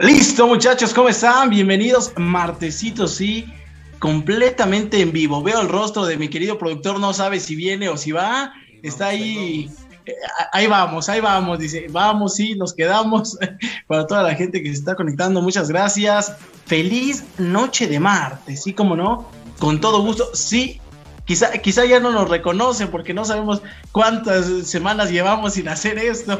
Listo, muchachos, ¿cómo están? Bienvenidos, martesitos, sí, completamente en vivo. Veo el rostro de mi querido productor, no sabe si viene o si va. Está ahí, eh, ahí vamos, ahí vamos, dice, vamos, sí, nos quedamos. Para toda la gente que se está conectando, muchas gracias. Feliz noche de martes, sí, como no, con todo gusto, sí. Quizá, quizá ya no nos reconoce porque no sabemos cuántas semanas llevamos sin hacer esto.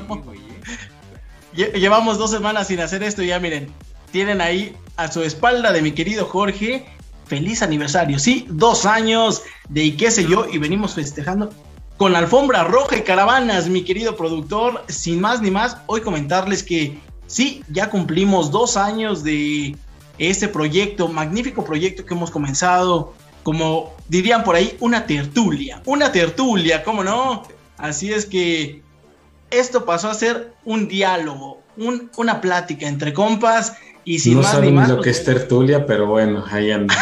Llevamos dos semanas sin hacer esto y ya miren, tienen ahí a su espalda de mi querido Jorge, feliz aniversario, sí, dos años de y qué sé yo, y venimos festejando con alfombra roja y caravanas, mi querido productor, sin más ni más, hoy comentarles que sí, ya cumplimos dos años de este proyecto, magnífico proyecto que hemos comenzado, como dirían por ahí, una tertulia, una tertulia, ¿cómo no? Así es que esto pasó a ser un diálogo, una plática entre compas y sin no más ni más. lo que es tertulia, pero bueno, ahí anda.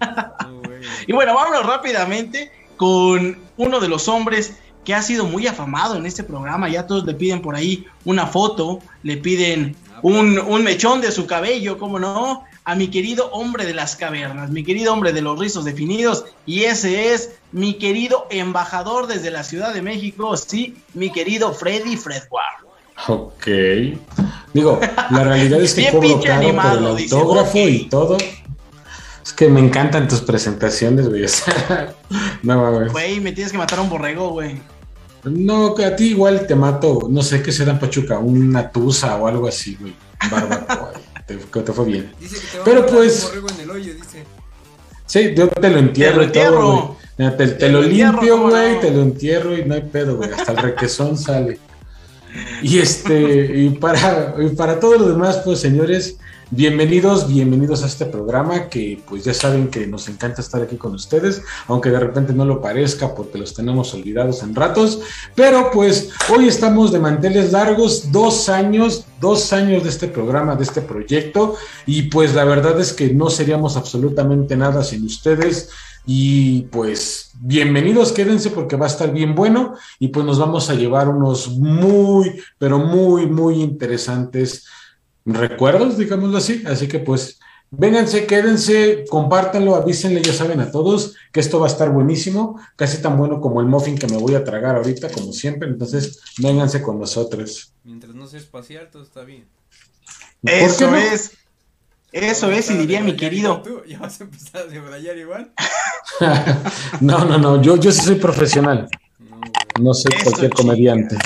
y bueno, vámonos rápidamente con uno de los hombres que ha sido muy afamado en este programa. Ya todos le piden por ahí una foto, le piden un, un mechón de su cabello, ¿cómo no? A mi querido hombre de las cavernas, mi querido hombre de los rizos definidos, y ese es mi querido embajador desde la Ciudad de México, sí, mi querido Freddy Fredward. Ok. Digo, la realidad es que cobro caro por el autógrafo y todo. Es que me encantan tus presentaciones, güey. no Güey, me tienes que matar a un borrego, güey. No, que a ti igual te mato, no sé qué será en Pachuca, una tusa o algo así, güey. Barbacoa te, te fue bien. Dice que te Pero pues. En el hoyo, dice. Sí, yo te lo entierro, te lo, todo, te, te, lo, limpio, güey, te lo entierro y no hay pedo, güey. Hasta el requesón sale. Y este, y para, y para todos los demás, pues señores, Bienvenidos, bienvenidos a este programa que pues ya saben que nos encanta estar aquí con ustedes, aunque de repente no lo parezca porque los tenemos olvidados en ratos, pero pues hoy estamos de manteles largos, dos años, dos años de este programa, de este proyecto, y pues la verdad es que no seríamos absolutamente nada sin ustedes. Y pues bienvenidos, quédense porque va a estar bien bueno y pues nos vamos a llevar unos muy, pero muy, muy interesantes recuerdos, digámoslo así. Así que pues vénganse, quédense, compártanlo, avísenle, ya saben a todos que esto va a estar buenísimo, casi tan bueno como el muffin que me voy a tragar ahorita, como siempre. Entonces, vénganse con nosotros. Mientras no sea espacial, todo está bien. Eso es. Eso es, y diría mi querido. ¿Ya vas a empezar a debrayar igual? no, no, no, yo, yo sí soy profesional. No, soy cualquier comediante.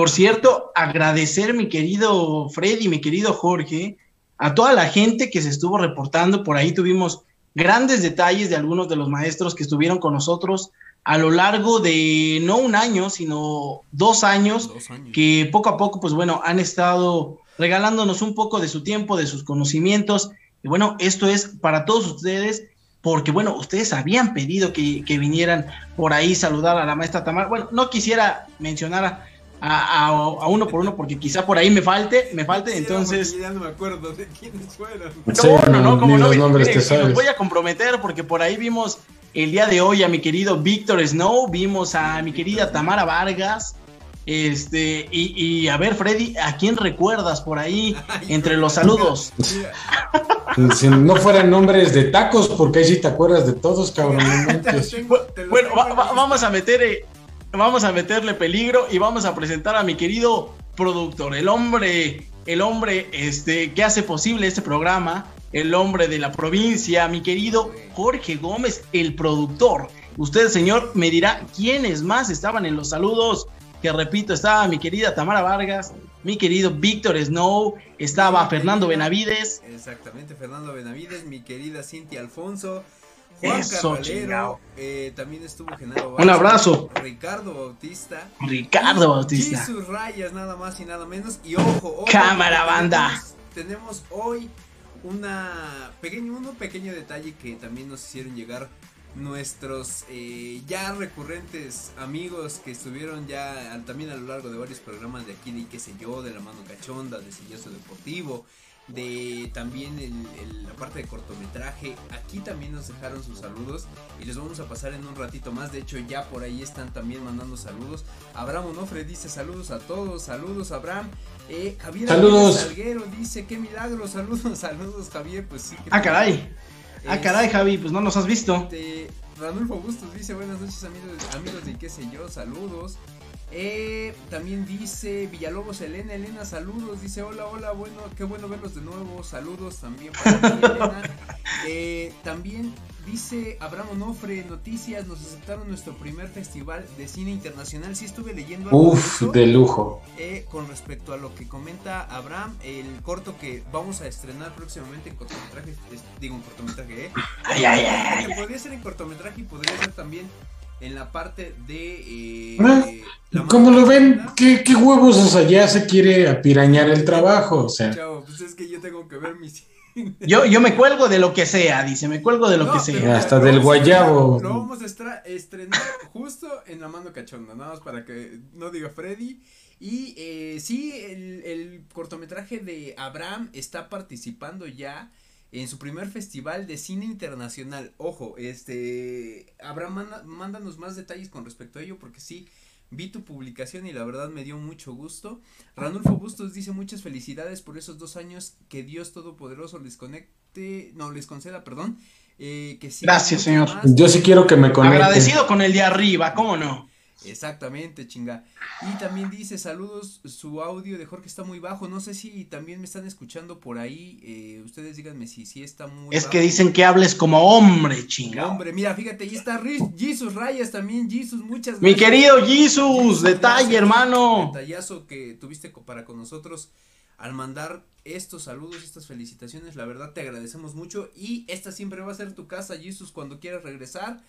Por cierto, agradecer mi querido Freddy, mi querido Jorge, a toda la gente que se estuvo reportando. Por ahí tuvimos grandes detalles de algunos de los maestros que estuvieron con nosotros a lo largo de no un año, sino dos años, que poco a poco, pues bueno, han estado regalándonos un poco de su tiempo, de sus conocimientos. Y bueno, esto es para todos ustedes, porque bueno, ustedes habían pedido que, que vinieran por ahí saludar a la maestra Tamar. Bueno, no quisiera mencionar a, a, uno por uno porque quizá por ahí me falte, me falte, entonces... Ya no me acuerdo de quiénes fueron. no, no, como no, los voy a comprometer porque por ahí vimos el día de hoy a mi querido Víctor Snow, vimos a mi querida Tamara Vargas, este, y, a ver, Freddy, ¿a quién recuerdas por ahí entre los saludos? si no fueran nombres de tacos, porque ahí sí te acuerdas de todos, cabrón. bueno, vamos a meter eh, vamos a meterle peligro y vamos a presentar a mi querido productor, el hombre, el hombre este, que hace posible este programa, el hombre de la provincia, mi querido Jorge Gómez, el productor. Usted, señor, me dirá quiénes más estaban en los saludos. Que repito, estaba mi querida Tamara Vargas, mi querido Víctor Snow, estaba Fernando Benavides. Exactamente, Fernando Benavides, mi querida Cintia Alfonso, Juan Eso, eh, también estuvo Genaro Un abrazo. Ricardo Bautista. Ricardo Bautista. sus rayas, nada más y nada menos. Y ojo, Cámara banda. Tenemos hoy una pequeño, un pequeño detalle que también nos hicieron llegar nuestros eh, ya recurrentes amigos que estuvieron ya también a lo largo de varios programas de aquí de qué sé yo, de la mano cachonda, de Silloso Deportivo, de también el, la parte de cortometraje. Aquí también nos dejaron sus saludos y les vamos a pasar en un ratito más. De hecho, ya por ahí están también mandando saludos. Abraham Onofre dice saludos a todos, saludos Abraham. Eh, Javier saludos. Salguero dice qué milagro, saludos, saludos Javier, pues sí. Ah, caray. Ah, caray, Javi, pues no nos has visto. Este, Ranulfo Bustos dice buenas noches amigos, amigos de qué sé yo, saludos. Eh, también dice Villalobos Elena, Elena, saludos. Dice hola, hola, bueno, qué bueno verlos de nuevo. Saludos también para ti, Elena. Eh, también dice Abraham Onofre, noticias, nos aceptaron nuestro primer festival de cine internacional. Sí estuve leyendo algo Uf, de, lujo. Eh, con respecto a lo que comenta Abraham, el corto que vamos a estrenar próximamente en cortometraje, digo en cortometraje, ¿eh? Ay, ay, ay, podría ser en cortometraje y podría ser también en la parte de... Eh, ah, ¿Cómo lo ven? ¿Qué, ¿Qué, huevos? O sea, ya se quiere apirañar el trabajo, o sea. Chavo, pues es que yo tengo que ver mis... Yo, yo me cuelgo de lo que sea, dice, me cuelgo de lo que sea. Hasta del guayabo. Lo vamos a estrenar justo en la mano cachonda, nada más para que no diga Freddy. Y eh, sí, el, el cortometraje de Abraham está participando ya en su primer festival de cine internacional. Ojo, este, Abraham, mándanos más detalles con respecto a ello porque sí, vi tu publicación y la verdad me dio mucho gusto. Ranulfo Bustos dice muchas felicidades por esos dos años que Dios Todopoderoso les conecte, no, les conceda, perdón. Eh, que Gracias, señor. Yo sí quiero que me conecte. Agradecido con el de arriba, ¿cómo no? Exactamente, chinga. Y también dice saludos, su audio de Jorge está muy bajo. No sé si también me están escuchando por ahí. Eh, ustedes díganme si, si está muy Es que dicen que hables como hombre, chinga. Hombre, mira, fíjate, ahí está Jesus Rayas también, Jesus, muchas gracias. Mi querido Jesus, detalle, hermano. Detallazo que tuviste para con nosotros al mandar estos saludos, estas felicitaciones. La verdad te agradecemos mucho y esta siempre va a ser tu casa, Jesus, cuando quieras regresar.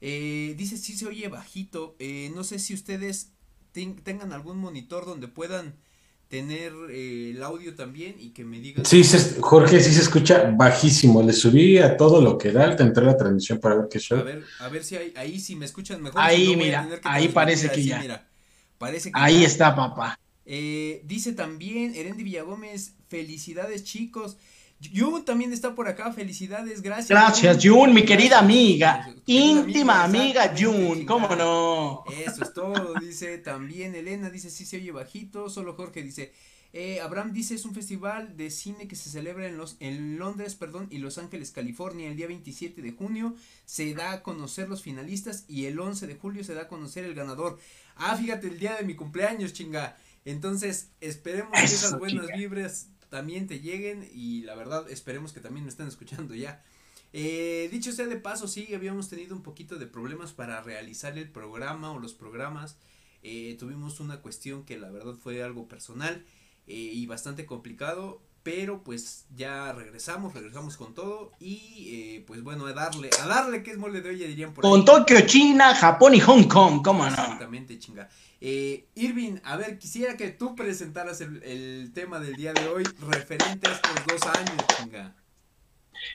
Eh, dice, sí se oye bajito. Eh, no sé si ustedes tengan algún monitor donde puedan tener eh, el audio también y que me digan. Sí, Jorge, sí se escucha bajísimo. Le subí a todo lo que da, te entré la transmisión para ver qué show. A ver, a ver si hay, ahí si me escuchan mejor. Ahí, mira, ahí parece que ya. parece que ahí está, papá. dice también Erendi Villagómez, felicidades chicos. Jun también está por acá, felicidades, gracias. Gracias, Jun, mi querida amiga, íntima amiga, Jun, cómo no. Eso es todo, dice también Elena, dice sí se oye bajito, solo Jorge dice, eh, Abraham dice es un festival de cine que se celebra en, los, en Londres, perdón, y Los Ángeles, California, el día 27 de junio se da a conocer los finalistas y el 11 de julio se da a conocer el ganador. Ah, fíjate, el día de mi cumpleaños, chinga. Entonces, esperemos que esas buenas vibras también te lleguen y la verdad esperemos que también me estén escuchando ya. Eh, dicho sea de paso, sí, habíamos tenido un poquito de problemas para realizar el programa o los programas. Eh, tuvimos una cuestión que la verdad fue algo personal eh, y bastante complicado, pero pues ya regresamos, regresamos con todo y pues bueno, a darle, a darle que es mole de olla dirían por Con Tokio, China, Japón y Hong Kong, ¿cómo no? Exactamente, chinga. Eh, Irving, a ver, quisiera que tú presentaras el, tema del día de hoy referente a estos dos años, chinga.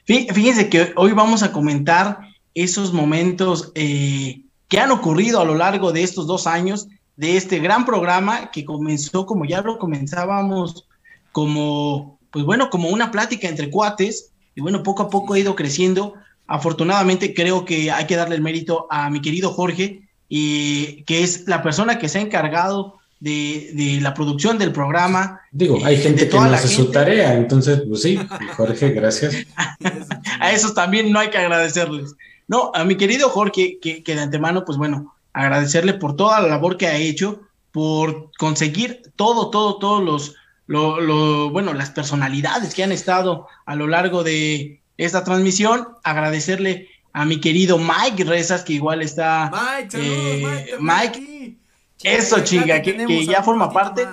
Fíjense que hoy vamos a comentar esos momentos eh, que han ocurrido a lo largo de estos dos años de este gran programa que comenzó, como ya lo comenzábamos, como, pues bueno, como una plática entre cuates, y bueno, poco a poco ha ido creciendo. Afortunadamente creo que hay que darle el mérito a mi querido Jorge, y que es la persona que se ha encargado de, la producción del programa. Digo, hay gente que no hace su tarea, entonces, pues sí, Jorge, gracias. a esos también no hay que agradecerles. No, a mi querido Jorge, que, que de antemano, pues bueno, agradecerle por toda la labor que ha hecho, por conseguir todo, todo, todos los, lo, lo, bueno, las personalidades que han estado a lo largo de esta transmisión, agradecerle a mi querido Mike Rezas, que igual está. Mike, eh, Mike, eso, chinga, que, ya forma parte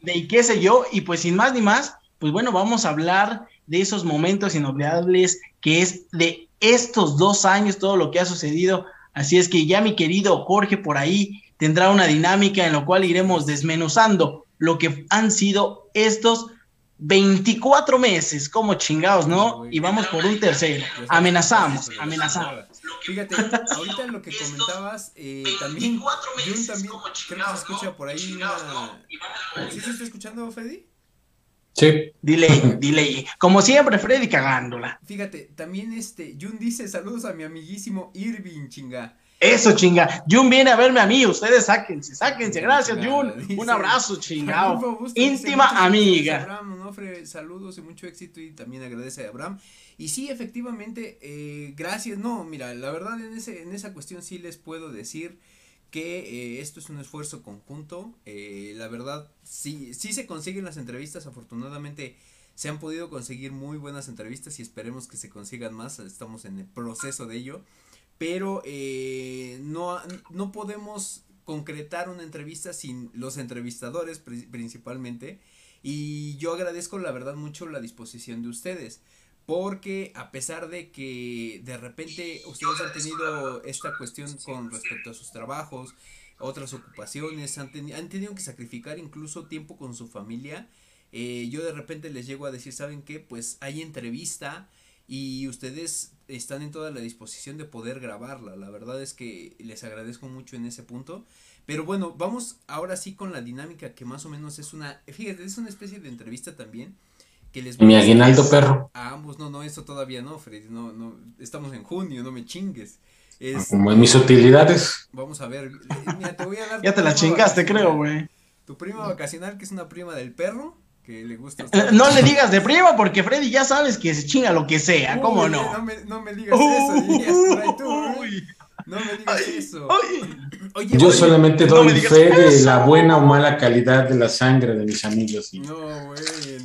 de y qué sé yo, y pues sin más ni más, pues bueno, vamos a hablar de esos momentos inolvidables que es de estos dos años, todo lo que ha sucedido. Así es que ya mi querido Jorge por ahí tendrá una dinámica en la cual iremos desmenuzando lo que han sido estos 24 meses, como chingados, ¿no? Y vamos por un tercero. Amenazamos, amenazamos. Fíjate, ahorita lo que comentabas, eh, también, Jun también, creo que se escucha por ahí una... ¿Sí se está escuchando, Freddy? Sí. Dile, dile. Como siempre, Freddy cagándola. Fíjate, también este, Jun dice saludos a mi amiguísimo Irving, chinga. Eso, chinga. Jun viene a verme a mí. Ustedes sáquense, sáquense. Gracias, Jun. Un abrazo, chingado. Íntima amiga. Abraham saludos y mucho éxito y también agradece a Abraham. Y sí, efectivamente, eh, gracias. No, mira, la verdad en, ese, en esa cuestión sí les puedo decir que eh, esto es un esfuerzo conjunto. Eh, la verdad, sí, sí se consiguen las entrevistas. Afortunadamente se han podido conseguir muy buenas entrevistas y esperemos que se consigan más. Estamos en el proceso de ello pero eh, no, no podemos concretar una entrevista sin los entrevistadores principalmente y yo agradezco la verdad mucho la disposición de ustedes porque a pesar de que de repente ustedes han tenido esta cuestión con respecto a sus trabajos, otras ocupaciones, han, han tenido que sacrificar incluso tiempo con su familia, eh, yo de repente les llego a decir, ¿saben qué? Pues hay entrevista, y ustedes están en toda la disposición de poder grabarla. La verdad es que les agradezco mucho en ese punto. Pero bueno, vamos ahora sí con la dinámica que más o menos es una, fíjate, es una especie de entrevista también. Que les Mi aguinaldo perro. A ambos, no, no, eso todavía no, Freddy, no, no, estamos en junio, no me chingues. Como en mis utilidades. Vamos a ver, mira, te voy a dar. ya te la chingaste, creo, güey. Tu prima vacacional, que es una prima del perro que le gusta. Eh, no le digas de prima porque Freddy ya sabes que se chinga lo que sea, ¿cómo no? No me, no me digas eso, tú, No me digas eso. Oye, Yo solamente doy fe de la buena o mala calidad de la sangre de mis amigos. No, güey.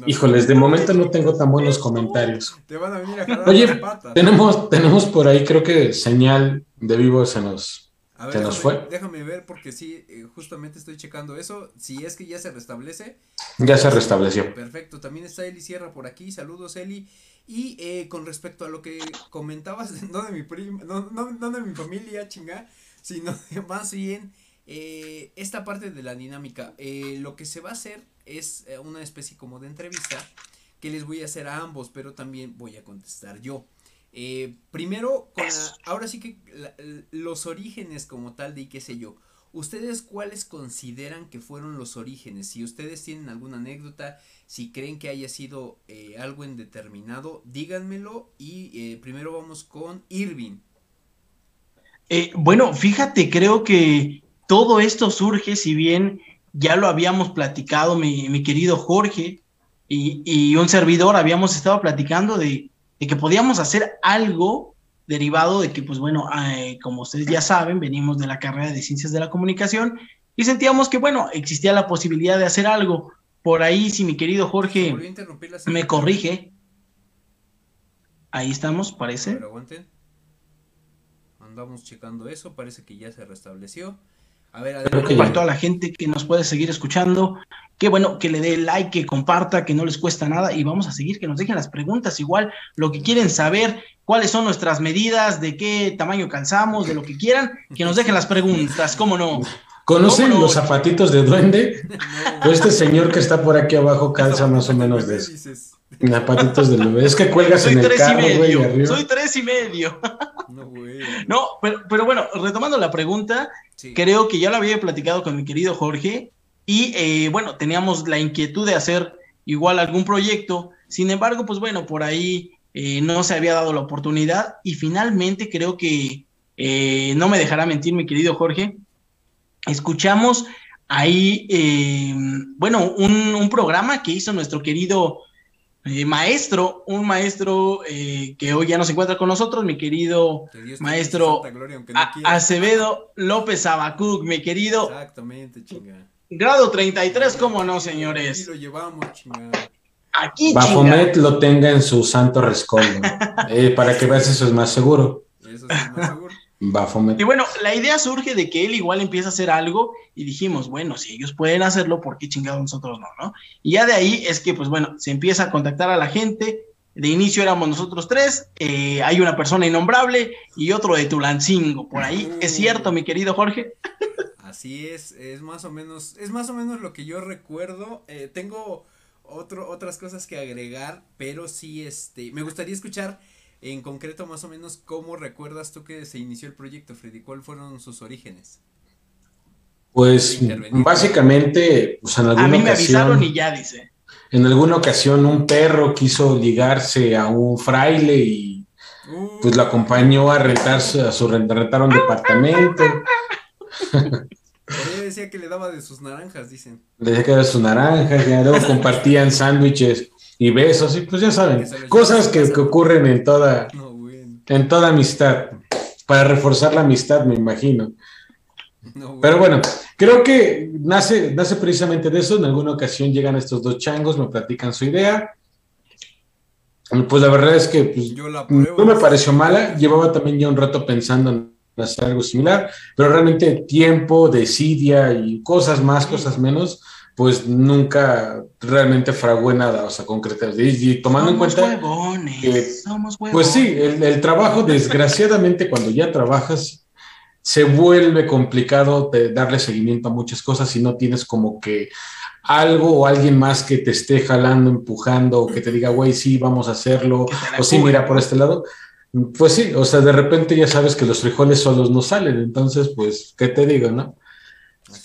Híjoles, de momento no tengo tan buenos comentarios. Te van a venir a Oye, tenemos, tenemos por ahí, creo que señal de vivo se nos a ver, nos fue? Déjame ver porque sí, eh, justamente estoy checando eso. Si es que ya se restablece. Ya se restableció. Perfecto. También está Eli Sierra por aquí. Saludos, Eli. Y eh, con respecto a lo que comentabas, no de mi prima, no, no, no de mi familia, chinga, sino más bien eh, esta parte de la dinámica. lo que se va a hacer es una especie como de entrevista que les voy a hacer a ambos, pero también voy a contestar yo. Eh, primero, ahora sí que los orígenes como tal de qué sé yo. ¿Ustedes cuáles consideran que fueron los orígenes? Si ustedes tienen alguna anécdota, si creen que haya sido eh, algo indeterminado, díganmelo. Y eh, primero vamos con Irving. bueno, fíjate, creo que todo esto surge, si bien ya lo habíamos platicado, mi, querido Jorge y un servidor, habíamos estado platicando de de que podíamos hacer algo derivado de que, pues bueno, eh, como ustedes ya saben, venimos de la carrera de ciencias de la comunicación y sentíamos que, bueno, existía la posibilidad de hacer algo. Por ahí, si mi querido Jorge me corrige. Ahí estamos, parece. Pero aguanten. Andamos checando eso, parece que ya se restableció. A ver, adelante. Para toda la gente que nos puede seguir escuchando, que bueno, que le dé like, que comparta, que no les cuesta nada y vamos a seguir, que nos dejen las preguntas igual, lo que quieren saber, cuáles son nuestras medidas, de qué tamaño calzamos, de lo que quieran, que nos dejen las preguntas, ¿cómo no? ¿Conocen los zapatitos de duende? Pues este señor que está por aquí abajo calza más o menos de eso. Zapatitos de duende. Es que cuelgas en el carro, güey, Soy tres y medio. No, güey. No, pero, pero bueno, retomando la pregunta, creo que ya lo había platicado con mi querido Jorge y eh, bueno, teníamos la inquietud de hacer igual algún proyecto, sin embargo, pues bueno, por ahí eh, no se había dado la oportunidad y finalmente creo que, eh, no me dejará mentir mi querido Jorge, escuchamos ahí, bueno, un, programa que hizo nuestro querido maestro, un maestro que hoy ya no se encuentra con nosotros, mi querido maestro Acevedo López Abacuc, mi querido. Exactamente, chingada Grado 33, ¿cómo no, señores? Aquí lo llevamos, chingada. Aquí, Bafomet lo tenga en su santo rescoldo. eh, para que veas, eso es más seguro. Eso es más seguro. Y bueno, la idea surge de que él igual empieza a hacer algo y dijimos, bueno, si ellos pueden hacerlo, ¿por qué chingados nosotros no, no? Y ya de ahí es que, pues bueno, se empieza a contactar a la gente. De inicio éramos nosotros tres, eh, hay una persona innombrable y otro de Tulancingo. Por ahí, ¿es cierto, mi querido Jorge? Así es, es más o menos, es más o menos lo que yo recuerdo. Eh, tengo otro, otras cosas que agregar, pero sí, este, me gustaría escuchar en concreto más o menos cómo recuerdas tú que se inició el proyecto, Freddy, cuáles fueron sus orígenes. Pues básicamente, pues en alguna A mí me avisaron y ya dice. En alguna ocasión un perro quiso ligarse a un fraile y pues lo acompañó a rentarse a su rentar un departamento. Por decía que le daba de sus naranjas, dicen. Le decía que era de sus naranjas, y luego compartían sándwiches y besos, y pues ya saben, cosas que, ocurren en toda, en toda amistad, para reforzar la amistad, me imagino. Pero bueno, creo que nace, nace precisamente de eso. En alguna ocasión llegan estos dos changos, me platican su idea. Pues la verdad es que pues, no me pareció mala. Llevaba también ya un rato pensando en hacer algo similar, pero realmente tiempo, desidia y cosas más, cosas menos, pues nunca realmente fragué nada, o sea, concretar. Y, tomando en cuenta que, pues sí, el, el, trabajo, desgraciadamente, cuando ya trabajas, se vuelve complicado darle seguimiento a muchas cosas si no tienes como que algo o alguien más que te esté jalando, empujando, o que te diga, güey, sí, vamos a hacerlo, o sí, mira por este lado pues sí, o sea, de repente ya sabes que los frijoles solos no salen, entonces, pues, ¿qué te digo, no?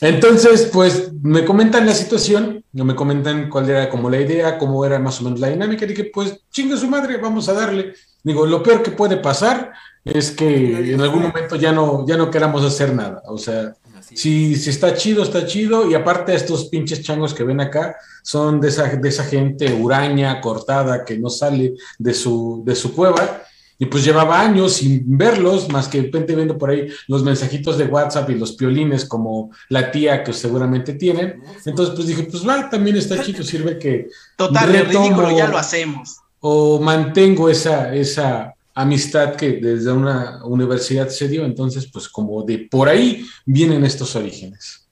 Entonces, pues, me comentan la situación, me comentan cuál era como la idea, cómo era más o menos la dinámica, y dije, pues, chinga su madre, vamos a darle. Digo, lo peor que puede pasar es que en algún momento ya no, ya no queramos hacer nada, o sea, si, si, está chido, está chido. Y aparte, estos pinches changos que ven acá son de esa, de esa gente huraña, cortada, que no sale de su, de su cueva. Y pues llevaba años sin verlos, más que de repente viendo por ahí los mensajitos de WhatsApp y los piolines como la tía que seguramente tienen. Entonces pues dije, pues va, también está chido, sirve que... Total, ridículo, ya lo hacemos. O mantengo esa, esa amistad que desde una universidad se dio, entonces pues como de por ahí vienen estos orígenes.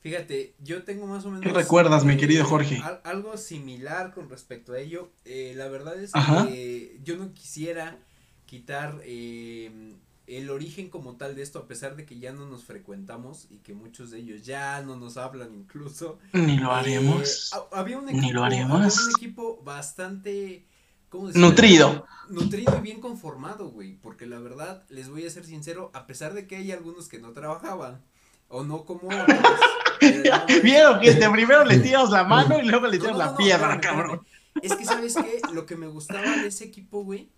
Fíjate, yo tengo más o menos... ¿Qué recuerdas, mi querido Jorge? algo similar con respecto a ello. Eh, la verdad es que yo no quisiera quitar em, el origen como tal de esto, a pesar de que ya no nos frecuentamos y que muchos de ellos ya no nos hablan incluso. Ni lo haremos. Eh, había un equipo, Ni lo haremos. un equipo bastante... Nutrido. Nutrido y bien conformado, güey, porque la verdad, les voy a ser sincero, a pesar de que hay algunos que no trabajaban, o no como otros. Vieron que este primero le tiras la mano y luego le tiras la pierna, cabrón. Es que, ¿sabes qué? Lo que me gustaba de ese equipo, güey,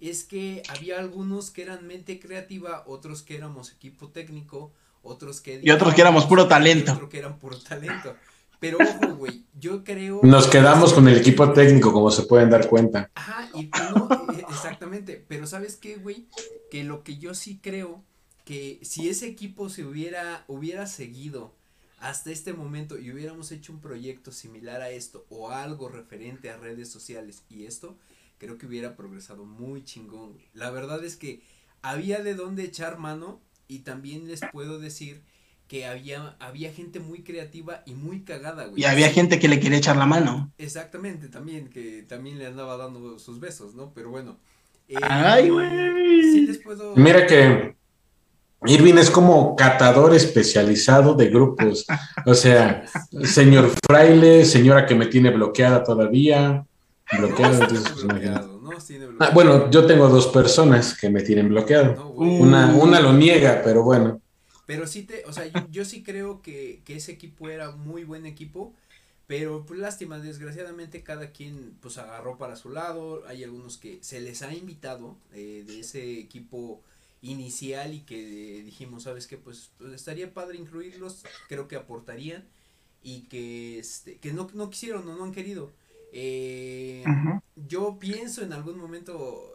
es que había algunos que eran mente creativa, otros que éramos equipo técnico, otros que... Y otros que éramos puro talento. Otros que eran puro talento. Pero ojo, güey, yo creo... Nos quedamos con el equipo técnico, como se pueden dar cuenta. Ajá, y no, e, exactamente. Pero ¿sabes qué, güey? Que lo que yo sí creo, que si ese equipo se hubiera, hubiera seguido hasta este momento y hubiéramos hecho un proyecto similar a esto o algo referente a redes sociales y esto, creo que hubiera progresado muy chingón. La verdad es que había de dónde echar mano y también les puedo decir que había, había gente muy creativa y muy cagada, güey. Y había gente que le quería echar la mano. Exactamente, también, que también le andaba dando sus besos, ¿no? Pero bueno. Eh, Ay, güey. Sí les puedo... Mira que Irving es como catador especializado de grupos. O sea, señor fraile, señora que me tiene bloqueada todavía. Bloqueado, ah, bueno, yo tengo dos personas que me tienen bloqueado. una, una lo niega, pero bueno. Pero sí te, o sea, yo, sí creo que, ese equipo era muy buen equipo, pero pues lástima, desgraciadamente cada quien pues agarró para su lado, hay algunos que se les ha invitado eh, de ese equipo inicial y que dijimos, ¿sabes qué? Pues, pues, estaría padre incluirlos, creo que aportarían y que, este, que no, no quisieron o no han querido. Eh, yo pienso en algún momento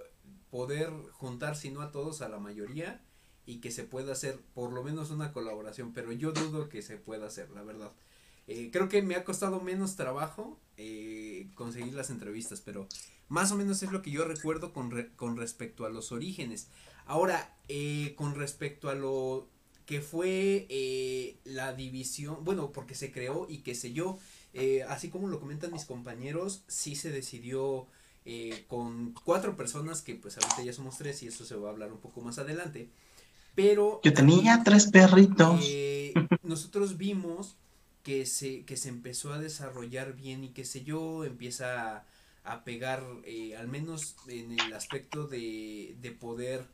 poder juntar, si no a todos, a la mayoría y que se pueda hacer por lo menos una colaboración, pero yo dudo que se pueda hacer, la verdad. Eh, creo que me ha costado menos trabajo eh, conseguir las entrevistas, pero más o menos es lo que yo recuerdo con, con respecto a los orígenes. Ahora, eh, con respecto a lo que fue eh, la división, bueno, porque se creó y que sé yo, eh, así como lo comentan mis compañeros, sí se decidió eh, con cuatro personas, que pues ahorita ya somos tres y eso se va a hablar un poco más adelante. Pero... Yo tenía tres perritos. Eh, nosotros vimos que se, que se empezó a desarrollar bien y qué sé yo, empieza a, pegar, eh, al menos en el aspecto de, de poder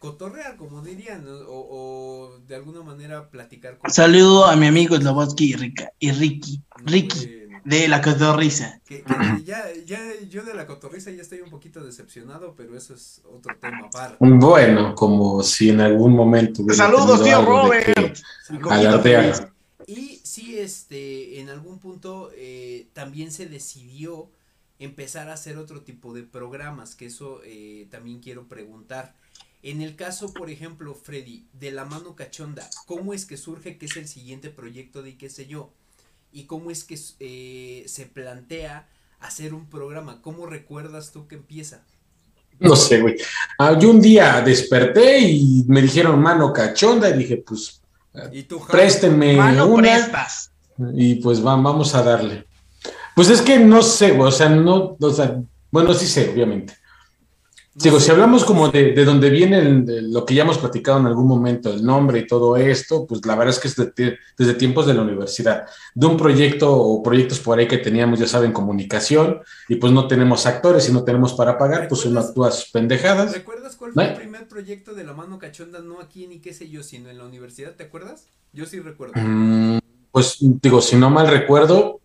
cotorrear, como dirían, o, de alguna manera platicar con... Saludo a mi amigo Slobotsky y, y Ricky, Ricky, de la cotorriza. ya, ya, yo de la cotorriza ya estoy un poquito decepcionado, pero eso es otro tema aparte. Bueno, como si en algún momento... Saludos, tío Robert. Y sí, este, en algún punto eh, también se decidió empezar a hacer otro tipo de programas, que eso eh, también quiero preguntar. En el caso, por ejemplo, Freddy, de la mano cachonda, ¿cómo es que surge que es el siguiente proyecto de qué sé yo? ¿Y cómo es que eh, se plantea hacer un programa? ¿Cómo recuerdas tú que empieza? No sé, güey. Ah, yo un día desperté y me dijeron mano cachonda y dije, pues, ¿Y préstenme una. Y pues vamos a darle. Pues es que no sé, güey, o sea, no, o sea, bueno, sí sé, obviamente. Digo, si hablamos como de, de donde viene lo que ya hemos platicado en algún momento, el nombre y todo esto, pues la verdad es que es desde tiempos de la universidad, de un proyecto o proyectos por ahí que teníamos, ya saben, comunicación, y pues no tenemos actores y no tenemos para pagar, pues uno actúa sus pendejadas. ¿Recuerdas cuál fue el primer proyecto de la mano cachonda, no aquí ni qué sé yo, sino en la universidad, ¿te acuerdas? Yo sí recuerdo. Mm, pues digo, si no mal recuerdo,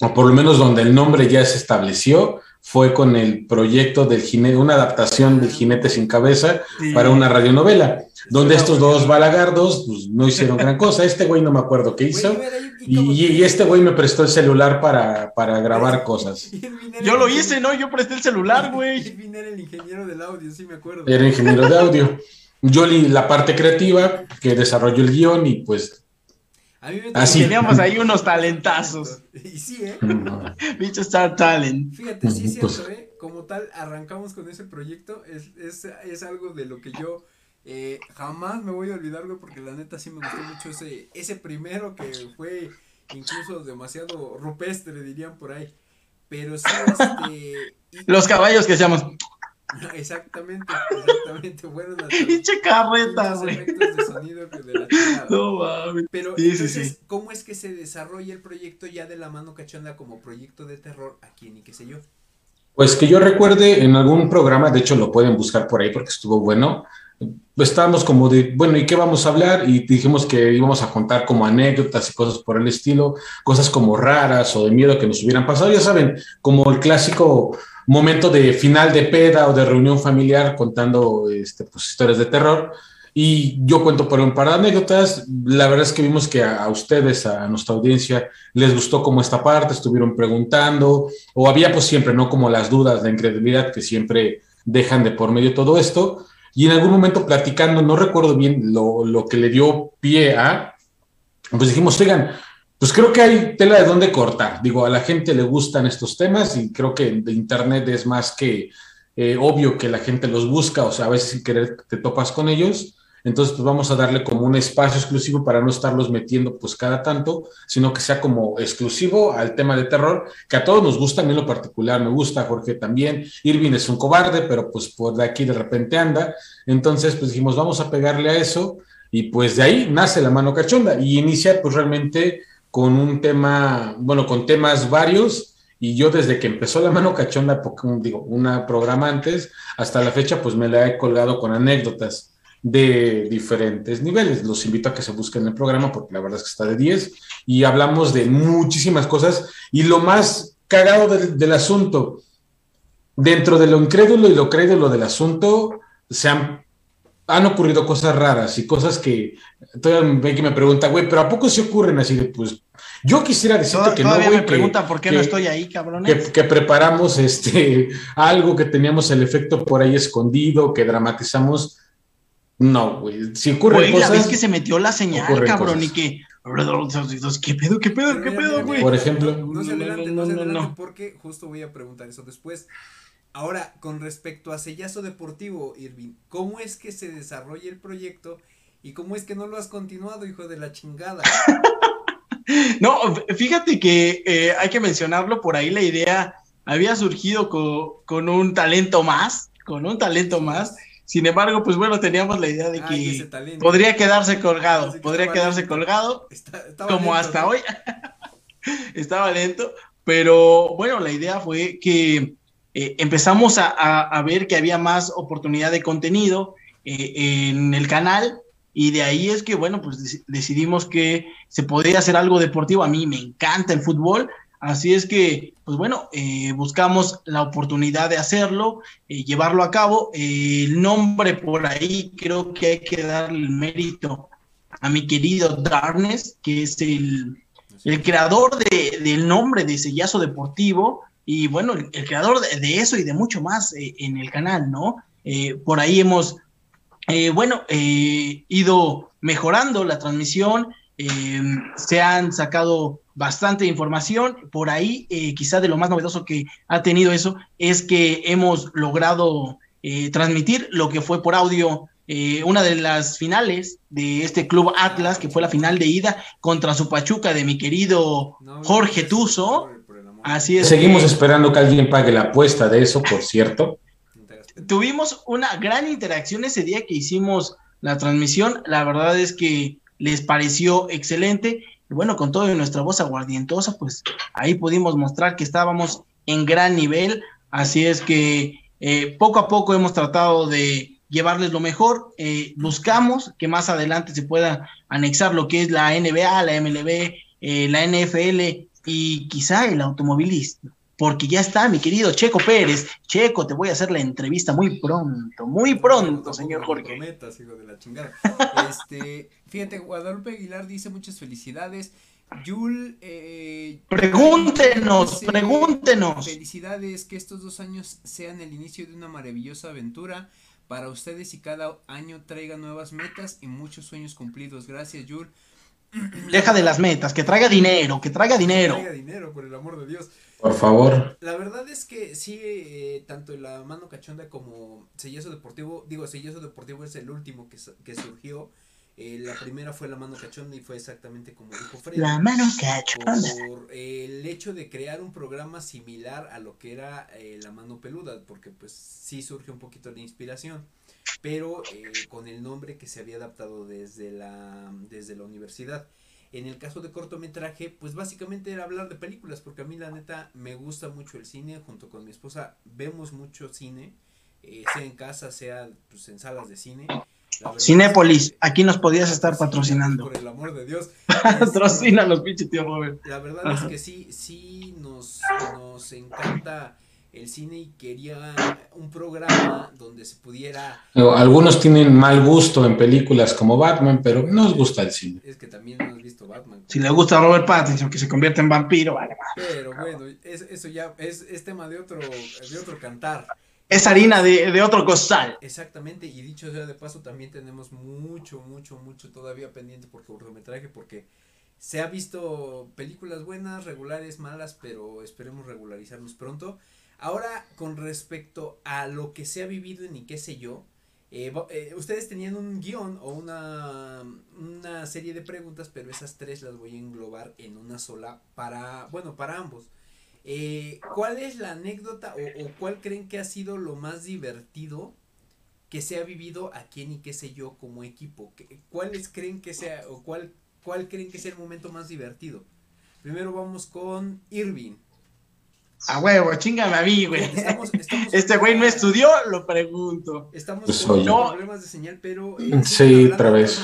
o por lo menos donde el nombre ya se estableció, fue con el proyecto del jinete, una adaptación del jinete sin cabeza para una radionovela, donde estos dos balagardos pues, no hicieron gran cosa. Este güey no me acuerdo qué hizo. y, este güey me prestó el celular para, para grabar cosas. Yo lo hice, ¿no? Yo presté el celular, güey. era el ingeniero del audio, sí me acuerdo. Era ingeniero de audio. Yo la parte creativa, que desarrolló el guion y pues a mí me Teníamos ahí unos talentazos. Y sí, ¿eh? Bicho Star Talent. Fíjate, sí es cierto, ¿eh? Como tal, arrancamos con ese proyecto. Es, es, es algo de lo que yo eh, jamás me voy a olvidar, güey, porque la neta sí me gustó mucho ese, ese primero que fue incluso demasiado rupestre, dirían por ahí. Pero sí, este. Los caballos que seamos. Exactamente, exactamente. Bueno, Pinche carreta, güey. efectos de sonido de la No mames. Pero entonces, ¿cómo es que se desarrolla el proyecto ya de la mano cachonda como proyecto de terror aquí en y qué sé yo? Pues que yo recuerde en algún programa, de hecho lo pueden buscar por ahí porque estuvo bueno. Estábamos como de, bueno, ¿y qué vamos a hablar? Y dijimos que íbamos a contar como anécdotas y cosas por el estilo, cosas como raras o de miedo que nos hubieran pasado, ya saben, como el clásico momento de final de peda o de reunión familiar contando este, pues, historias de terror. Y yo cuento por un par de anécdotas. La verdad es que vimos que a, ustedes, a nuestra audiencia, les gustó como esta parte, estuvieron preguntando, o había pues siempre, ¿no? Como las dudas, la incredulidad que siempre dejan de por medio todo esto. Y en algún momento platicando, no recuerdo bien lo, lo que le dio pie a, pues dijimos, oigan, pues creo que hay tela de dónde cortar. Digo, a la gente le gustan estos temas y creo que de Internet es más que eh, obvio que la gente los busca, o sea, a veces sin querer te topas con ellos. Entonces, pues vamos a darle como un espacio exclusivo para no estarlos metiendo pues cada tanto, sino que sea como exclusivo al tema de terror, que a todos nos gusta, a mí en lo particular me gusta, Jorge también, Irving es un cobarde, pero pues por aquí de repente anda. Entonces, pues dijimos, vamos a pegarle a eso y pues de ahí nace la mano cachonda y inicia pues realmente con un tema, bueno, con temas varios, y yo desde que empezó la mano cachonda, digo, una programa antes, hasta la fecha, pues me la he colgado con anécdotas de diferentes niveles. Los invito a que se busquen el programa porque la verdad es que está de 10 y hablamos de muchísimas cosas y lo más cagado del, asunto, dentro de lo incrédulo y lo crédulo del asunto, se han han ocurrido cosas raras y cosas que todavía ven que me pregunta, güey, pero ¿a poco se ocurren así de, pues, yo quisiera decirte que no, güey. me pregunta por qué no estoy ahí, cabrón. Que, preparamos este, algo, que teníamos el efecto por ahí escondido, que dramatizamos. No, güey, si ocurre cosas... la vez que se metió la señal, cabrón, y que... ¿Qué pedo, qué pedo, qué pedo, güey? Por ejemplo... No se adelante, no, se adelante, porque justo voy a preguntar eso después. Ahora, con respecto a Sellazo Deportivo, Irving, ¿cómo es que se desarrolla el proyecto y cómo es que no lo has continuado, hijo de la chingada? no, fíjate que eh, hay que mencionarlo, por ahí la idea había surgido con, un talento más, con un talento más. Sin embargo, pues bueno, teníamos la idea de que podría quedarse colgado, podría quedarse colgado, como hasta hoy. estaba lento, pero bueno, la idea fue que eh, empezamos a, ver que había más oportunidad de contenido eh, en el canal y de ahí es que, bueno, pues decidimos que se podía hacer algo deportivo. A mí me encanta el fútbol, así es que, pues bueno, eh, buscamos la oportunidad de hacerlo, llevarlo a cabo. el nombre por ahí creo que hay que darle el mérito a mi querido Darnes, que es el, el creador de, del nombre de Sellazo Deportivo y bueno, el, creador de, eso y de mucho más eh, en el canal, ¿no? Eh, por ahí hemos, eh, bueno, ido mejorando la transmisión, se han sacado bastante información, por ahí quizá de lo más novedoso que ha tenido eso es que hemos logrado transmitir lo que fue por audio eh, una de las finales de este club Atlas, que fue la final de ida contra su Pachuca de mi querido Jorge Tuzo. Así es. Seguimos esperando que alguien pague la apuesta de eso, por cierto. Tuvimos una gran interacción ese día que hicimos la transmisión. La verdad es que les pareció excelente. Y bueno, con toda nuestra voz aguardientosa, pues ahí pudimos mostrar que estábamos en gran nivel. Así es que eh, poco a poco hemos tratado de llevarles lo mejor. Eh, buscamos que más adelante se pueda anexar lo que es la NBA, la MLB, eh, la NFL y quizá el automovilismo. Porque ya está mi querido Checo Pérez. Checo, te voy a hacer la entrevista muy pronto, muy pronto, señor Jorge. hijo de la chingada. este, fíjate, Guadalupe Aguilar dice muchas felicidades. Yul, eh, pregúntenos, pregúntenos. Felicidades, que estos dos años sean el inicio de una maravillosa aventura para ustedes y cada año traiga nuevas metas y muchos sueños cumplidos. Gracias, Yul. Deja de las metas, que traiga dinero, que traiga dinero. Que traiga dinero, por el amor de Dios. Por favor. La verdad es que sí, eh, tanto la mano cachonda como Sellazo Deportivo, digo, Sellazo Deportivo es el último que, que surgió eh, la primera fue la mano cachonda y fue exactamente como dijo Fred. La mano cachonda. Por el hecho de crear un programa similar a lo que era eh, la mano peluda, porque pues sí surge un poquito de inspiración, pero eh, con el nombre que se había adaptado desde la, desde la universidad. En el caso de cortometraje, pues básicamente era hablar de películas, porque a mí la neta me gusta mucho el cine, junto con mi esposa vemos mucho cine, sea en casa, sea pues, en salas de cine. Cinépolis, aquí nos podías estar patrocinando. Por el amor de Dios. Patrocina los pinches tío joven. La verdad es que sí, sí nos, nos encanta el cine y quería un programa donde se pudiera... Algunos tienen mal gusto en películas como Batman, pero no nos gusta el cine. Es que también no has visto Batman. Si le gusta a Robert Pattinson, que se convierte en vampiro, vale. Pero bueno, eso ya es, es tema de otro, de otro cantar es harina de, otro costal. Exactamente, y dicho sea de paso, también tenemos mucho, mucho, mucho todavía pendiente por cortometraje, porque se ha visto películas buenas, regulares, malas, pero esperemos regularizarnos pronto. Ahora, con respecto a lo que se ha vivido en y qué sé yo, eh, eh, ustedes tenían un guion o una, una serie de preguntas, pero esas tres las voy a englobar en una sola para, bueno, para ambos. Eh, ¿Cuál es la anécdota o, cuál creen que ha sido lo más divertido que se ha vivido aquí en y qué sé yo como equipo? ¿Cuáles creen que sea o cuál, cuál creen que sea el momento más divertido? Primero vamos con Irving. A huevo, chingame a mí, güey. este güey no estudió, lo pregunto. Estamos pues con problemas de señal, pero. Eh, sí, otra vez.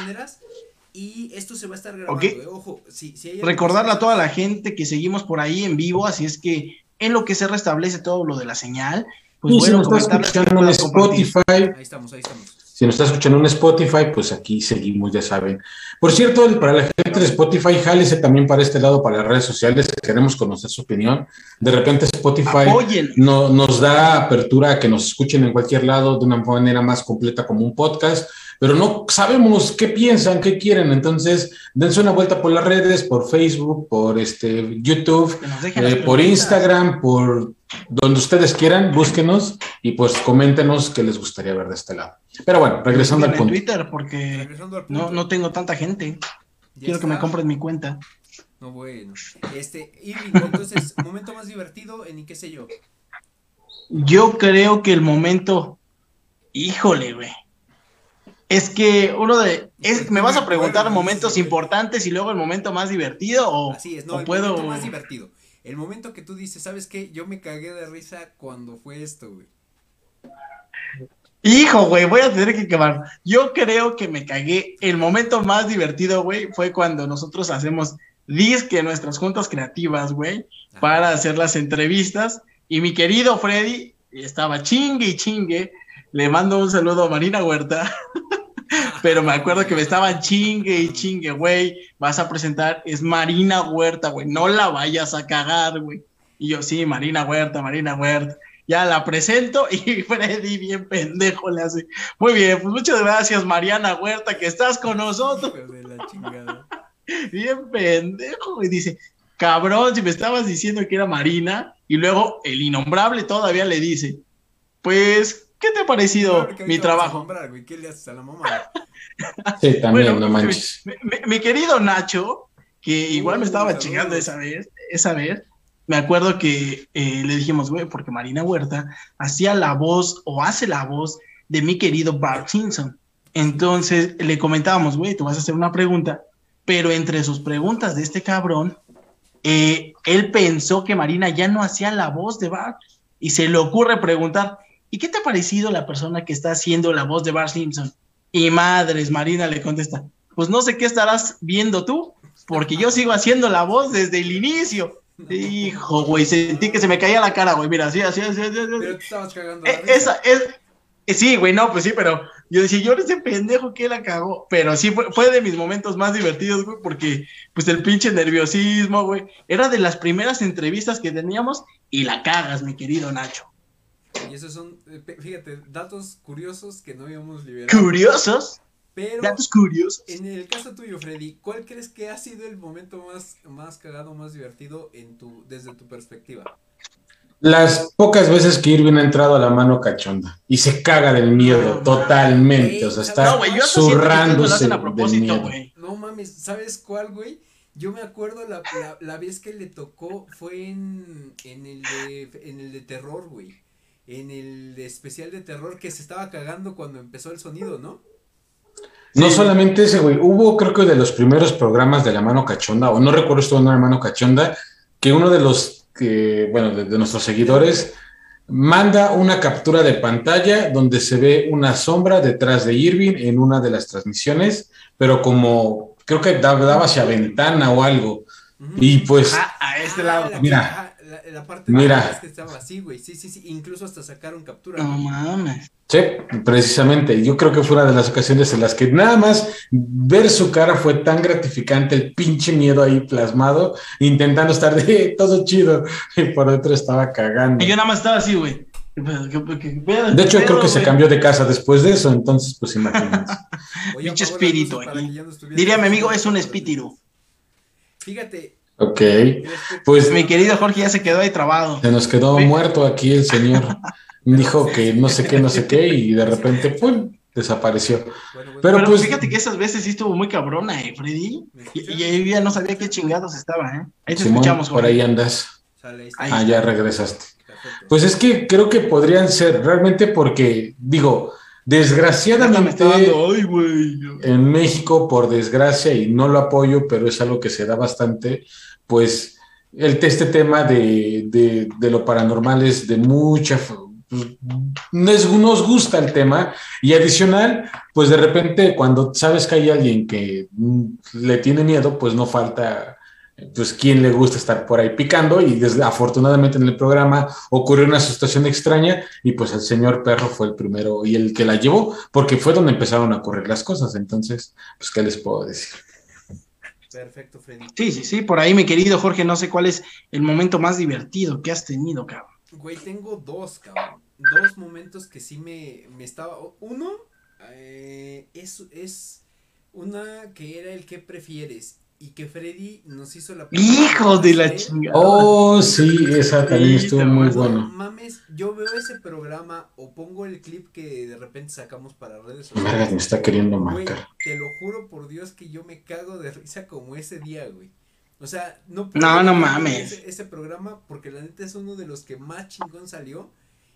Y esto se va a estar grabando, eh, ojo, si, si Recordarle a toda la gente que seguimos por ahí en vivo, así es que en lo que se restablece todo lo de la señal, pues bueno, si escuchando en Spotify. Ahí estamos, ahí estamos. Si nos está escuchando en Spotify, pues aquí seguimos, ya saben. Por cierto, para la gente de Spotify, jálese también para este lado, para las redes sociales, queremos conocer su opinión. De repente Spotify no, nos da apertura a que nos escuchen en cualquier lado de una manera más completa como un podcast pero no sabemos qué piensan, qué quieren. Entonces, dense una vuelta por las redes, por Facebook, por este YouTube, eh, por Instagram, por donde ustedes quieran, búsquenos y pues coméntenos qué les gustaría ver de este lado. Pero bueno, regresando al punto. Twitter, porque no, no tengo tanta gente. Quiero que me compren mi cuenta. No, bueno. Este, y entonces, momento más divertido en y qué sé yo. Yo creo que el momento Híjole, güey. Es que uno de. Es, ¿Me vas a preguntar momentos importantes y luego el momento más divertido? O, Así es, no, el puedo... momento más divertido. El momento que tú dices, ¿sabes qué? Yo me cagué de risa cuando fue esto, güey. Hijo, güey, voy a tener que quemar. Yo creo que me cagué. El momento más divertido, güey, fue cuando nosotros hacemos disque nuestras juntas creativas, güey, para hacer las entrevistas. Y mi querido Freddy estaba chingue y chingue. Le mando un saludo a Marina Huerta. Pero me acuerdo que me estaban chingue y chingue, güey. Vas a presentar, es Marina Huerta, güey. No la vayas a cagar, güey. Y yo, sí, Marina Huerta, Marina Huerta. Ya la presento y Freddy, bien pendejo, le hace. Muy bien, pues muchas gracias, Mariana Huerta, que estás con nosotros. Bien pendejo, y dice, cabrón, si me estabas diciendo que era Marina, y luego el innombrable todavía le dice, pues ¿Qué te ha parecido mi trabajo? ¿Qué le haces a la mamá? sí, también, no manches. Mi, querido Nacho, que igual me estaba chingando esa vez, esa vez, me acuerdo que eh, le dijimos, güey, porque Marina Huerta hacía la voz o hace la voz de mi querido Bart Simpson. Entonces le comentábamos, güey, tú vas a hacer una pregunta, pero entre sus preguntas de este cabrón, eh, él pensó que Marina ya no hacía la voz de Bart y se le ocurre preguntar, ¿y qué te ha parecido la persona que está haciendo la voz de Bart Simpson? Y madres, Marina le contesta, pues no sé qué estarás viendo tú, porque yo sigo haciendo la voz desde el inicio. Hijo, güey, sentí que se me caía la cara, güey, mira, así, así, así, así. Pero te estabas cagando. Eh, esa, es, eh, sí, güey, no, pues sí, pero yo decía, yo ese pendejo que la cagó, pero sí fue, fue de mis momentos más divertidos, güey, porque pues el pinche nerviosismo, güey, era de las primeras entrevistas que teníamos y la cagas, mi querido Nacho. Y esos son, eh, fíjate, datos curiosos que no habíamos liberado. ¿Curiosos? Pero, datos curiosos. En el caso tuyo, Freddy, ¿cuál crees que ha sido el momento más, más cagado, más divertido en tu, desde tu perspectiva? Las pocas veces que Irving ha entrado a la mano cachonda y se caga del miedo totalmente, o sea, está no, zurrándose del miedo. No mames, ¿sabes cuál, güey? Yo me acuerdo la, la, la, vez que le tocó fue en, en, el, de, en el de terror, güey en el especial de terror que se estaba cagando cuando empezó el sonido, ¿no? No solamente ese, güey. Hubo, creo que de los primeros programas de la mano cachonda, o no recuerdo esto de la mano cachonda, que uno de los, que, bueno, de, nuestros seguidores manda una captura de pantalla donde se ve una sombra detrás de Irving en una de las transmisiones, pero como creo que daba hacia ventana o algo. Y pues. Ah, a este lado. Ah, mira la parte Mira. que estaba así, güey. Sí, sí, sí. Incluso hasta sacaron captura. No mames. Sí, precisamente. Yo creo que fue una de las ocasiones en las que nada más ver su cara fue tan gratificante, el pinche miedo ahí plasmado, intentando estar de todo chido. Y por dentro estaba cagando. Y yo nada más estaba así, güey. De hecho, creo que se cambió de casa después de eso, entonces, pues imagínense. Pinche espíritu Diría mi amigo, es un espíritu. Fíjate, Ok, pues mi querido Jorge ya se quedó ahí trabado. Se nos quedó muerto aquí el señor. Dijo que no sé qué, no sé qué y de repente, ¡pum! desapareció. Pero, pues fíjate que esas veces sí estuvo muy cabrona, ¿eh, Freddy? Y, ahí ya no sabía qué chingados estaba, ¿eh? Ahí te escuchamos, Por ahí andas. ah, ya regresaste. Pues es que creo que podrían ser, realmente porque, digo, Desgraciadamente, en México, por desgracia, y no lo apoyo, pero es algo que se da bastante, pues el, este tema de, lo paranormal es de mucha... Pues, nos gusta el tema y adicional, pues de repente cuando sabes que hay alguien que le tiene miedo, pues no falta pues quién le gusta estar por ahí picando y afortunadamente en el programa ocurrió una situación extraña y pues el señor perro fue el primero y el que la llevó porque fue donde empezaron a ocurrir las cosas. Entonces, pues, ¿qué les puedo decir? Perfecto, Freddy. Sí, sí, sí, por ahí mi querido Jorge, no sé cuál es el momento más divertido que has tenido, cabrón. Güey, tengo dos, cabrón. Dos momentos que sí me, me estaba... Uno eh, es, es una que era el que prefieres y que Freddy nos hizo la ¡Hijo de la chingada! Oh, sí, esa también estuvo muy bueno. Mames, yo veo ese programa o pongo el clip que de repente sacamos para redes sociales. me está queriendo matar. te lo juro por Dios que yo me cago de risa como ese día, güey. O sea, no No, no mames. Ese, ese, programa porque la neta es uno de los que más chingón salió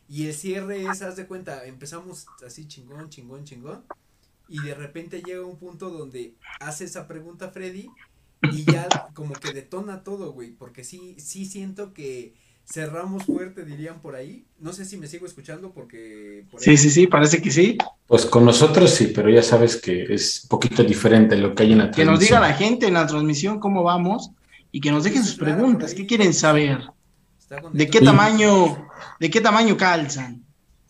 Y el cierre es, haz de cuenta, empezamos así chingón, chingón, chingón. Y de repente llega un punto donde hace esa pregunta Freddy y ya como que detona todo, güey. Porque sí, sí siento que cerramos fuerte, dirían por ahí. No sé si me sigo escuchando porque... sí, sí, sí, parece que sí. Pues con nosotros sí, pero ya sabes que es un poquito diferente lo que hay en la transmisión. Que nos diga la gente en la transmisión cómo vamos y que nos dejen sus preguntas. ¿Qué quieren saber? ¿De qué tamaño, de qué tamaño calzan?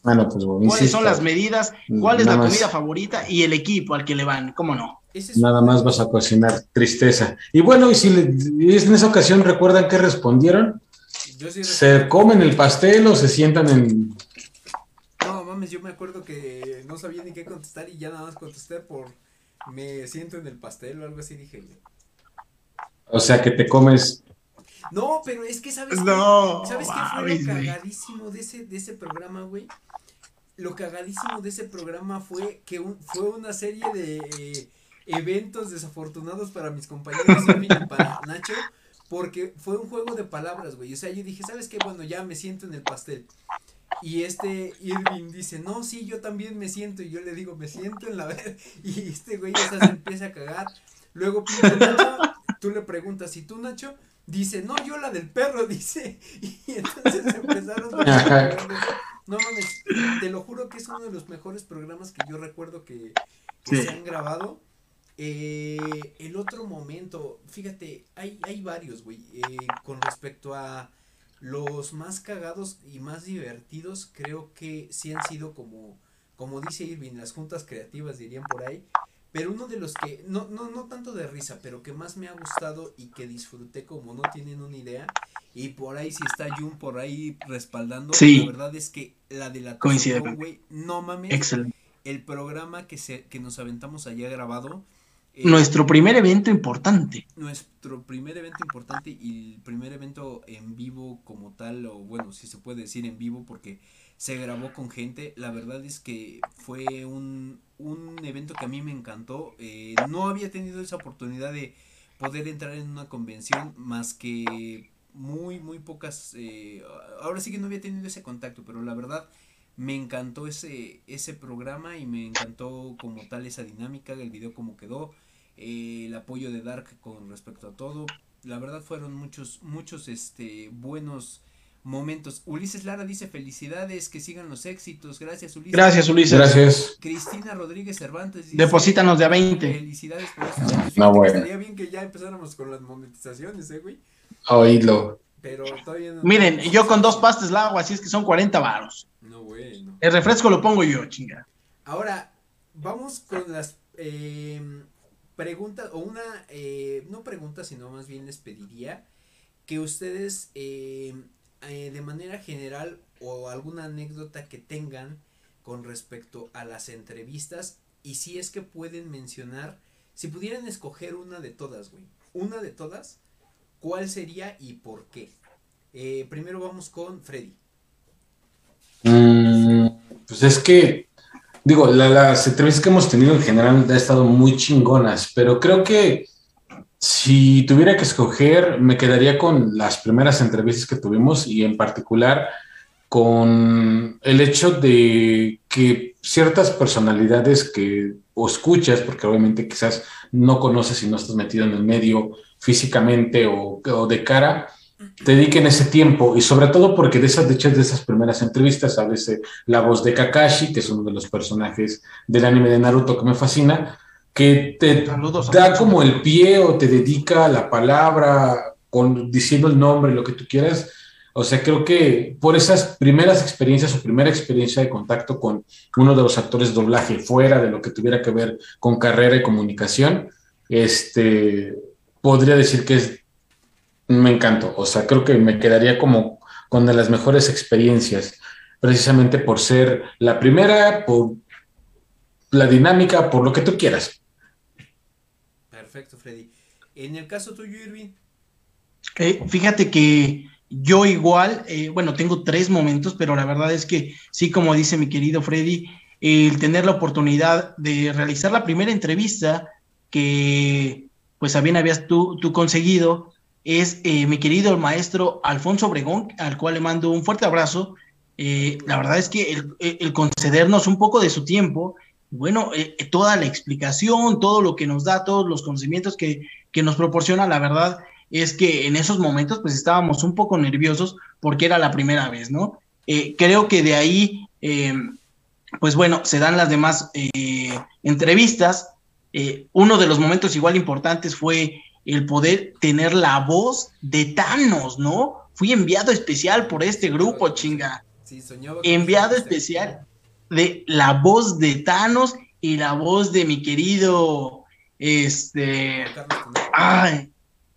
Bueno, pues ¿Cuáles son las medidas? ¿Cuál es la comida favorita? Y el equipo al que le van, ¿cómo no? Nada más vas a cocinar tristeza. Y bueno, y si en esa ocasión recuerdan que respondieron, ¿Se comen el pastel o se sientan en.? No, mames, yo me acuerdo que no sabía ni qué contestar y ya nada más contesté por. Me siento en el pastel o algo así, dije. O sea que te comes. No, pero es que sabes no, ¿sabes qué fue lo cagadísimo de ese, de ese programa, güey? Lo cagadísimo de ese programa fue que fue una serie de eh, eventos desafortunados para mis compañeros y para Nacho porque fue un juego de palabras, güey. O sea, yo dije, ¿sabes qué? Bueno, ya me siento en el pastel. Y este Irving dice, no, sí, yo también me siento. Y yo le digo, me siento en la vez. Y este güey ya se empieza a cagar. Luego Nacho, tú le preguntas, ¿y tú, Nacho? Dice, no, yo la del perro, dice. Y entonces empezaron a... No mames, te lo juro que es uno de los mejores programas que yo recuerdo que, se han grabado. Eh, el otro momento, fíjate, hay, hay varios, güey, eh, con respecto a los más cagados y más divertidos, creo que sí han sido como, como dice Irving, las juntas creativas dirían por ahí, pero uno de los que, no, no, no tanto de risa, pero que más me ha gustado y que disfruté como no tienen una idea, y por ahí si está Jun por ahí respaldando, la verdad es que la de la güey, no mames, Excelente. el programa que, se, que nos aventamos allá grabado, eh, nuestro primer evento importante. Nuestro primer evento importante y el primer evento en vivo como tal, o bueno, si se puede decir en vivo porque se grabó con gente. La verdad es que fue un, un evento que a mí me encantó. Eh, no había tenido esa oportunidad de poder entrar en una convención más que muy, muy pocas. Eh, ahora sí que no había tenido ese contacto, pero la verdad me encantó ese, ese programa y me encantó como tal esa dinámica, el video como quedó, eh, el apoyo de Dark con respecto a todo. La verdad fueron muchos, muchos este, buenos momentos. Ulises Lara dice felicidades, que sigan los éxitos. Gracias Ulises. Gracias Ulises. Gracias. Cristina Rodríguez Cervantes dice, Deposítanos de a 20. Felicidades por No, bueno. Estaría bien que ya empezáramos con las monetizaciones, eh, güey. Oídlo. Pero todavía no. Miren, yo con dos pastes la hago, así es que son 40 varos. No, güey. El refresco lo pongo yo, chinga. Ahora, vamos con las em, preguntas, o una, eh, no pregunta, sino más bien les pediría que ustedes em, eh, de manera general o alguna anécdota que tengan con respecto a las entrevistas y si es que pueden mencionar, si pudieran escoger una de todas, güey, una de todas, ¿cuál sería y por qué? Eh, primero vamos con Freddy. Mm, pues es que, digo, las entrevistas que hemos tenido en general han estado muy chingonas, pero creo que si tuviera que escoger, me quedaría con las primeras entrevistas que tuvimos y en particular con el hecho de que ciertas personalidades que escuchas, porque obviamente quizás no conoces y no estás metido en el medio físicamente o, o de cara, dediquen ese tiempo y sobre todo porque de esas, de de esas primeras entrevistas a veces la voz de Kakashi, que es uno de los personajes del anime de Naruto que me fascina, que te da como el pie o te dedica la palabra con, diciendo el nombre, lo que tú quieras. O sea, creo que por esas primeras experiencias o primera experiencia de contacto con uno de los actores de doblaje fuera de lo que tuviera que ver con carrera y comunicación, este, podría decir que es me encantó. O sea, creo que me quedaría como con de las mejores experiencias, precisamente por ser la primera, por la dinámica, por lo que tú quieras. Perfecto, Freddy. En el caso tuyo, Irving. Eh, fíjate que yo igual, eh, bueno, tengo tres momentos, pero la verdad es que sí, como dice mi querido Freddy, el tener la oportunidad de realizar la primera entrevista que pues bien habías tú, tú conseguido es eh, mi querido maestro Alfonso Obregón, al cual le mando un fuerte abrazo, eh, la verdad es que el, concedernos un poco de su tiempo, bueno, eh, toda la explicación, todo lo que nos da, todos los conocimientos que, que nos proporciona, la verdad es que en esos momentos pues estábamos un poco nerviosos porque era la primera vez, ¿no? Creo que de ahí, pues bueno, se dan las demás entrevistas. uno de los momentos igual importantes fue el poder tener la voz de Thanos, ¿no? Fui enviado especial por este grupo, chinga. enviado especial de la voz de Thanos y la voz de mi querido, este, ay,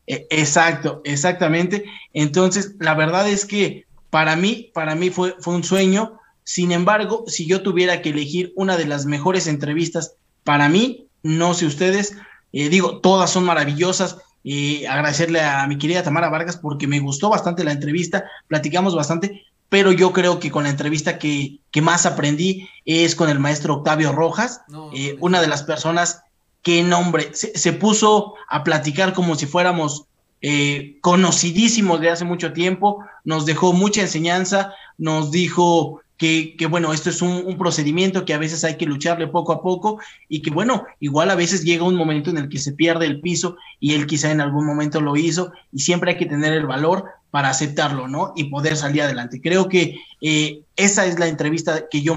e, exacto, exactamente. Entonces, la verdad es que para mí, para mí fue, fue un sueño. Sin embargo, si yo tuviera que elegir una de las mejores entrevistas para mí, no sé ustedes, eh, digo, todas son maravillosas. Y agradecerle a mi querida Tamara Vargas porque me gustó bastante la entrevista, platicamos bastante, pero yo creo que con la entrevista que, que más aprendí es con el maestro Octavio Rojas, eh, una de las personas que, nombre, se, se, puso a platicar como si fuéramos eh, conocidísimos de hace mucho tiempo, nos dejó mucha enseñanza, nos dijo que, bueno, esto es un, procedimiento que a veces hay que lucharle poco a poco y que bueno, igual a veces llega un momento en el que se pierde el piso y él quizá en algún momento lo hizo y siempre hay que tener el valor para aceptarlo, ¿no? Y poder salir adelante. Creo que eh, esa es la entrevista que yo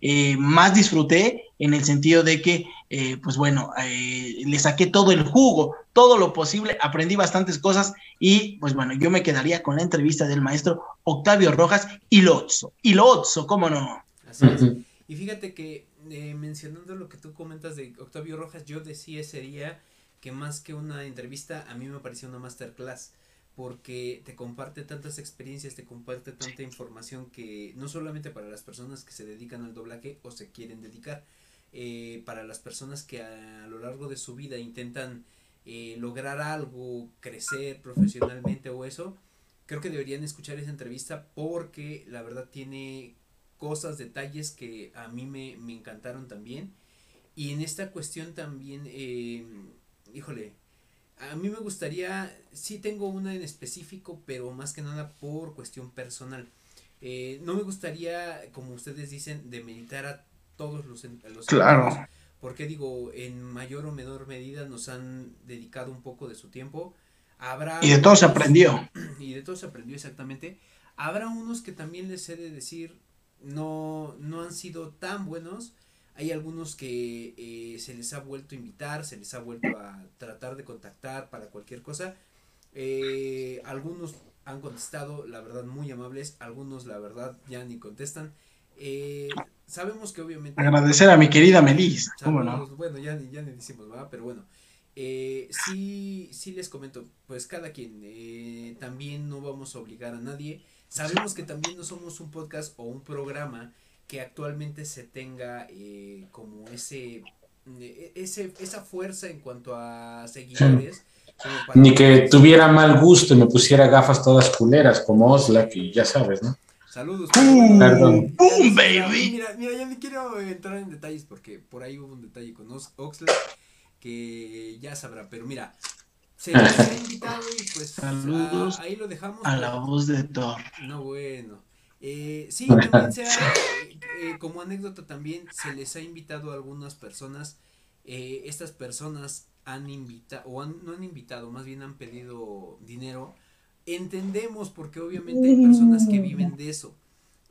eh, más disfruté en el sentido de que, eh, pues bueno, eh, le saqué todo el jugo, todo lo posible, aprendí bastantes cosas y pues bueno, yo me quedaría con la entrevista del maestro Octavio Rojas y Lotso, y Lotso, ¿cómo no? Así es. Y fíjate que mencionando lo que tú comentas de Octavio Rojas, yo decía ese día que más que una entrevista, a mí me pareció una masterclass porque te comparte tantas experiencias, te comparte tanta información que no solamente para las personas que se dedican al doblaje o se quieren dedicar, eh, para las personas que a, lo largo de su vida intentan eh, lograr algo, crecer profesionalmente o eso, creo que deberían escuchar esa entrevista porque la verdad tiene cosas, detalles que a mí me, me encantaron también. Y en esta cuestión también, eh, híjole, a mí me gustaría, sí tengo una en específico, pero más que nada por cuestión personal. Eh, no me gustaría, como ustedes dicen, demeritar a todos los, los claro. porque digo, en mayor o menor medida nos han dedicado un poco de su tiempo. Habrá y de todo se aprendió. Y de todo se aprendió exactamente. Habrá unos que también les he de decir, no, no han sido tan buenos, hay algunos que eh, se les ha vuelto a invitar, se les ha vuelto a tratar de contactar para cualquier cosa. Eh, algunos han contestado, la verdad, muy amables. Algunos, la verdad, ya ni contestan. Eh, sabemos que obviamente... Agradecer a mi querida Melissa. ¿Cómo no? Bueno, ya, ya ni decimos, ¿verdad? Pero bueno. Eh, sí, sí les comento, pues cada quien, eh, también no vamos a obligar a nadie. Sabemos que también no somos un podcast o un programa que actualmente se tenga eh, como ese, eh, ese, esa fuerza en cuanto a seguidores. Ni que tuviera mal gusto y me pusiera gafas todas culeras como Osla, que ya sabes, ¿no? Saludos. Perdón. baby. Mira, mira, ya ni quiero entrar en detalles porque por ahí hubo un detalle con Oxley que ya sabrá, pero mira, se nos ha invitado y pues Saludos ahí lo dejamos. A la voz de Thor. No, bueno. Eh, sí, también sea, eh, como anécdota también se les ha invitado a algunas personas, eh, estas personas han invitado, o no han invitado, más bien han pedido dinero. Entendemos porque obviamente hay personas que viven de eso.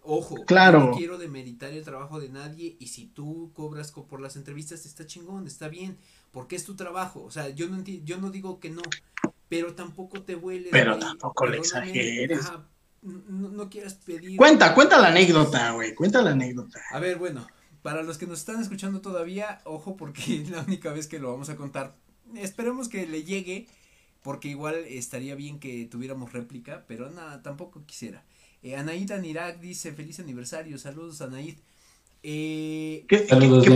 Ojo, claro. no quiero demeritar el trabajo de nadie y si tú cobras por las entrevistas está chingón, está bien, porque es tu trabajo. O sea, yo no yo no digo que no, pero tampoco te vuelves. Pero tampoco le exageres no, quieras pedir. Cuenta, cuenta la anécdota, güey. Cuenta la anécdota. A ver, bueno, para los que nos están escuchando todavía, ojo, porque es la única vez que lo vamos a contar. Esperemos que le llegue, porque igual estaría bien que tuviéramos réplica, pero nada, tampoco quisiera. Eh, Anaid Anirak dice: Feliz aniversario, saludos, Anaid. Eh, que,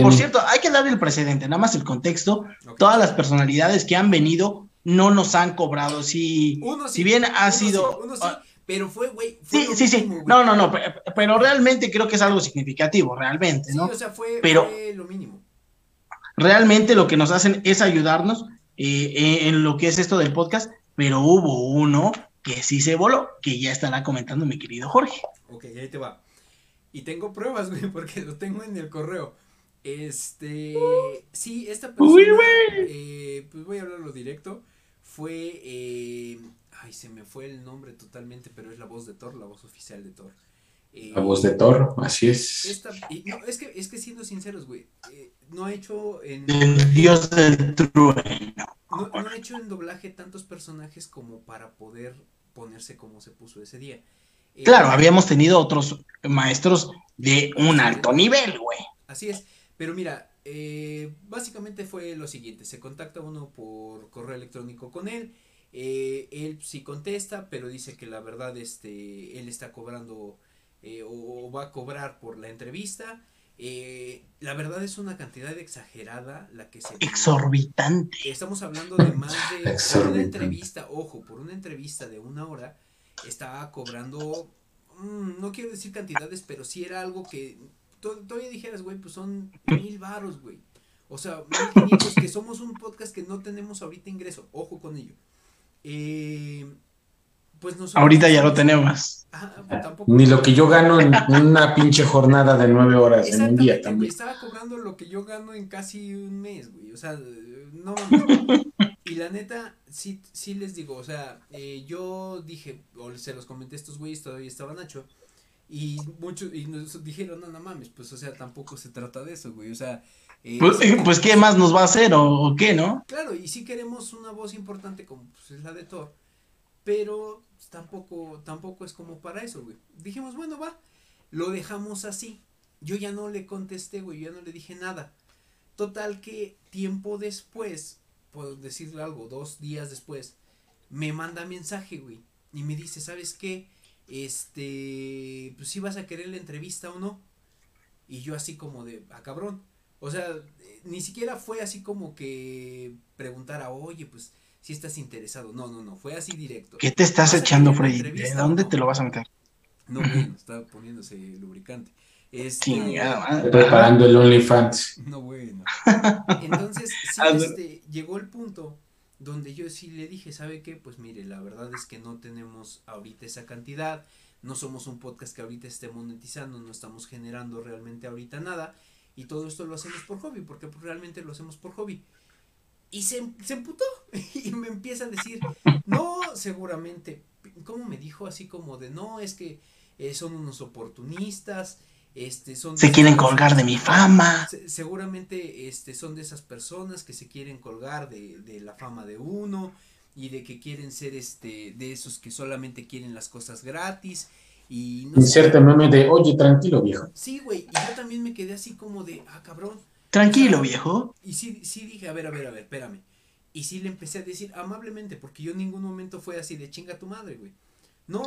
por cierto, hay que darle el precedente, nada más el contexto. Todas las personalidades que han venido no nos han cobrado. Si, si bien ha sido. Pero fue, güey. Sí, sí, sí. No, no, no. Pero, realmente creo que es algo significativo, realmente, ¿no? Sí, o sea, fue, pero lo mínimo. Realmente lo que nos hacen es ayudarnos eh, eh, en lo que es esto del podcast, pero hubo uno que sí se voló, que ya estará comentando mi querido Jorge. Ok, ahí te va. Y tengo pruebas, güey, porque lo tengo en el correo. Este, sí, esta persona, eh, pues voy a hablarlo directo, fue, eh, ay, se me fue el nombre totalmente, pero es la voz de Thor, la voz oficial de Thor. Eh, la voz de Thor, así es. Esta, no, es que, es que siendo sinceros, güey, eh, no ha hecho en... El dios del trueno. No, no ha hecho en doblaje tantos personajes como para poder ponerse como se puso ese día. Claro, habíamos tenido otros maestros de un alto nivel, güey. Así es. Pero mira, eh, básicamente fue lo siguiente, se contacta uno por correo electrónico con él, eh, él sí contesta, pero dice que la verdad este, él está cobrando eh, o, va a cobrar por la entrevista. la verdad es una cantidad exagerada la que se... Exorbitante. Estamos hablando de más de... Por una entrevista, ojo, por una entrevista de una hora, estaba cobrando... Mm, no quiero decir cantidades, pero sí era algo que todavía dijeras, güey, pues son mil varos, güey. O sea, mil quinientos, que somos un podcast que no tenemos ahorita ingreso. Ojo con ello. Eh, pues nosotros, ahorita ya lo tenemos. Pues Ni lo que yo gano en una pinche jornada de nueve horas en un día también. Estaba cobrando lo que yo gano en casi un mes, güey. O sea, no. y la neta, sí, sí les digo, o sea, eh, yo dije, o se los comenté a estos güeyes, todavía estaba Nacho. Y muchos, y nos dijeron, no, no mames, pues, o sea, tampoco se trata de eso, güey, o sea. Eh, pues, eh, pues, ¿qué más nos va a hacer o, qué, no? Claro, y sí queremos una voz importante como pues, es la de Thor, pero tampoco, tampoco es como para eso, güey. Dijimos, bueno, va, lo dejamos así. Yo ya no le contesté, güey, yo ya no le dije nada. Total que tiempo después, puedo decirle algo, dos días después, me manda mensaje, güey, y me dice, ¿sabes qué? este, pues si vas a querer la entrevista o no. Y yo así como de, a ah, cabrón. O sea, ni siquiera fue así como que preguntara, oye, pues si estás interesado. No, no, no, fue así directo. ¿Qué te estás echando, Freddy? ¿De dónde te lo vas a meter? No, bueno, estaba poniéndose lubricante. Este, preparando el OnlyFans. No, bueno. Entonces, sí, este, llegó el punto donde yo sí le dije, ¿sabe qué? Pues mire, la verdad es que no tenemos ahorita esa cantidad, no somos un podcast que ahorita esté monetizando, no estamos generando realmente ahorita nada, y todo esto lo hacemos por hobby, porque realmente lo hacemos por hobby. Y se, se emputó y me empieza a decir, no, seguramente, ¿cómo me dijo? Así como de, no, es que eh, son unos oportunistas, este, son se quieren colgar de mi fama. seguramente este, son de esas personas que se quieren colgar de, de, la fama de uno y de que quieren ser este, de esos que solamente quieren las cosas gratis. Y no meme de, oye, tranquilo viejo. Sí, güey, y yo también me quedé así como de, ah, cabrón. Tranquilo viejo. Y sí, sí dije, a ver, a ver, a ver, espérame. Y sí le empecé a decir amablemente, porque yo en ningún momento fue así de chinga tu madre, güey. No,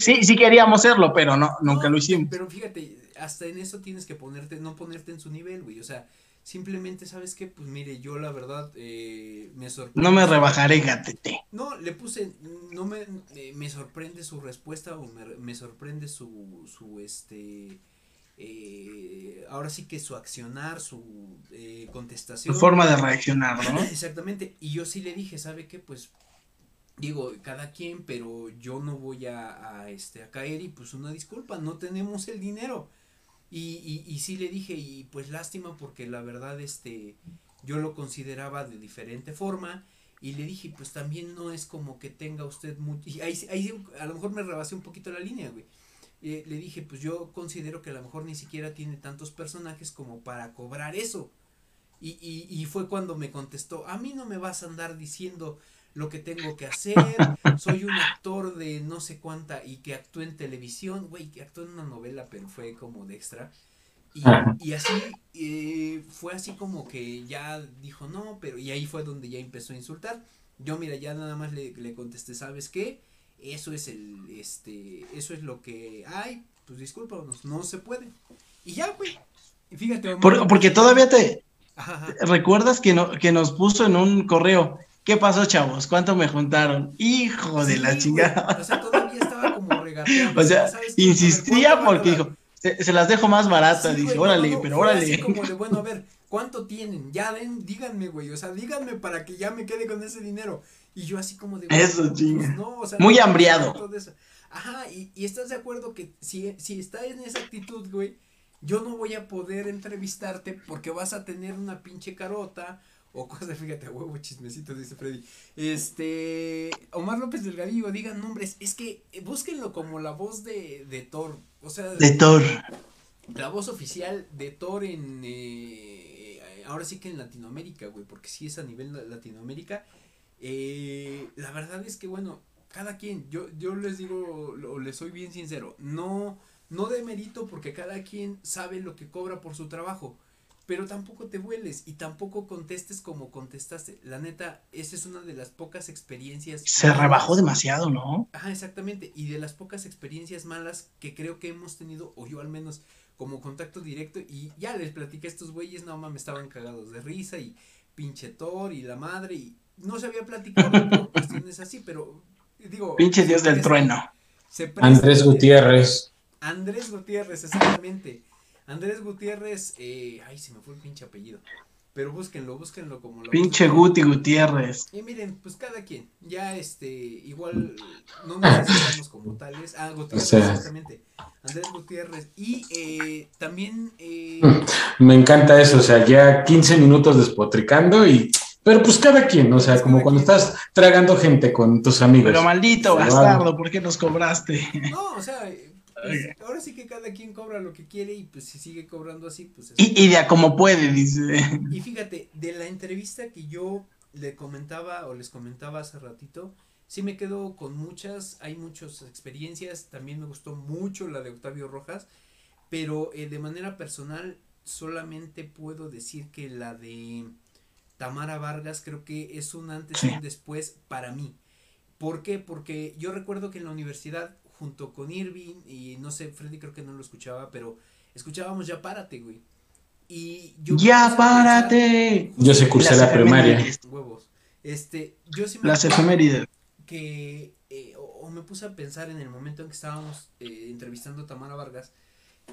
sí, sí queríamos hacerlo, pero no, nunca lo hicimos. Pero fíjate, hasta en eso tienes que ponerte, no ponerte en su nivel, güey. O sea, simplemente, ¿sabes qué? Pues mire, yo la verdad eh, me sorprende. No me rebajaré, gatete. No, le puse, no me, eh, me sorprende su respuesta o me, me sorprende su, su, este, eh, ahora sí que su accionar, su eh, contestación. Su forma de reaccionar, ¿no? Exactamente. Y yo sí le dije, ¿sabe qué? Pues digo, cada quien, pero yo no voy a, a, este, a caer y pues una disculpa, no tenemos el dinero. Y, y, y sí le dije, y pues lástima porque la verdad, este, yo lo consideraba de diferente forma. Y le dije, pues también no es como que tenga usted mucho. Y ahí, ahí a lo mejor me rebasé un poquito la línea, güey. Eh, le dije, pues yo considero que a lo mejor ni siquiera tiene tantos personajes como para cobrar eso. Y, y, y fue cuando me contestó, a mí no me vas a andar diciendo lo que tengo que hacer, soy un actor de no sé cuánta y que actúe en televisión, güey, que actuó en una novela, pero fue como de extra. Y, y así, eh, fue así como que ya dijo no, pero y ahí fue donde ya empezó a insultar. Yo, mira, ya nada más le, le contesté, ¿sabes qué? Eso es el, este, eso es lo que hay, pues discúlpanos, no se puede. Y ya, güey. Fíjate. porque todavía te, ¿Recuerdas que, no, que nos puso en un correo? ¿Qué pasó, chavos? ¿Cuánto me juntaron? Hijo de la chingada. O sea, todavía estaba como regateando. O sea, insistía porque dijo, se, las dejo más baratas. dice, órale, pero órale. Así como de, bueno, a ver, ¿cuánto tienen? Ya den, díganme, güey. O sea, díganme para que ya me quede con ese dinero. Y yo así como de. Eso, pues, no, o sea, Muy hambriado. Ajá, y, y estás de acuerdo que si, si está en esa actitud, güey, yo no voy a poder entrevistarte porque vas a tener una pinche carota o cosas, fíjate, huevo chismecito, dice Freddy. Este, Omar López del Delgadillo, digan nombres, es que eh, búsquenlo como la voz de, de Thor, o sea. De Thor. La voz oficial de Thor en, eh, ahora sí que en Latinoamérica, güey, porque sí es a nivel Latinoamérica. Eh, la verdad es que, bueno, cada quien, yo, yo les digo, o les soy bien sincero, no, no de mérito porque cada quien sabe lo que cobra por su trabajo pero tampoco te vueles y tampoco contestes como contestaste. La neta, esa es una de las pocas experiencias. Se rebajó demasiado, ¿no? Ajá, exactamente. Y de las pocas experiencias malas que creo que hemos tenido, o yo al menos, como contacto directo. Y ya les platiqué a estos güeyes, no mames, estaban cagados de risa y pinche Thor y la madre. Y no se había platicado por cuestiones así, pero digo. Pinche Dios del trueno. Andrés Gutiérrez. Andrés Gutiérrez, exactamente. Andrés Gutiérrez, eh, ay, se me fue el pinche apellido. Pero búsquenlo, búsquenlo como lo. Pinche Guti Gutiérrez. Y miren, pues cada quien, ya este, igual no necesitamos como tales. Ah, Gutiérrez, exactamente. Andrés Gutiérrez. Y eh, también. Eh, me encanta eso, o sea, ya 15 minutos despotricando y. Pero pues cada quien, o sea, pues como cuando estás tragando gente con tus amigos. Pero maldito bastardo, ¿por qué nos cobraste? No, o sea, pues, ahora sí que cada quien cobra lo que quiere y pues si sigue cobrando así, pues... Y, y de a como puede, dice. Y fíjate, de la entrevista que yo le comentaba o les comentaba hace ratito, sí me quedo con muchas, hay muchas experiencias, también me gustó mucho la de Octavio Rojas, pero eh, de manera personal solamente puedo decir que la de Tamara Vargas creo que es un antes y un después para mí. ¿Por qué? Porque yo recuerdo que en la universidad junto con Irving y no sé, Freddy creo que no lo escuchaba, pero escuchábamos Ya Párate, güey. Y yo ¡Ya párate! Yo se cursé la primaria. Huevos. Este, yo sí me Las efemérides. Que, eh, o, me puse a pensar en el momento en que estábamos eh, entrevistando a Tamara Vargas,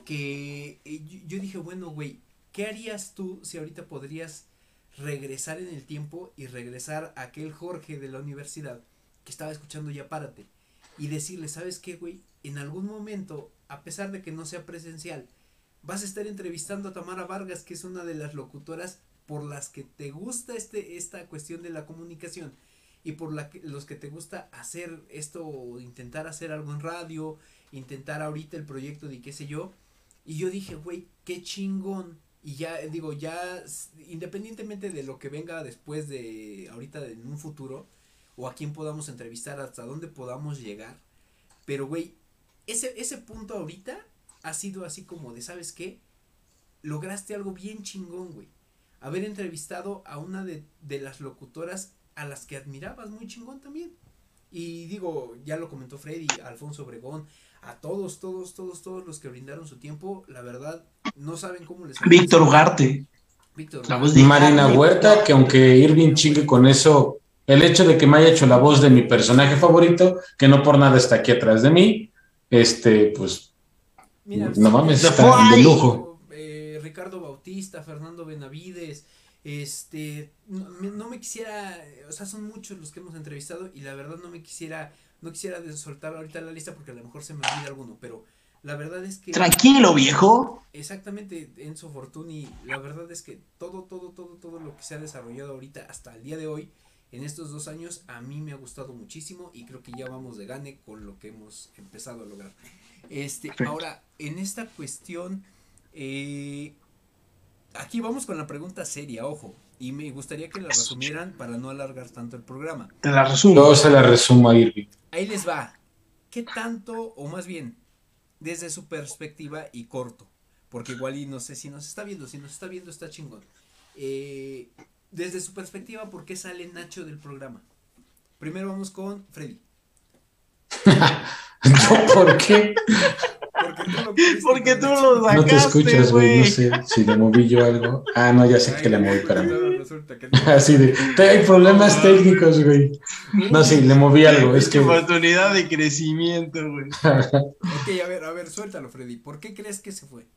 que eh, yo, yo dije, bueno, güey, ¿qué harías tú si ahorita podrías regresar en el tiempo y regresar a aquel Jorge de la universidad que estaba escuchando Ya Párate? y decirle, ¿sabes qué, güey? En algún momento, a pesar de que no sea presencial, vas a estar entrevistando a Tamara Vargas, que es una de las locutoras por las que te gusta este, esta cuestión de la comunicación y por la que, los que te gusta hacer esto, intentar hacer algo en radio, intentar ahorita el proyecto de qué sé yo. Y yo dije, güey, qué chingón. Y ya digo, ya independientemente de lo que venga después de ahorita en un futuro, o a quién podamos entrevistar, hasta dónde podamos llegar. Pero, güey, ese, ese punto ahorita ha sido así como de, ¿sabes qué? Lograste algo bien chingón, güey. Haber entrevistado a una de, de las locutoras a las que admirabas muy chingón también. Y digo, ya lo comentó Freddy, Alfonso Obregón, a todos, todos, todos, todos los que brindaron su tiempo, la verdad, no saben cómo les... Víctor Ugarte. Víctor Y Marina Huerta, que aunque Irving chingue con eso, el hecho de que me haya hecho la voz de mi personaje favorito, que no por nada está aquí atrás de mí, este, pues, no mames, está de lujo. Eh, Ricardo Bautista, Fernando Benavides, este, no, me quisiera, o sea, son muchos los que hemos entrevistado y la verdad no me quisiera, no quisiera soltar ahorita la lista porque a lo mejor se me olvida alguno, pero la verdad es que... Tranquilo, viejo. Exactamente, Enzo Fortuny, la verdad es que todo, todo, todo, todo lo que se ha desarrollado ahorita hasta el día de hoy, en estos dos años a mí me ha gustado muchísimo y creo que ya vamos de gane con lo que hemos empezado a lograr. Este, ahora, en esta cuestión, eh, aquí vamos con la pregunta seria, ojo, y me gustaría que la resumieran para no alargar tanto el programa. Te la resumo. Yo se la resumo a Irving. Ahí les va. ¿Qué tanto, o más bien, desde su perspectiva y corto? Porque igual y no sé si nos está viendo, si nos está viendo está chingón. Eh, desde su perspectiva, ¿por qué sale Nacho del programa? Primero vamos con Freddy. ¿Por qué? Porque tú lo, sacaste, No te escuchas, güey, no sé si le moví yo algo. Ah, no, ya sé que le moví para mí. Así de, hay problemas técnicos, güey. No, sí, le moví algo, es que... Oportunidad de crecimiento, güey. ok, a ver, a ver, suéltalo, Freddy. ¿Por qué crees que se fue?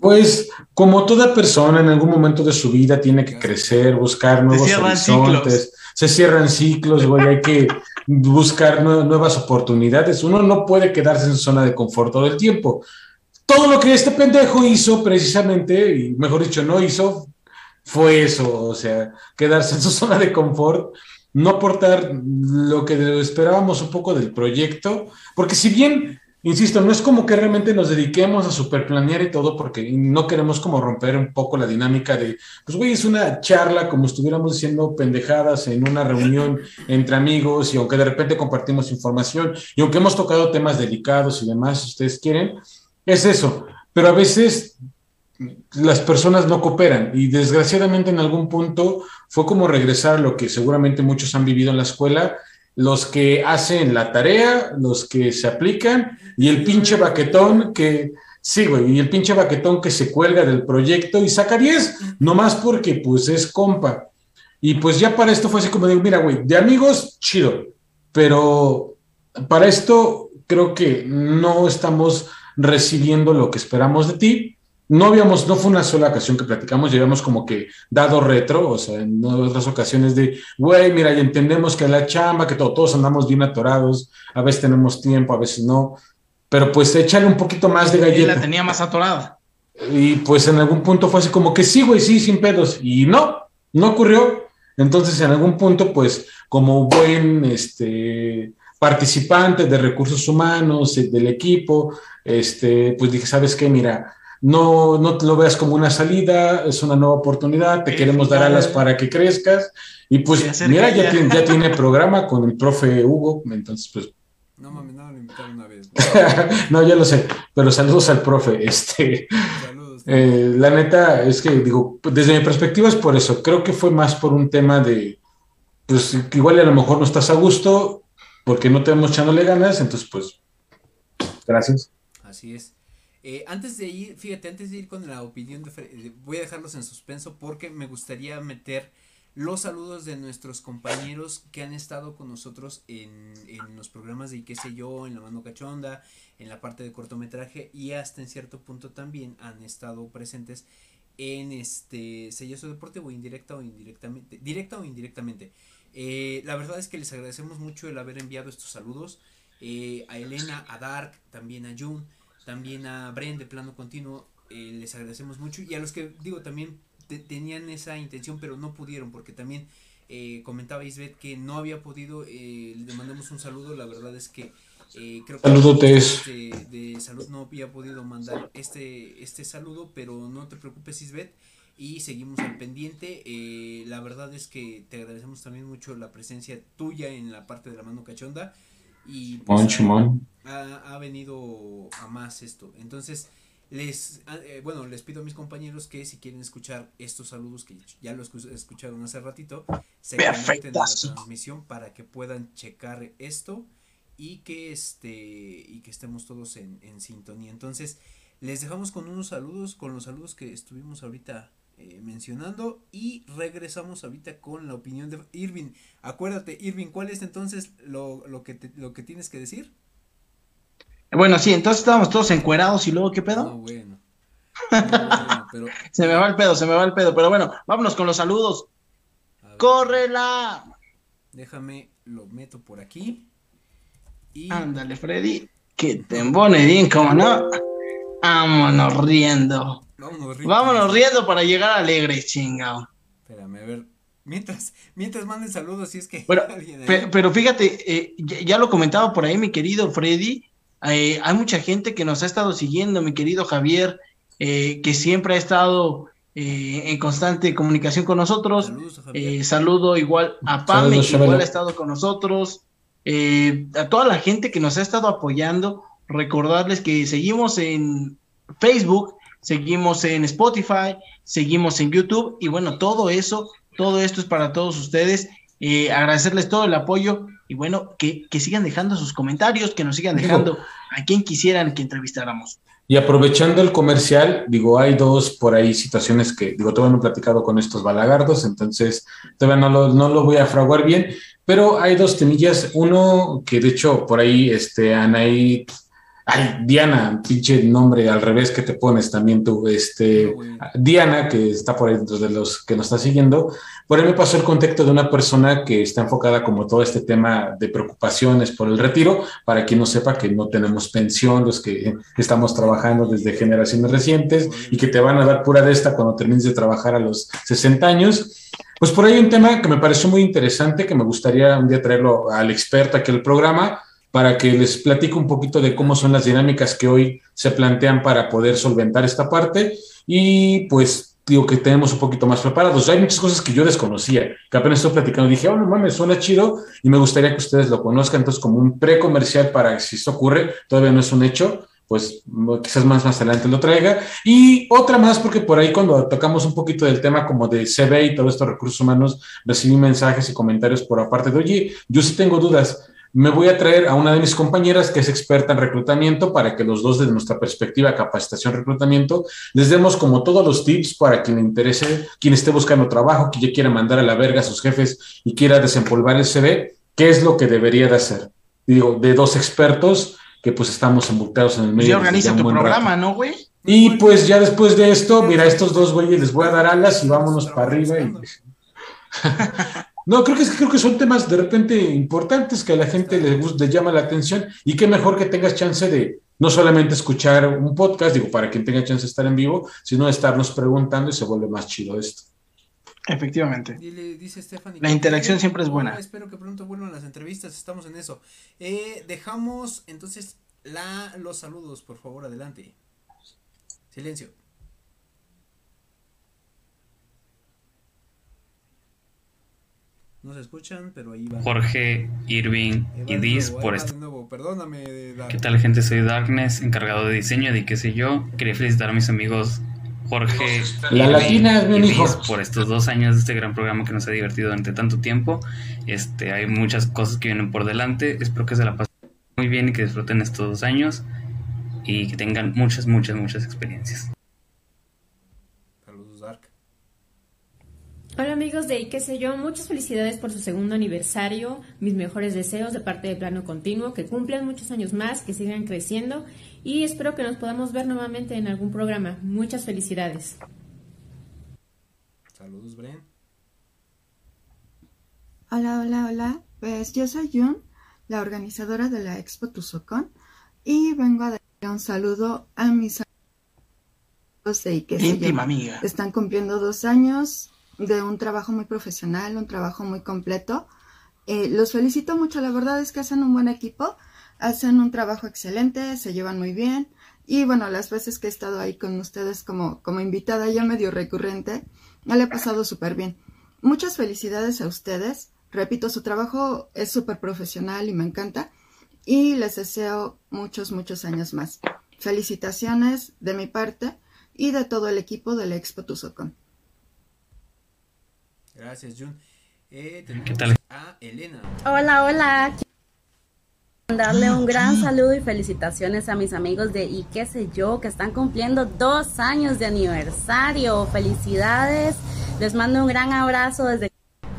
Pues como toda persona en algún momento de su vida tiene que crecer, buscar nuevos horizontes. Se cierran ciclos, güey, hay que buscar nuevas oportunidades. Uno no puede quedarse en su zona de confort todo el tiempo. Todo lo que este pendejo hizo precisamente, y mejor dicho, no hizo, fue eso, o sea, quedarse en su zona de confort, no aportar lo que esperábamos un poco del proyecto, porque si bien Insisto, no es como que realmente nos dediquemos a superplanear y todo, porque no queremos como romper un poco la dinámica de, pues güey, es una charla como estuviéramos diciendo pendejadas en una reunión entre amigos y aunque de repente compartimos información y aunque hemos tocado temas delicados y demás, si ustedes quieren, es eso. Pero a veces las personas no cooperan y desgraciadamente en algún punto fue como regresar a lo que seguramente muchos han vivido en la escuela los que hacen la tarea, los que se aplican y el pinche baquetón que, sí, güey, y el pinche baquetón que se cuelga del proyecto y saca 10, nomás porque pues es compa. Y pues ya para esto fue así como digo, mira, güey, de amigos, chido, pero para esto creo que no estamos recibiendo lo que esperamos de ti no habíamos, no fue una sola ocasión que platicamos, llevamos como que dado retro, o sea, en otras ocasiones de, güey, mira, ya entendemos que la chamba, que todos andamos bien atorados, a veces tenemos tiempo, a veces no, pero pues échale un poquito más de galleta. Y la tenía más atorada. Y pues en algún punto fue así como que sí, güey, sí, sin pedos, y no, no ocurrió. Entonces en algún punto, pues como buen, este, participante de recursos humanos, del equipo, este, pues dije, ¿sabes qué? Mira, no, no te lo veas como una salida, es una nueva oportunidad, te queremos dar alas para que crezcas. Y pues, mira, ya tiene, ya tiene programa con el profe Hugo, entonces pues... No mames, no, lo invitaron una vez. no, ya lo sé, pero saludos al profe. Este, saludos. Eh, la neta es que, digo, desde mi perspectiva es por eso, creo que fue más por un tema de, pues igual a lo mejor no estás a gusto porque no te vemos echándole ganas, entonces pues, gracias. Así es. Eh, antes de ir, fíjate, antes de ir con la opinión de voy a dejarlos en suspenso porque me gustaría meter los saludos de nuestros compañeros que han estado con nosotros en, en los programas de qué sé yo, en la mano cachonda, en la parte de cortometraje y hasta en cierto punto también han estado presentes en este Sellazo Deportivo, indirecta o indirectamente, directa o indirectamente. Eh, la verdad es que les agradecemos mucho el haber enviado estos saludos. Eh, a Elena, a Dark, también a June también a Bren de plano continuo, eh, les agradecemos mucho. Y a los que digo también tenían esa intención pero no pudieron porque también eh, comentaba Isbeth que no había podido, eh, le mandamos un saludo, la verdad es que eh, creo que de, de, salud no había podido mandar este, este saludo, pero no te preocupes Isbeth y seguimos al pendiente. la verdad es que te agradecemos también mucho la presencia tuya en la parte de la mano cachonda y pues, ha, ha, venido a más esto. Entonces, les ah, eh, bueno, les pido a mis compañeros que si quieren escuchar estos saludos que ya los escucharon hace ratito, se conecten a la transmisión para que puedan checar esto y que este y que estemos todos en, en sintonía. Entonces, les dejamos con unos saludos, con los saludos que estuvimos ahorita eh, mencionando y regresamos ahorita con la opinión de Irving. Acuérdate, Irving, ¿cuál es entonces lo, lo, que, lo que tienes que decir? Bueno, sí, entonces estábamos todos encuerados y luego, ¿qué pedo? No, bueno. se me va el pedo, se me va el pedo, pero bueno, vámonos con los saludos. ¡Córrela! Déjame, lo meto por aquí. Y... Ándale, Freddy, que te embone bien, como no. Vámonos riendo. Vámonos riendo. para llegar alegre, chingao. Espérame, a ver. Mientras, mientras manden saludos, si es que. Bueno, pero, fíjate, eh, ya, lo comentaba por ahí mi querido Freddy. Eh, hay mucha gente que nos ha estado siguiendo, mi querido Javier, eh, que siempre ha estado en constante comunicación con nosotros. saludo igual a Pame, que igual ha estado con nosotros. a toda la gente que nos ha estado apoyando, recordarles que seguimos en Facebook, seguimos en Spotify, seguimos en YouTube y bueno, todo eso, todo esto es para todos ustedes. Eh, agradecerles todo el apoyo y bueno, que, sigan dejando sus comentarios, que nos sigan dejando a quien quisieran que entrevistáramos. Y aprovechando el comercial, digo, hay dos por ahí situaciones que, digo, todavía no he platicado con estos balagardos, entonces todavía no lo, no lo voy a fraguar bien, pero hay dos temillas, uno que de hecho por ahí, este, Anaí Ay, Diana, pinche nombre al revés que te pones también tú, este, Diana, que está por ahí dentro de los que nos está siguiendo, por ahí me pasó el contacto de una persona que está enfocada como todo este tema de preocupaciones por el retiro, para quien no sepa que no tenemos pensión, los que estamos trabajando desde generaciones recientes y que te van a dar pura de esta cuando termines de trabajar a los 60 años. Pues por ahí un tema que me pareció muy interesante, que me gustaría un día traerlo al experto aquí al programa, para que les platico un poquito de cómo son las dinámicas que hoy se plantean para poder solventar esta parte y pues digo que tenemos un poquito más preparados. Hay muchas cosas que yo desconocía, que apenas estoy platicando. Dije, oh, no mames, suena chido y me gustaría que ustedes lo conozcan. Entonces, como un pre-comercial para si esto ocurre, todavía no es un hecho, pues quizás más, adelante lo traiga. Y otra más, porque por ahí cuando tocamos un poquito del tema como de CB y todos estos recursos humanos, recibí mensajes y comentarios por aparte de, oye, yo sí tengo dudas me voy a traer a una de mis compañeras que es experta en reclutamiento para que los dos desde nuestra perspectiva, capacitación, reclutamiento, les demos como todos los tips para quien le interese, quien esté buscando trabajo, que ya quiera mandar a la verga a sus jefes y quiera desempolvar el CV, qué es lo que debería de hacer. Digo, de dos expertos que pues estamos embutados en el medio. Y organiza tu programa, ¿no, güey? Y pues ya después de esto, mira, estos dos güeyes les voy a dar alas y vámonos para arriba. Y... No, creo que, creo que son temas de repente importantes que a la gente le, le llama la atención y qué mejor que tengas chance de no solamente escuchar un podcast, digo, para quien tenga chance de estar en vivo, sino de estarnos preguntando y se vuelve más chido esto. Efectivamente. la interacción siempre es buena. Espero que pronto vuelvan las entrevistas, estamos en eso. Eh, dejamos entonces la, los saludos, por favor, adelante. Silencio. No se escuchan, pero ahí va. Jorge, Irving y Diz por esto. Perdóname. ¿Qué tal, gente? Soy Darkness, encargado de diseño de qué sé yo. Quería felicitar a mis amigos Jorge la Latina es mi hijo. por estos dos años de este gran programa que nos ha divertido durante tanto tiempo. Este, hay muchas cosas que vienen por delante. Espero que se la pasen muy bien y que disfruten estos dos años y que tengan muchas, muchas, muchas experiencias. Hola amigos de y qué sé yo, muchas felicidades por su segundo aniversario, mis mejores deseos de parte de Plano Continuo, que cumplan muchos años más, que sigan creciendo y espero que nos podamos ver nuevamente en algún programa. Muchas felicidades. Saludos, Bren. Hola, hola, hola. Pues yo soy Jun, la organizadora de la Expo Tuzocón y vengo a dar un saludo a mis amigos de y qué sé yo. Amiga. Están cumpliendo dos años de un trabajo muy profesional, un trabajo muy completo. Eh, los felicito mucho, la verdad es que hacen un buen equipo, hacen un trabajo excelente, se llevan muy bien y bueno, las veces que he estado ahí con ustedes como, como invitada ya medio recurrente, me le he pasado súper bien. Muchas felicidades a ustedes, repito, su trabajo es súper profesional y me encanta y les deseo muchos, muchos años más. Felicitaciones de mi parte y de todo el equipo del Expo Tuzocón. Gracias, Jun. Eh, ¿Qué tal? A Elena. Hola, hola. Quiero darle un gran saludo y felicitaciones a mis amigos de y qué sé yo, que están cumpliendo dos años de aniversario. Felicidades. Les mando un gran abrazo desde...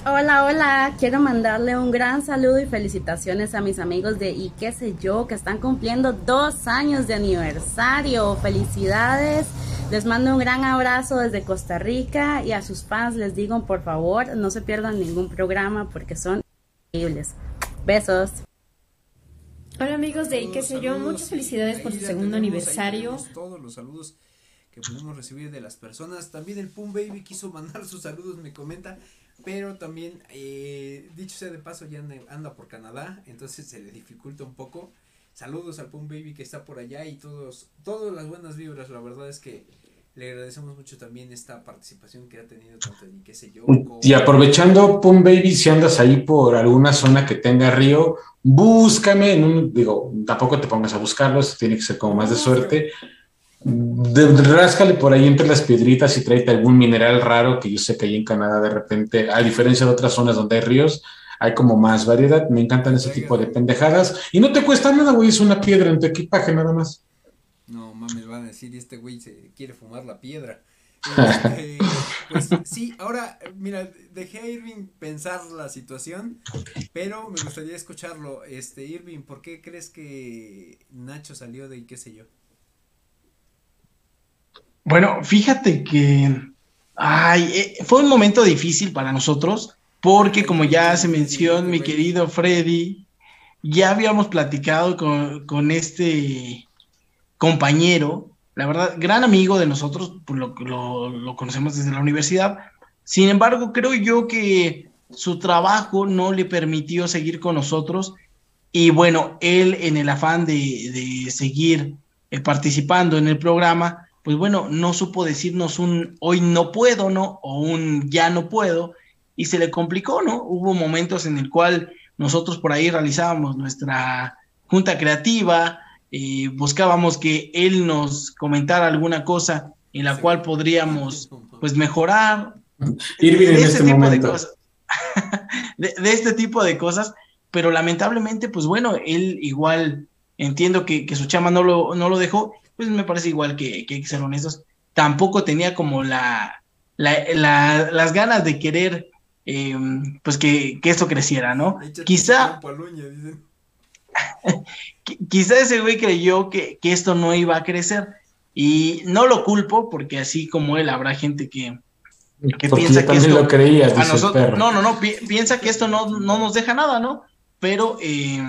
Hola, hola. Quiero mandarle un gran saludo y felicitaciones a mis amigos de y qué sé yo, que están cumpliendo dos años de aniversario. Felicidades. Les mando un gran abrazo desde Costa Rica y a sus fans les digo, por favor, no se pierdan ningún programa porque son increíbles. Besos. Hola amigos de y qué sé yo, muchas felicidades por su segundo aniversario. Todos los saludos que pudimos recibir de las personas. También el Pum Baby quiso mandar sus saludos, me comenta. Pero también, eh, dicho sea de paso, ya anda por Canadá, entonces se le dificulta un poco. Saludos al Pum Baby que está por allá y todos, todas las buenas vibras. La verdad es que le agradecemos mucho también esta participación que ha tenido tanto en qué sé yo. Y aprovechando, Pum Baby, si andas ahí por alguna zona que tenga río, búscame en un, digo, tampoco te pongas a buscarlos, tiene que ser como más de suerte. De, ráscale por ahí entre las piedritas y tráete algún mineral raro que yo sé que ahí en Canadá de repente, a diferencia de otras zonas donde hay ríos, hay como más variedad. Me encantan ese tipo de pendejadas. Y no te cuesta nada, güey, es una piedra en tu equipaje nada más. No mames, van a decir, este güey se quiere fumar la piedra. Este, pues sí, ahora, mira, dejé a Irving pensar la situación, pero me gustaría escucharlo. Este, Irving, ¿por qué crees que Nacho salió de y qué sé yo? Bueno, fíjate que ay, eh, fue un momento difícil para nosotros, porque como ya se mencionó, mi querido Freddy, ya habíamos platicado con, con este compañero la verdad, gran amigo de nosotros, pues lo, lo, conocemos desde la universidad. Sin embargo, creo yo que su trabajo no le permitió seguir con nosotros y bueno, él en el afán de, de seguir eh, participando en el programa, pues bueno, no supo decirnos un hoy no puedo, ¿no? O un ya no puedo y se le complicó, ¿no? Hubo momentos en el cual nosotros por ahí realizábamos nuestra junta creativa, buscábamos que él nos comentara alguna cosa en la cual podríamos pues mejorar. Ir bien en este, momento. De, este tipo de cosas, pero lamentablemente, pues bueno, él igual entiendo que, su chama no lo, no lo dejó, pues me parece igual que, que hay que ser honestos, tampoco tenía como la, las ganas de querer em, pues que, que, esto creciera, ¿no? Quizá quizá ese güey creyó que, esto no iba a crecer. Y no lo culpo, porque así como él, habrá gente que, piensa que esto. Lo creías, no, no, no, piensa que esto no, nos deja nada, ¿no? Pero eh,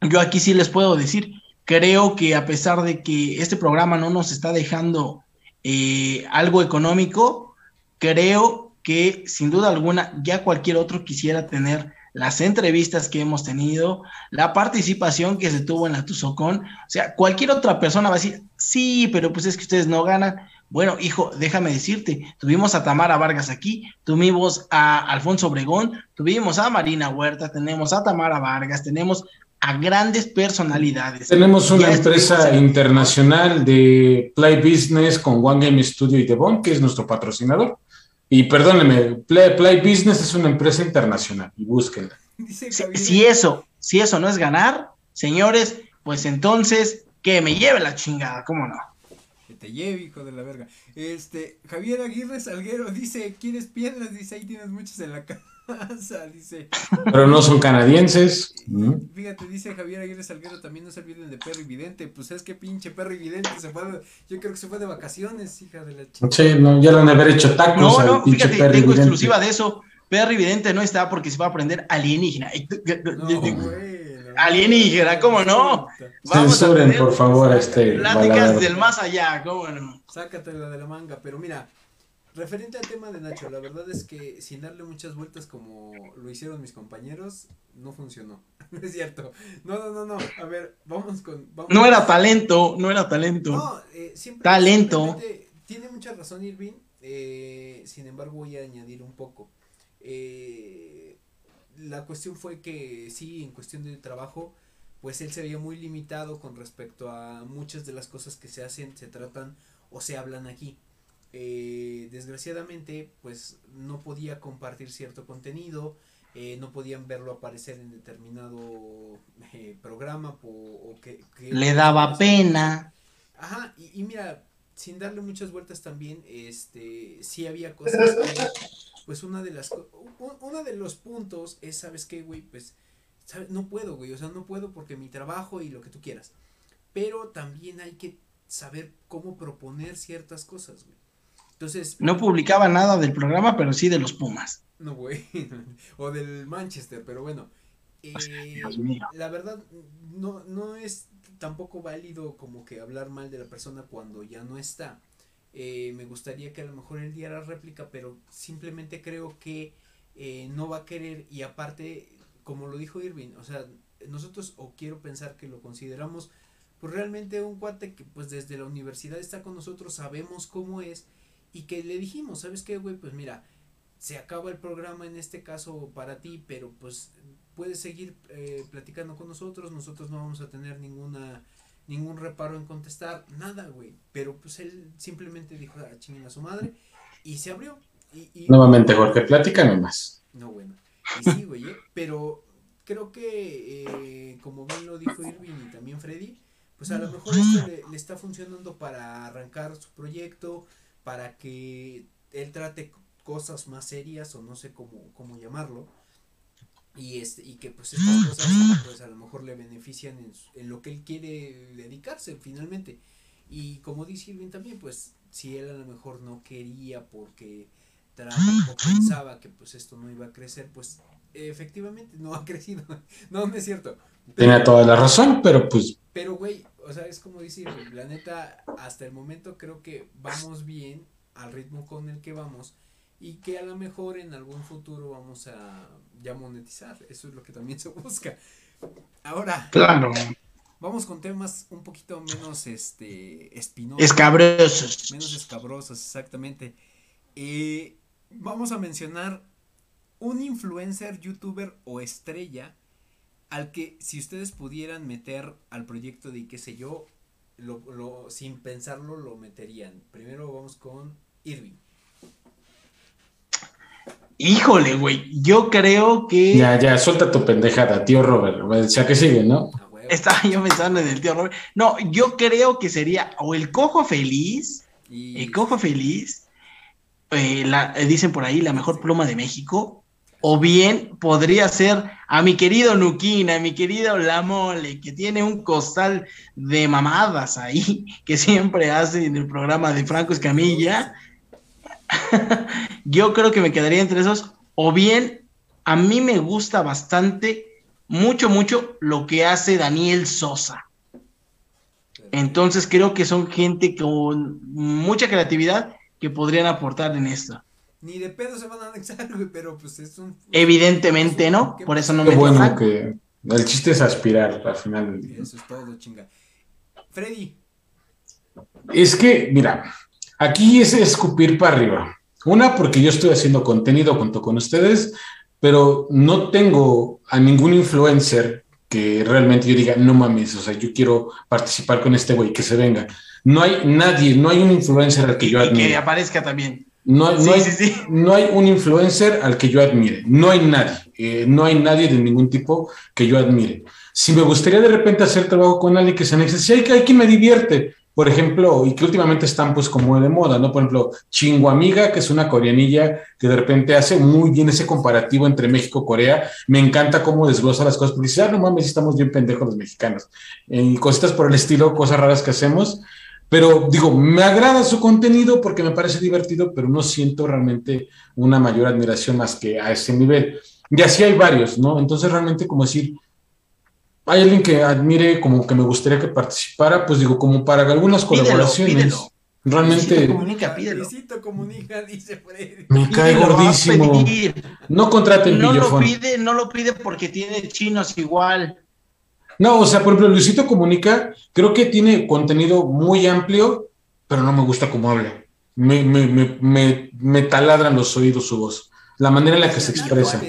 yo aquí sí les puedo decir, creo que a pesar de que este programa no nos está dejando eh, algo económico, creo que sin duda alguna ya cualquier otro quisiera tener las entrevistas que hemos tenido, la participación que se tuvo en la Tuzocón. O sea, cualquier otra persona va a decir, sí, pero pues es que ustedes no ganan. Bueno, hijo, déjame decirte, tuvimos a Tamara Vargas aquí, tuvimos a Alfonso Obregón, tuvimos a Marina Huerta, tenemos a Tamara Vargas, tenemos a grandes personalidades. Tenemos una empresa internacional de Play Business con One Game Studio y Devon, que es nuestro patrocinador. Y perdóneme, Play, Business es una empresa internacional y búsquenla. Si, eso, si eso no es ganar, señores, pues entonces que me lleve la chingada, ¿cómo no? Que te lleve, hijo de la verga. Este, Javier Aguirre Salguero dice, ¿quieres piedras? Dice, ahí tienes muchas en la casa. dice. Pero no son canadienses. Fíjate, dice Javier Aguirre Salguero, también no se olviden de Perry Vidente. Pues es que pinche Perry Vidente se fue, yo creo que se fue de vacaciones, hija de la chica. Sí, no, ya lo han de haber hecho tacos. No, no, fíjate, tengo exclusiva de eso. Perry Vidente no está porque se va a aprender alienígena. alienígena, ¿cómo no? Vamos Censuren, por favor, este. Pláticas del más allá, ¿cómo no? Sácatela de la manga, pero mira, Referente al tema de Nacho, la verdad es que sin darle muchas vueltas como lo hicieron mis compañeros, no funcionó. es cierto. No, no, no, no. A ver, vamos con. no era talento, no era talento. No, eh, siempre. Talento. Tiene mucha razón Irving. Eh, sin embargo, voy a añadir un poco. Eh, la cuestión fue que sí, en cuestión de trabajo, pues él se veía muy limitado con respecto a muchas de las cosas que se hacen, se tratan o se hablan aquí eh, desgraciadamente pues no podía compartir cierto contenido, eh, no podían verlo aparecer en determinado eh, programa o, que, le daba pena. Ajá, y, mira, sin darle muchas vueltas también, este, sí había cosas que, pues una de las, uno de los puntos es, ¿sabes qué, güey? Pues, no puedo, güey, o sea, no puedo porque mi trabajo y lo que tú quieras, pero también hay que saber cómo proponer ciertas cosas, güey. Entonces. No publicaba nada del programa, pero sí de los Pumas. No, güey. o del Manchester, pero bueno. Eh, la verdad, no, no es tampoco válido como que hablar mal de la persona cuando ya no está. Eh, me gustaría que a lo mejor él diera réplica, pero simplemente creo que eh, no va a querer y aparte, como lo dijo Irving, o sea, nosotros o quiero pensar que lo consideramos pues realmente un cuate que pues desde la universidad está con nosotros, sabemos cómo es y que le dijimos, ¿sabes qué, güey? Pues mira, se acaba el programa en este caso para ti, pero pues puedes seguir eh, platicando con nosotros, nosotros no vamos a tener ninguna ningún reparo en contestar, nada, güey. Pero pues él simplemente dijo, a ah, chinguen a su madre, y se abrió. Y, Nuevamente, Jorge, platícame más. No, bueno. Y sí, güey, ¿eh? pero creo que, eh, como bien lo dijo Irving y también Freddy, pues a lo mejor esto le, le está funcionando para arrancar su proyecto, para que él trate cosas más serias o no sé cómo, cómo llamarlo. Y este y que pues estas cosas pues a lo mejor le benefician en, en lo que él quiere dedicarse finalmente. Y como dice Irving también pues si él a lo mejor no quería porque o pensaba que pues esto no iba a crecer pues efectivamente no ha crecido. No no es cierto Tenía toda la razón pero pues pero güey o sea es como decir la neta hasta el momento creo que vamos bien al ritmo con el que vamos y que a lo mejor en algún futuro vamos a ya monetizar. Eso es lo que también se busca. Ahora, claro. Vamos con temas un poquito menos este espinosos. Escabrosos. Menos escabrosos, exactamente. Eh, vamos a mencionar un influencer, youtuber o estrella al que si ustedes pudieran meter al proyecto de qué sé yo, lo, lo, sin pensarlo lo meterían. Primero vamos con Irving. Híjole, güey, yo creo que. Ya, ya, suelta tu pendejada, tío Robert. O sea, que sigue, ¿no? Estaba yo pensando en el tío Robert. No, yo creo que sería o el cojo feliz, el cojo feliz, eh, la, eh, dicen por ahí, la mejor pluma de México, o bien podría ser a mi querido Nuquín, a mi querido La Mole, que tiene un costal de mamadas ahí, que siempre hace en el programa de Franco Escamilla yo creo que me quedaría entre esos. O bien, a mí me gusta bastante, mucho, mucho lo que hace Daniel Sosa. Entonces creo que son gente con mucha creatividad que podrían aportar en esto. Ni de pedo se van a anexar, pero pues es un... Evidentemente, ¿no? Por eso no me... bueno que el chiste es aspirar al final. Eso es todo, chinga. Freddy. Es que, mira, Aquí es escupir para arriba. Una, porque yo estoy haciendo contenido junto con ustedes, pero no tengo a ningún influencer que realmente yo diga, no mames, o sea, yo quiero participar con este güey, que se venga. No hay nadie, no hay un influencer al que yo admire. Que aparezca también. No, no, hay, no, hay, un influencer al que yo admire. No hay nadie. Eh, no hay nadie de ningún tipo que yo admire. Si me gustaría de repente hacer trabajo con alguien que se anexe, si hay, hay que me divierte por ejemplo, y que últimamente están pues como de moda, ¿no? Por ejemplo, Amiga, que es una coreanilla que de repente hace muy bien ese comparativo entre México y Corea. Me encanta cómo desglosa las cosas, porque dice, ah, no mames, estamos bien pendejos los mexicanos. Y cositas por el estilo, cosas raras que hacemos. Pero digo, me agrada su contenido porque me parece divertido, pero no siento realmente una mayor admiración más que a ese nivel. Y así hay varios, ¿no? Entonces realmente como decir, hay alguien que admire, como que me gustaría que participara, pues digo, como para algunas colaboraciones. Realmente. comunica, pídelo. comunica, dice Me cae gordísimo. No contraten no Lo pide, no lo pide porque tiene chinos igual. No, o sea, por ejemplo, Luisito Comunica, creo que tiene contenido muy amplio, pero no me gusta cómo habla. Me, me, me, me, me taladran los oídos su voz la manera en la que se expresa.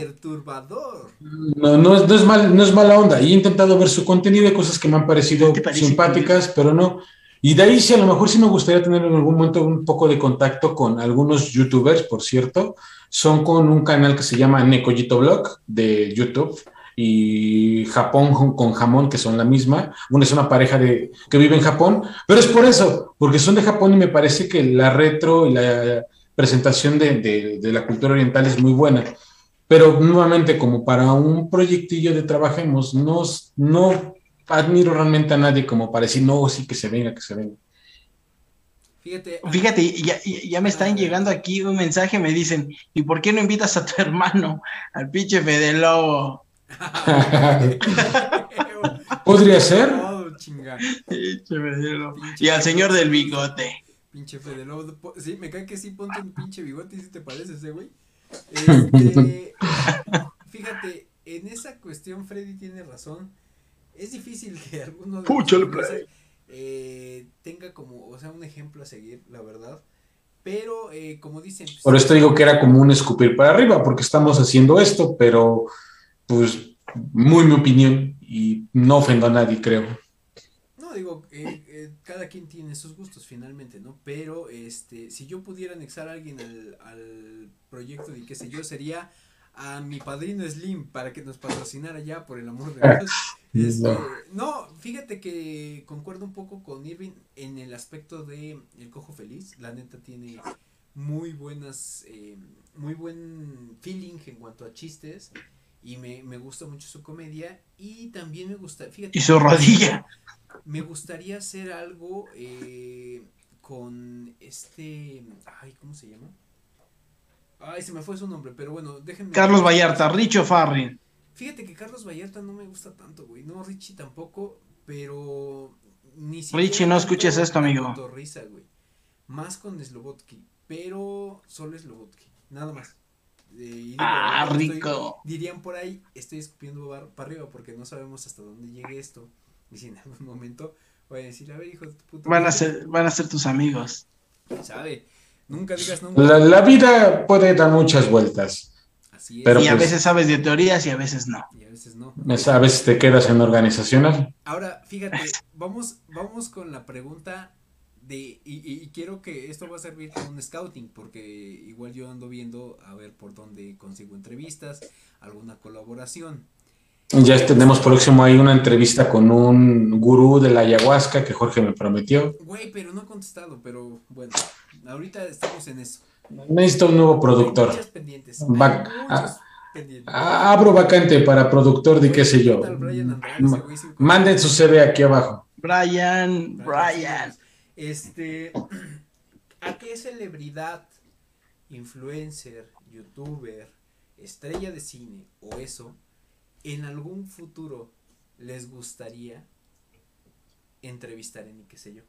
No, no, es, no, es mal, no es mala onda. He intentado ver su contenido, de cosas que me han parecido simpáticas, pero no. Y de ahí sí, a lo mejor sí me gustaría tener en algún momento un poco de contacto con algunos youtubers, por cierto. Son con un canal que se llama Nekoyito Blog de YouTube y Japón con Jamón, que son la misma. Una es una pareja de, que vive en Japón, pero es por eso, porque son de Japón y me parece que la retro y la presentación de, la cultura oriental es muy buena. Pero nuevamente, como para un proyectillo de trabajemos, no, no admiro realmente a nadie como para decir, no, sí, que se venga, que se venga. Fíjate, Fíjate ya, ya, me están llegando aquí un mensaje, me dicen, ¿y por qué no invitas a tu hermano, al pinche Fede Lobo? Podría ser. y al señor del bigote. Pinche Fede Lobo. Sí, me cae que sí, ponte un pinche bigote y si te pareces, eh, güey. Este, fíjate, en esa cuestión Freddy tiene razón. Es difícil que alguno de eh, tenga como, o sea, un ejemplo a seguir, la verdad. Pero, eh, como dicen... Pues, Por esto digo que era como un escupir para arriba, porque estamos haciendo esto, pero, pues, muy mi opinión, y no ofendo a nadie, creo. No, digo, eh, cada quien tiene sus gustos finalmente, ¿no? Pero este, si yo pudiera anexar a alguien al, proyecto de qué sé yo, sería a mi padrino Slim para que nos patrocinara ya, por el amor de Dios. Este, no. fíjate que concuerdo un poco con Irving en el aspecto de El Cojo Feliz. La neta tiene muy buenas, eh, muy buen feeling en cuanto a chistes y me, me gusta mucho su comedia y también me gusta, fíjate. Y su rodilla. Me gustaría hacer algo eh, con este, ay, ¿cómo se llama? Ay, se me fue su nombre, pero bueno, déjenme. Carlos Vallarta, Richo Farrin. Fíjate que Carlos Vallarta no me gusta tanto, güey. No, Richie tampoco, pero ni siquiera. Richie, no escuches esto, amigo. Risa, güey. Más con Slobotsky, pero solo Slobotsky, nada más. Eh, ah, rico. dirían por ahí, estoy escupiendo para arriba porque no sabemos hasta dónde llegue esto. Y si en algún momento voy a decir, a ver, hijo de tu puta. Van a ser, van a ser tus amigos. ¿Sabe? Nunca digas nunca. La, vida puede dar muchas vueltas. Así es. y a pues veces sabes de teorías y a veces no. Y a veces no. A veces te quedas en organizacional. Ahora, fíjate, vamos, vamos con la pregunta de, y, quiero que esto va a servir como un scouting, porque igual yo ando viendo a ver por dónde consigo entrevistas, alguna colaboración. Ya tenemos próximo ahí una entrevista con un gurú de la ayahuasca que Jorge me prometió. Güey, pero no ha contestado, pero bueno, ahorita estamos en eso. Necesito un nuevo productor. Muchas pendientes. abro vacante para productor de qué sé yo. Manden su CV aquí abajo. Brian, Brian. Este, ¿a qué celebridad, influencer, youtuber, estrella de cine o eso, en algún futuro les gustaría entrevistar en qué sé yo?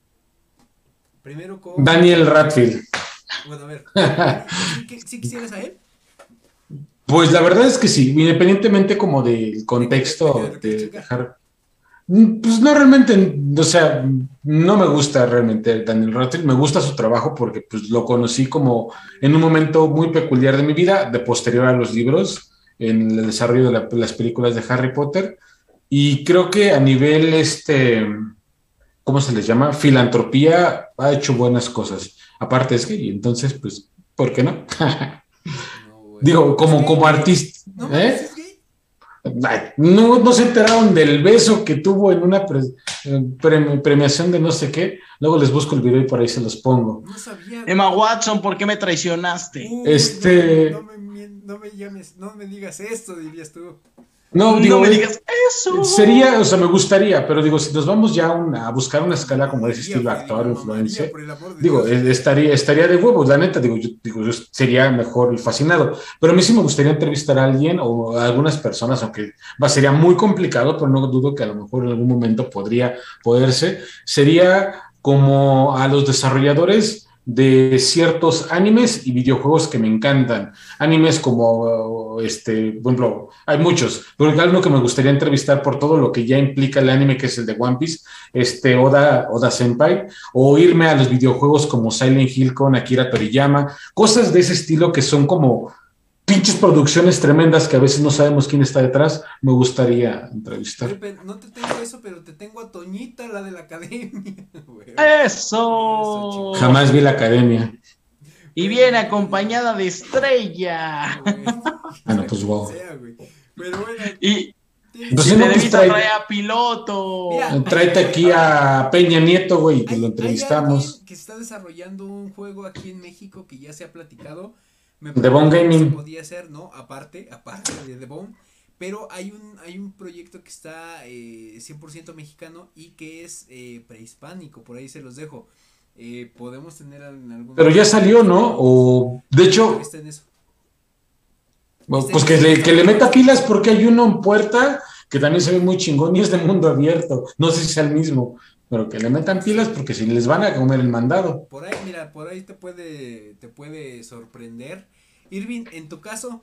Primero con... Daniel Radfield. Bueno, a ver, ¿sí, quisieras a él? Pues la verdad es que sí, independientemente como del contexto de, dejar pues no realmente, o sea, no me gusta realmente Daniel Radcliffe, me gusta su trabajo porque pues lo conocí como en un momento muy peculiar de mi vida, de posterior a los libros, en el desarrollo de las películas de Harry Potter, y creo que a nivel, este, ¿cómo se les llama? Filantropía, ha hecho buenas cosas. Aparte es gay, entonces, pues, ¿por qué no? Digo, como, como artista. ¿eh? No, no se enteraron del beso que tuvo en una premiación de no sé qué. Luego les busco el video y por ahí se los pongo. No sabía. Emma Watson, ¿por qué me traicionaste? este. No, me, no, me llames, no me digas esto, dirías tú. No, digo, me digas eso. Sería, o sea, me gustaría, pero digo, si nos vamos ya a buscar una escala como de ese estilo actor, influencia, digo, eh, estaría, estaría de huevos, la neta, digo yo, digo, yo sería mejor y fascinado. Pero a mí sí me gustaría entrevistar a alguien o a algunas personas, aunque va, sería muy complicado, pero no dudo que a lo mejor en algún momento podría poderse. Sería como a los desarrolladores de ciertos animes y videojuegos que me encantan. Animes como, este, por ejemplo, hay muchos, pero uno que me gustaría entrevistar por todo lo que ya implica el anime, que es el de One Piece, este, Oda, Oda Senpai, o irme a los videojuegos como Silent Hill con Akira Toriyama, cosas de ese estilo que son como pinches producciones tremendas que a veces no sabemos quién está detrás, me gustaría entrevistar. no te tengo eso, pero te tengo a Toñita, la de la academia. Eso. Jamás vi la academia. Y viene acompañada de estrella. bueno, pues wow. Pero bueno. Y, pues si no, pues trae, a piloto. tráete aquí a Peña Nieto, güey, que lo entrevistamos. que está desarrollando un juego aquí en México que ya se ha platicado The Bone Gaming. Podía ser, ¿no? Aparte, aparte de The Bone. Pero hay un, hay un proyecto que está eh, 100% mexicano y que es eh, prehispánico, por ahí se los dejo. Eh, podemos tener en algún... Pero ya salió, ¿no? O, de hecho... Está en eso. pues que le, que le meta pilas porque hay uno en puerta que también se ve muy chingón y es de mundo abierto. No sé si sea el mismo, pero que le metan pilas porque si les van a comer el mandado. Por ahí, mira, por ahí te puede, te puede sorprender. Irving, en tu caso,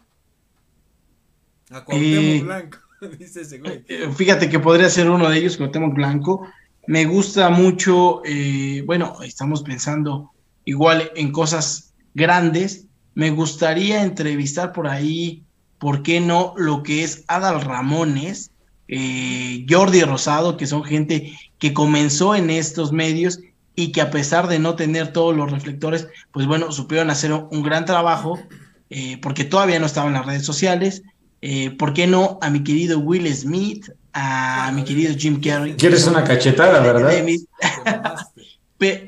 a Cuauhtémoc Blanco, dice ese güey. Eh, fíjate que podría ser uno de ellos, Cuauhtémoc Blanco. Me gusta mucho, eh, bueno, estamos pensando igual en cosas grandes. Me gustaría entrevistar por ahí, ¿por qué no? Lo que es Adal Ramones, eh, Jordi Rosado, que son gente que comenzó en estos medios y que a pesar de no tener todos los reflectores, pues bueno, supieron hacer un gran trabajo, eh, porque todavía no estaban las redes sociales, eh, ¿por qué no a mi querido Will Smith, a mi querido Jim Carrey? Quieres una cachetada, ¿verdad?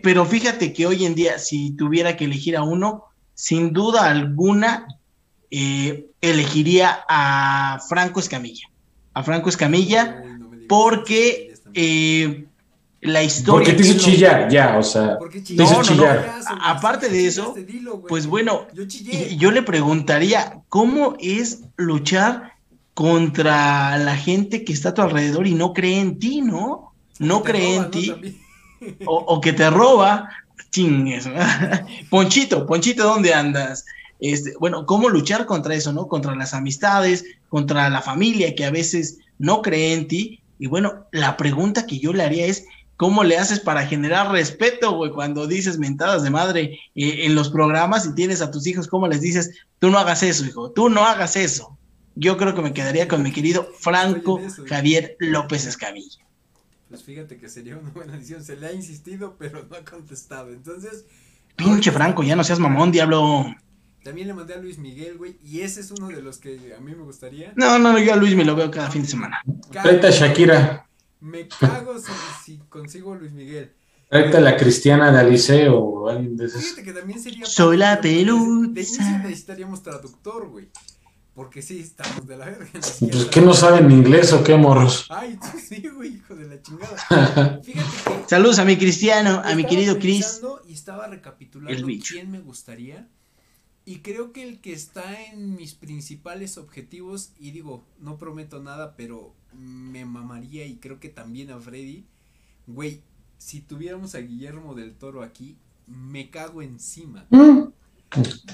pero fíjate que hoy en día, si tuviera que elegir a uno, sin duda alguna, eh, elegiría a Franco Escamilla. A Franco Escamilla, porque eh, la historia. Porque te hizo chillar, ya, o sea. Te hizo chillar. Aparte de eso, pues bueno, yo le preguntaría, ¿cómo es luchar contra la gente que está a tu alrededor y no cree en ti, ¿no? No cree en ti. O, que te roba. Chingues. Ponchito, Ponchito, ¿dónde andas? Este, bueno, ¿cómo luchar contra eso, no? Contra las amistades, contra la familia que a veces no cree en ti. Y bueno, la pregunta que yo le haría es, ¿cómo le haces para generar respeto, güey? Cuando dices mentadas de madre eh, en los programas y tienes a tus hijos, ¿cómo les dices? Tú no hagas eso, hijo, tú no hagas eso. Yo creo que me quedaría con mi querido Franco Javier López Escamilla. Pues fíjate que sería una buena decisión. Se le ha insistido, pero no ha contestado. Entonces. Pinche Franco, ya no seas mamón, diablo. También le mandé a Luis Miguel, güey. Y ese es uno de los que a mí me gustaría. No, no, yo a Luis me lo veo cada fin de semana. Treta Shakira. Me cago si, consigo a Luis Miguel. Treta la Cristiana de Aliceo o alguien de esos. Fíjate que también sería. Soy la pelusa. De inicio necesitaríamos traductor, güey. Porque sí, estamos de la verga. Pues, ¿qué no saben inglés o qué, morros? Ay, tú sí, güey, hijo de la chingada. Fíjate que. Saludos a mi cristiano, a mi querido Chris. Y estaba recapitulando quién me gustaría. Y creo que el que está en mis principales objetivos, y digo, no prometo nada, pero me mamaría y creo que también a Freddy. Güey, si tuviéramos a Guillermo del Toro aquí, me cago encima. Mm.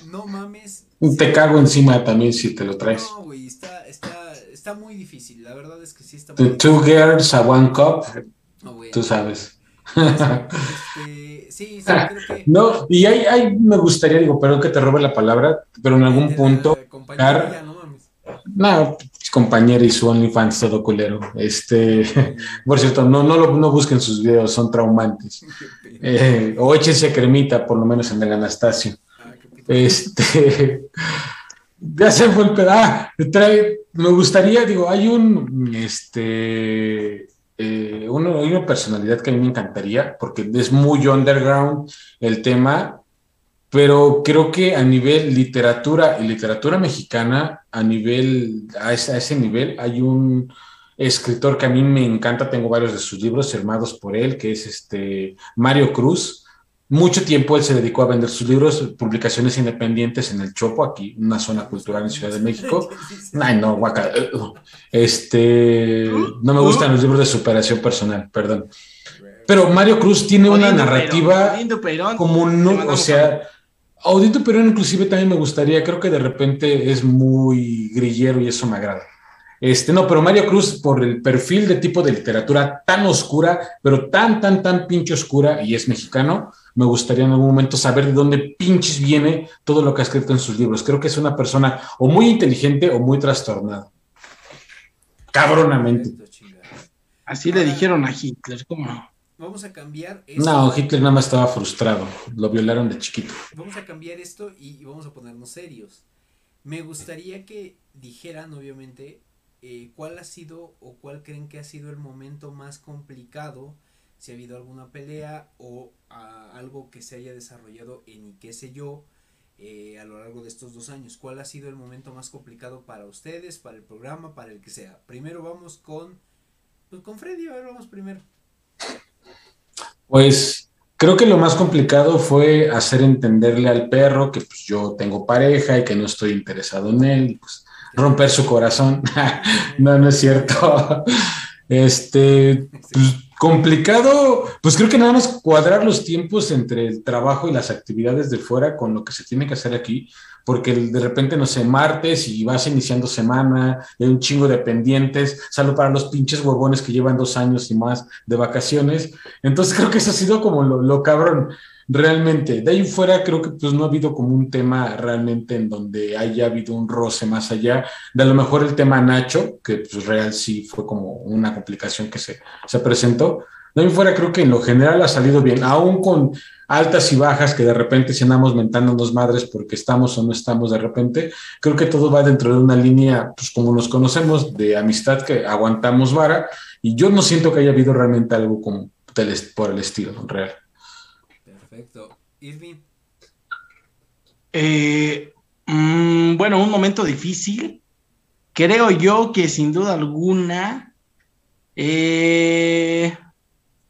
No mames. Te cago encima también si te lo traes. No, güey, está, está, está muy difícil. La verdad es que sí está muy The Two Girls a One Cup. Tú sabes. Este, sí, sí, creo que... No, y ahí, ahí me gustaría, digo, perdón que te robe la palabra, pero en algún punto. no mames. No, compañera y su OnlyFans todo culero. Este, por cierto, no, no, lo, no busquen sus videos, son traumantes. Eh, o échense cremita, por lo menos en el Anastasio. Este, ya se fue el pedazo. me gustaría, digo, hay un, este, eh, una, personalidad que a mí me encantaría, porque es muy underground el tema, pero creo que a nivel literatura y literatura mexicana, a nivel, a ese nivel, hay un escritor que a mí me encanta, tengo varios de sus libros firmados por él, que es este Mario Cruz mucho tiempo él se dedicó a vender sus libros, publicaciones independientes en el Chopo, aquí, una zona cultural en Ciudad de México. Ay, no, guaca. Este, no me gustan los libros de superación personal, perdón. Pero Mario Cruz tiene una narrativa como no, o sea, Audito Perón inclusive también me gustaría, creo que de repente es muy grillero y eso me agrada. Este, no, pero Mario Cruz, por el perfil de tipo de literatura tan oscura, pero tan, tan, tan pinche oscura, y es mexicano, me gustaría en algún momento saber de dónde pinches viene todo lo que ha escrito en sus libros. Creo que es una persona o muy inteligente o muy trastornada. Cabronamente. Así le dijeron a Hitler, ¿cómo? Vamos a cambiar esto. No, Hitler nada más estaba frustrado. Lo violaron de chiquito. Vamos a cambiar esto y vamos a ponernos serios. Me gustaría que dijeran, obviamente, eh, cuál ha sido o cuál creen que ha sido el momento más complicado si ha habido alguna pelea o algo que se haya desarrollado en qué sé yo eh, a lo largo de estos dos años. ¿Cuál ha sido el momento más complicado para ustedes, para el programa, para el que sea? Primero vamos con, pues con Freddy, a ver, vamos primero. Pues creo que lo más complicado fue hacer entenderle al perro que pues, yo tengo pareja y que no estoy interesado en él, pues romper su corazón. no, no es cierto. Este, pues, Complicado, pues creo que nada más cuadrar los tiempos entre el trabajo y las actividades de fuera con lo que se tiene que hacer aquí, porque de repente, no sé, martes y vas iniciando semana, hay un chingo de pendientes, salvo para los pinches huevones que llevan dos años y más de vacaciones. Entonces creo que eso ha sido como lo, lo cabrón realmente. De ahí fuera creo que pues no ha habido como un tema realmente en donde haya habido un roce más allá. De a lo mejor el tema Nacho, que pues real sí fue como una complicación que se, se presentó, de ahí fuera creo que en lo general ha salido bien, aún con altas y bajas que de repente si andamos mentándonos madres porque estamos o no estamos de repente, creo que todo va dentro de una línea, pues como nos conocemos, de amistad que aguantamos vara y yo no siento que haya habido realmente algo como por el estilo real. Perfecto. Irving. Eh, mm, bueno, un momento difícil. Creo yo que sin duda alguna, eh,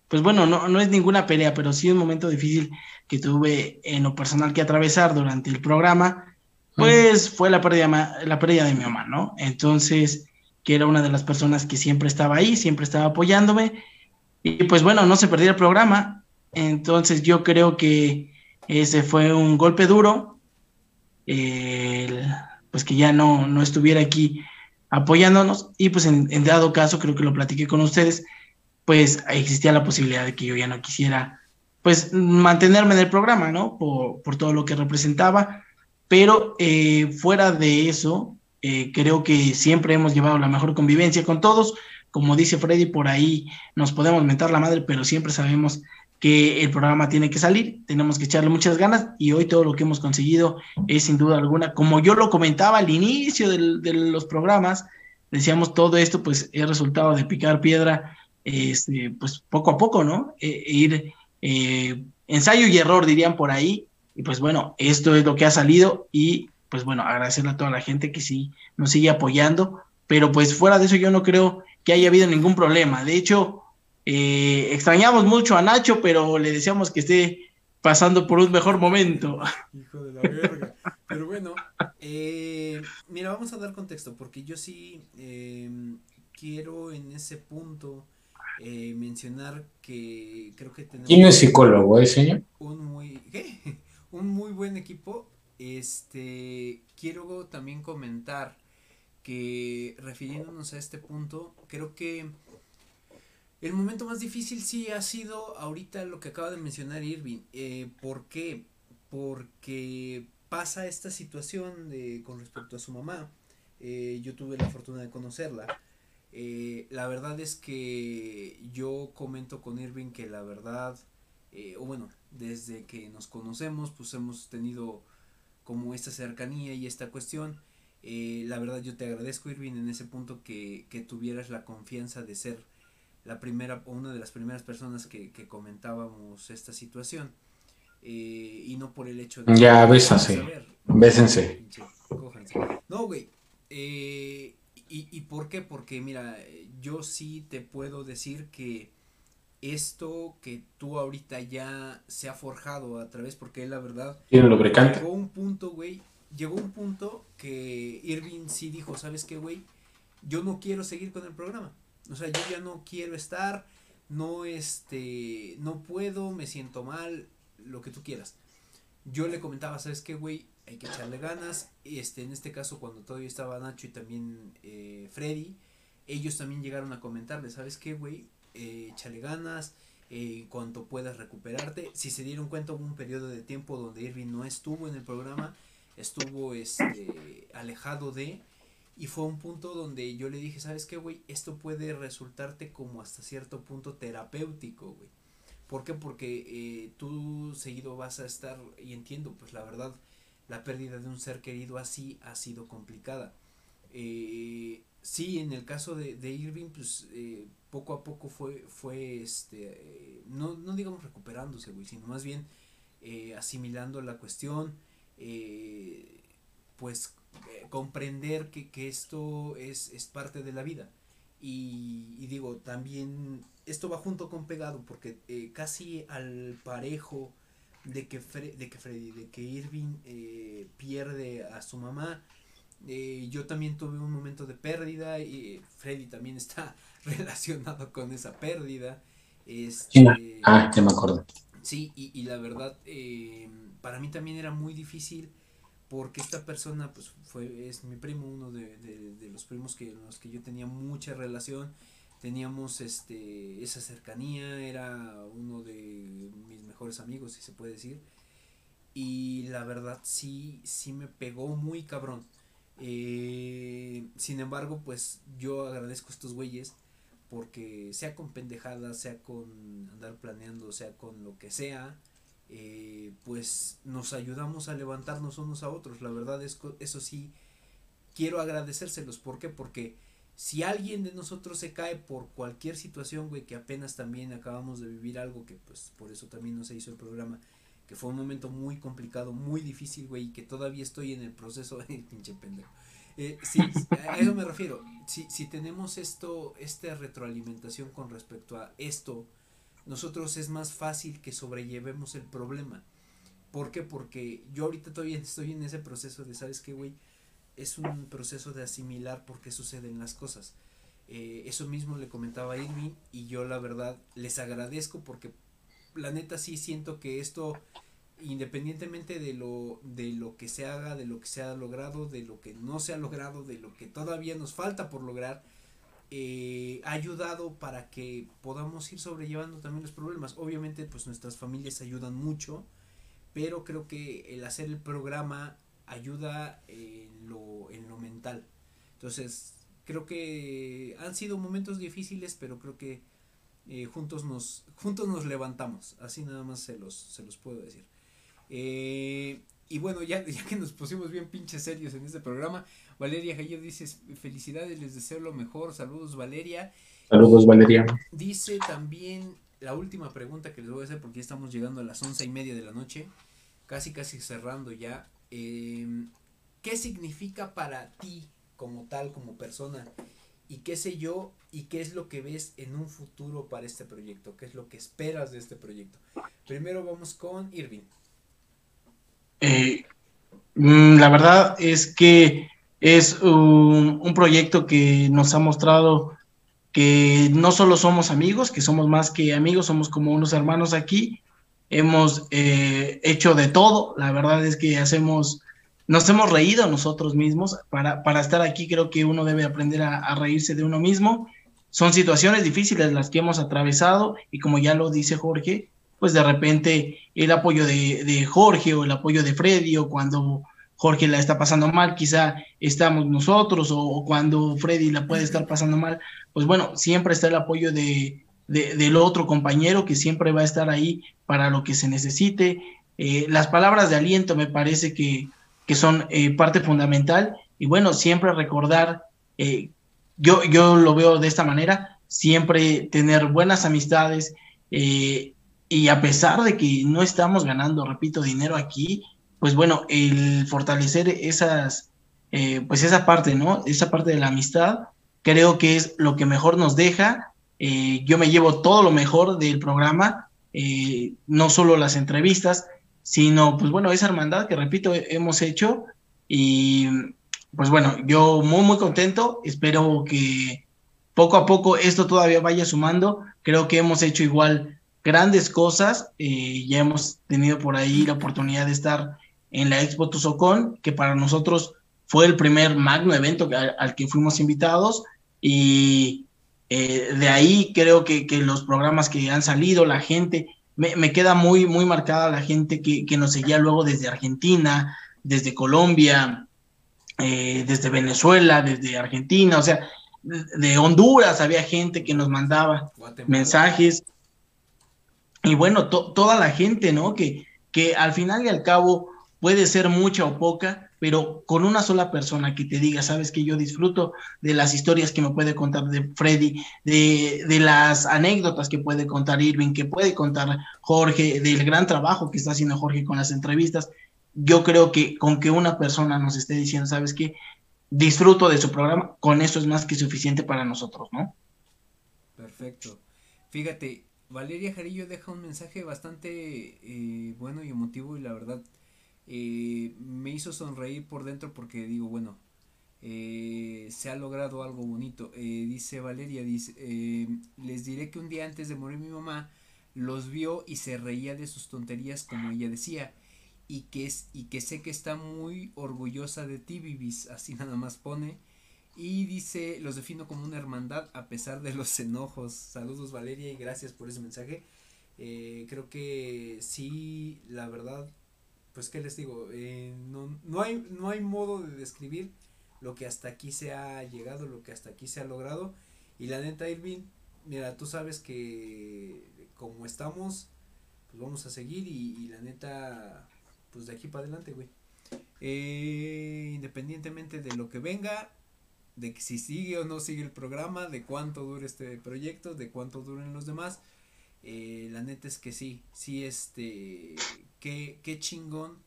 pues bueno, no, no es ninguna pelea, pero sí un momento difícil que tuve en lo personal que atravesar durante el programa, pues fue la pérdida, la pérdida de mi mamá, ¿no? Entonces, que era una de las personas que siempre estaba ahí, siempre estaba apoyándome, y pues bueno, no se perdió el programa, entonces yo creo que ese fue un golpe duro, pues que ya no, no estuviera aquí apoyándonos, y pues en, dado caso, creo que lo platiqué con ustedes, pues existía la posibilidad de que yo ya no quisiera, pues, mantenerme en el programa, ¿no? Por, por todo lo que representaba, pero eh, fuera de eso, eh, creo que siempre hemos llevado la mejor convivencia con todos, como dice Freddy, por ahí nos podemos mentar la madre, pero siempre sabemos que el programa tiene que salir, tenemos que echarle muchas ganas y hoy todo lo que hemos conseguido es sin duda alguna, como yo lo comentaba al inicio de los programas, decíamos todo esto pues es resultado de picar piedra este, pues poco a poco, ¿no? E, e ir eh, ensayo y error, dirían por ahí. Y pues bueno, esto es lo que ha salido y pues bueno, agradecerle a toda la gente que sí nos sigue apoyando, pero pues fuera de eso yo no creo que haya habido ningún problema. De hecho, eh, extrañamos mucho a Nacho, pero le deseamos que esté pasando por un mejor momento. Hijo de la verga. Pero bueno, eh, mira, vamos a dar contexto, porque yo sí quiero en ese punto eh, mencionar que creo que tenemos... ¿Quién es psicólogo, eh, señor? Un muy, un muy buen equipo. Este, quiero también comentar que refiriéndonos a este punto, creo que el momento más difícil sí ha sido ahorita lo que acaba de mencionar Irving. Eh, ¿Por qué? Porque pasa esta situación de, con respecto a su mamá. Eh, yo tuve la fortuna de conocerla. Eh, la verdad es que yo comento con Irving que la verdad, eh, o bueno, desde que nos conocemos, pues hemos tenido como esta cercanía y esta cuestión. Eh, la verdad yo te agradezco Irving en ese punto que, que, tuvieras la confianza de ser la primera o una de las primeras personas que, que comentábamos esta situación. y no por el hecho de... Ya, bésense. Bésense. No, güey. Eh, ¿Y, ¿Y por qué? Porque mira, yo sí te puedo decir que esto que tú ahorita ya se ha forjado a través, porque la verdad... Tiene lubricante. Llegó un punto, güey, llegó un punto que Irving sí dijo, ¿sabes qué, güey? Yo no quiero seguir con el programa. O sea, yo ya no quiero estar, no, este, no puedo, me siento mal, lo que tú quieras. Yo le comentaba, ¿sabes qué, güey? hay que echarle ganas. Este, en este caso, cuando todavía estaba Nacho y también eh, Freddy, ellos también llegaron a comentarle, ¿sabes qué, güey? Eh, échale ganas, eh, cuanto puedas recuperarte. Si se dieron cuenta, hubo un periodo de tiempo donde Irving no estuvo en el programa, estuvo este, alejado de... Y fue un punto donde yo le dije, ¿sabes qué, güey? Esto puede resultarte como hasta cierto punto terapéutico, güey. ¿Por qué? Porque eh, tú seguido vas a estar, y entiendo, pues la verdad, la pérdida de un ser querido así ha sido complicada. Eh, sí, en el caso de, Irving, pues eh, poco a poco fue, fue este, eh, no, no digamos recuperándose, güey, sino más bien eh, asimilando la cuestión, pues comprender que, que esto es, es, parte de la vida. Y, y, digo, también esto va junto con pegado, porque casi al parejo de que, de que Freddy, de que Irving eh, pierde a su mamá. Eh, yo también tuve un momento de pérdida y Freddy también está relacionado con esa pérdida. Este, ah, ya me acuerdo. Sí, y, y la verdad, eh, para mí también era muy difícil porque esta persona pues fue es mi primo uno de, de, de los primos que los que yo tenía mucha relación teníamos este esa cercanía, era uno de mis mejores amigos, si se puede decir. Y la verdad sí, sí me pegó muy cabrón. Eh, sin embargo, pues yo agradezco a estos güeyes porque sea con pendejadas, sea con andar planeando, sea con lo que sea, eh, pues nos ayudamos a levantarnos unos a otros. La verdad es que eso sí, quiero agradecérselos. ¿Por qué? Porque si alguien de nosotros se cae por cualquier situación, güey, que apenas también acabamos de vivir algo, que pues por eso también no se hizo el programa, que fue un momento muy complicado, muy difícil, güey, y que todavía estoy en el proceso, pinche pendejo. Eh, sí, a eso me refiero. Si, si tenemos esto, esta retroalimentación con respecto a esto, nosotros es más fácil que sobrellevemos el problema. ¿Por qué? Porque yo ahorita todavía estoy en ese proceso de, ¿sabes qué, güey? Es un proceso de asimilar por qué suceden las cosas. Eh, eso mismo le comentaba a Irving y yo la verdad les agradezco porque la neta sí siento que esto independientemente de lo, de lo que se haga, de lo que se ha logrado, de lo que no se ha logrado, de lo que todavía nos falta por lograr, eh, ha ayudado para que podamos ir sobrellevando también los problemas. Obviamente, pues nuestras familias ayudan mucho, pero creo que el hacer el programa ayuda en lo, en lo mental. Entonces, creo que han sido momentos difíciles, pero creo que eh, juntos nos juntos nos levantamos. Así nada más se los, se los puedo decir. Eh, y bueno, ya, ya que nos pusimos bien pinches serios en este programa, Valeria Jayo dice, felicidades, les deseo lo mejor, saludos Valeria. Saludos Valeria. Dice también la última pregunta que les voy a hacer porque ya estamos llegando a las once y media de la noche, casi casi cerrando ya. Em, ¿Qué significa para ti como tal, como persona? Y qué sé yo, y qué es lo que ves en un futuro para este proyecto, qué es lo que esperas de este proyecto. Primero vamos con Irving. Eh, mm, la verdad es que es un, proyecto que nos ha mostrado que no solo somos amigos, que somos más que amigos, somos como unos hermanos aquí. Hemos eh, hecho de todo, la verdad es que hacemos, nos hemos reído nosotros mismos. Para, para estar aquí creo que uno debe aprender a reírse de uno mismo. Son situaciones difíciles las que hemos atravesado y como ya lo dice Jorge, pues de repente el apoyo de, Jorge o el apoyo de Freddy o cuando Jorge la está pasando mal, quizá estamos nosotros o, cuando Freddy la puede estar pasando mal, pues bueno, siempre está el apoyo de, del otro compañero que siempre va a estar ahí para lo que se necesite. Eh, las palabras de aliento me parece que, que son eh, parte fundamental y bueno, siempre recordar, eh, yo, yo lo veo de esta manera, siempre tener buenas amistades, y a pesar de que no estamos ganando, repito, dinero aquí, pues bueno, el fortalecer esas, eh, pues esa parte, ¿no? Esa parte de la amistad, creo que es lo que mejor nos deja. Eh, yo me llevo todo lo mejor del programa, eh, no solo las entrevistas, sino, pues bueno, esa hermandad que, repito, hemos hecho. Y pues bueno, yo muy, muy contento. Espero que poco a poco esto todavía vaya sumando. Creo que hemos hecho igual grandes cosas. Eh, ya hemos tenido por ahí la oportunidad de estar en la Expo Tuzocón, que para nosotros fue el primer magno evento al, que fuimos invitados. Y eh, de ahí creo que, los programas que han salido, la gente, me, queda muy, muy marcada la gente que, nos seguía luego desde Argentina, desde Colombia, eh, desde Venezuela, desde Argentina, o sea, de Honduras había gente que nos mandaba mensajes y bueno, toda la gente, ¿no? Que, que al final y al cabo puede ser mucha o poca, pero con una sola persona que te diga, sabes que yo disfruto de las historias que me puede contar de Freddy, de, de las anécdotas que puede contar Irving, que puede contar Jorge, del gran trabajo que está haciendo Jorge con las entrevistas. Yo creo que con que una persona nos esté diciendo, sabes que disfruto de su programa, con eso es más que suficiente para nosotros, ¿no? Perfecto. Fíjate, Valeria Jarillo deja un mensaje bastante eh, bueno y emotivo y la verdad eh, me hizo sonreír por dentro porque digo, bueno, eh, se ha logrado algo bonito. dice Valeria, dice, les diré que un día antes de morir mi mamá los vio y se reía de sus tonterías como ella decía y que, es, y que sé que está muy orgullosa de ti, Vivis, así nada más pone. Y dice, los defino como una hermandad a pesar de los enojos. Saludos Valeria y gracias por ese mensaje. Eh, creo que sí, la verdad, pues qué les digo, eh, no, no, hay, no hay modo de describir lo que hasta aquí se ha llegado, lo que hasta aquí se ha logrado. Y la neta, Irving, mira, tú sabes que como estamos, pues vamos a seguir y, la neta, pues de aquí para adelante, güey. Eh, independientemente de lo que venga, de si sigue o no sigue el programa, de cuánto dure este proyecto, de cuánto duren los demás. Eh, la neta es que sí, sí, este, qué, qué chingón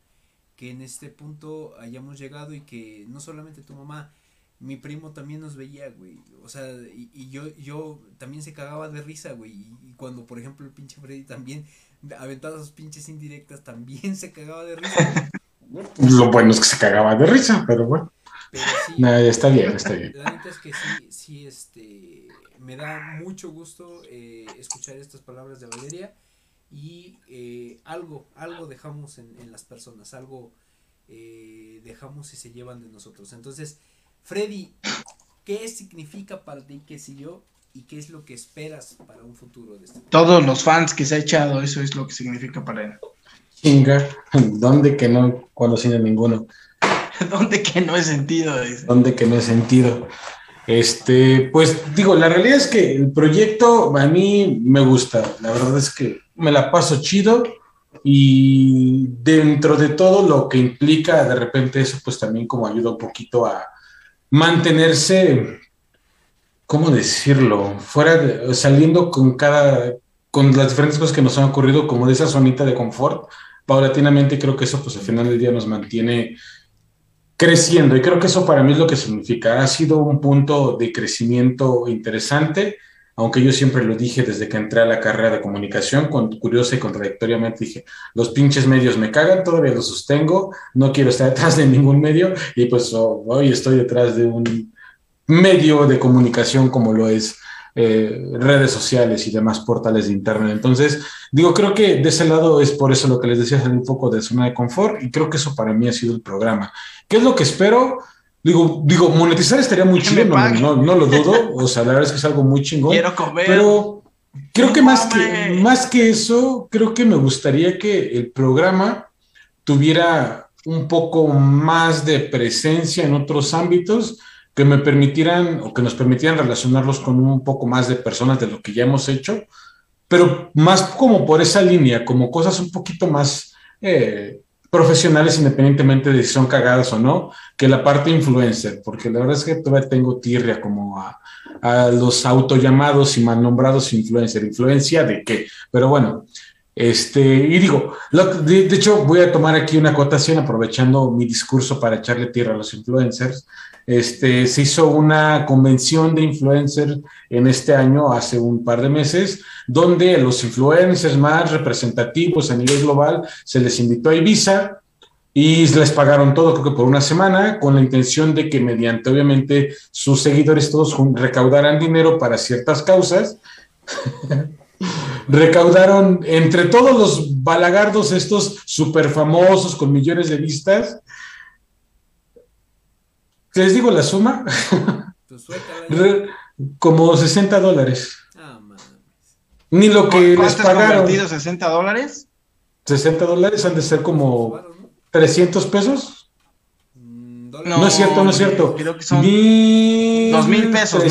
que en este punto hayamos llegado y que no solamente tu mamá, mi primo también nos veía, güey. O sea, y, yo, yo también se cagaba de risa, güey. Y, cuando, por ejemplo, el pinche Freddy también aventaba sus pinches indirectas, también se cagaba de risa. Lo bueno es que se cagaba de risa, pero bueno. Está bien, está bien. La neta es que sí, sí, este, me da mucho gusto eh, escuchar estas palabras de Valeria y eh, algo, algo dejamos en, en las personas, algo eh, dejamos y se llevan de nosotros. Entonces, Freddy, ¿qué significa para ti qué sé yo y qué es lo que esperas para un futuro de este Todos los fans que se ha echado, eso es lo que significa para él. Chinga, ¿dónde que no conocí a ninguno? ¿Dónde que no he sentido? ¿Dónde que no he sentido? Este, pues digo, la realidad es que el proyecto a mí me gusta. La verdad es que me la paso chido y dentro de todo lo que implica de repente eso, pues también como ayuda un poquito a, mantenerse, ¿cómo decirlo? Fuera, saliendo con cada, con las diferentes cosas que nos han ocurrido, como de esa zonita de confort, paulatinamente creo que eso pues al final del día nos mantiene creciendo y creo que eso para mí es lo que significa. Ha sido un punto de crecimiento interesante, aunque yo siempre lo dije desde que entré a la carrera de comunicación, con, curiosa y contradictoriamente dije, los pinches medios me cagan, todavía los sostengo, no quiero estar detrás de ningún medio y pues oh, hoy estoy detrás de un medio de comunicación como lo es eh, redes sociales y demás portales de internet. Entonces, digo, creo que de ese lado es por eso lo que les decía, salir un poco de zona de confort y creo que eso para mí ha sido el programa. ¿Qué es lo que espero? Digo, digo, monetizar estaría muy chido, no, no, lo dudo. O sea, la verdad es que es algo muy chingón. Quiero comer. Pero creo que más, que más que eso, creo que me gustaría que el programa tuviera un poco más de presencia en otros ámbitos que me permitieran o que nos permitieran relacionarlos con un poco más de personas de lo que ya hemos hecho, pero más como por esa línea, como cosas un poquito más eh, profesionales independientemente de si son cagadas o no, que la parte influencer, porque la verdad es que todavía tengo tirria como a, a los autollamados y mal nombrados influencer. ¿Influencia de qué? Pero bueno, este, y digo, de, de, hecho voy a tomar aquí una acotación aprovechando mi discurso para echarle tierra a los influencers. Este, se hizo una convención de influencers en este año, hace un par de meses, donde los influencers más representativos a nivel global se les invitó a Ibiza y les pagaron todo, creo que por una semana, con la intención de que mediante, obviamente, sus seguidores todos recaudaran dinero para ciertas causas. recaudaron entre todos los balagardos estos súper famosos con millones de vistas, les digo la suma. Pues como 60 dólares. Ah, Ni lo que les pagaron. 60 dólares? 60 dólares han de ser como 300 pesos. Mm, no, es cierto, no es cierto. Creo que son dos mil pesos,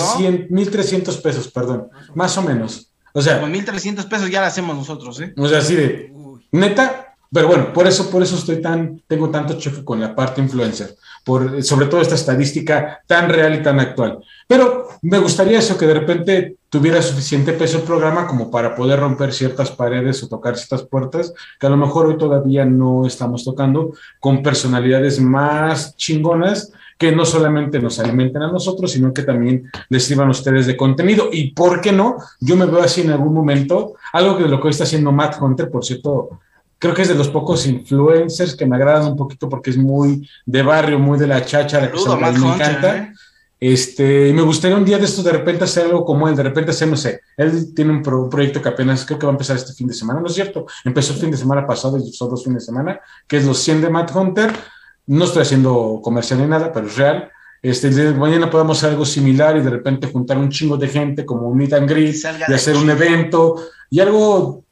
Mil trescientos pesos, perdón. Más o menos. O sea. Con mil trescientos pesos ya lo hacemos nosotros, ¿eh? O sea, así de. Neta, pero bueno, por eso, por eso estoy tan, tengo tanto choque con la parte influencer por sobre todo esta estadística tan real y tan actual. Pero me gustaría eso, que de repente tuviera suficiente peso el programa como para poder romper ciertas paredes o tocar ciertas puertas que a lo mejor hoy todavía no estamos tocando con personalidades más chingonas que no solamente nos alimenten a nosotros, sino que también les sirvan a ustedes de contenido. Y por qué no, yo me veo así en algún momento, algo que lo que hoy está haciendo Matt Hunter, por cierto, creo que es de los pocos influencers que me agradan un poquito porque es muy de barrio, muy de la cháchara, que me encanta. ¿eh? Este, me gustaría un día de esto de repente hacer algo como él, de repente hacer, no sé, él tiene un, proyecto que apenas creo que va a empezar este fin de semana, ¿no es cierto? Empezó el fin de semana pasado y son dos fines de semana, que es los 100 de Matt Hunter. No estoy haciendo comercial ni nada, pero es real. Este, mañana podemos hacer algo similar y de repente juntar un chingo de gente como un meet and greet y hacer un evento y algo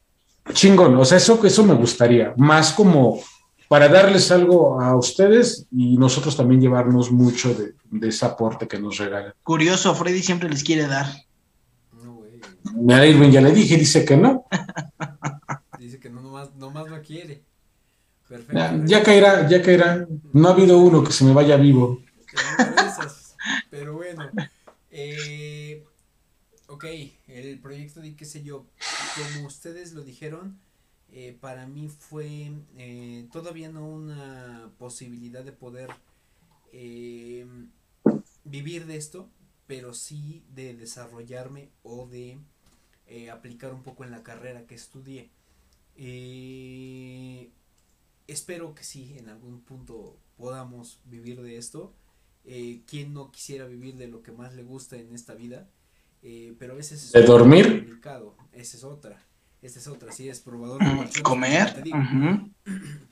chingón, o sea, eso, eso me gustaría, más como para darles algo a ustedes y nosotros también llevarnos mucho de, ese aporte que nos regalan. Curioso, Freddy siempre les quiere dar. a Irving ya le dije, dice que no. Dice que no, nomás, nomás no quiere. Perfecto. Ya, caerá, ya caerá. No ha habido uno que se me vaya vivo. Pero bueno. Eh, ok, el proyecto de qué sé yo, como ustedes lo dijeron, eh, para mí fue eh, todavía no una posibilidad de poder eh, vivir de esto, pero sí de desarrollarme o de aplicar un poco en la carrera que estudié. espero que sí, en algún punto podamos vivir de esto. ¿Quién no quisiera vivir de lo que más le gusta en esta vida? Pero a veces es ¿De dormir? complicado. Esa es otra. Esta es otra, sí, es probador de Comer.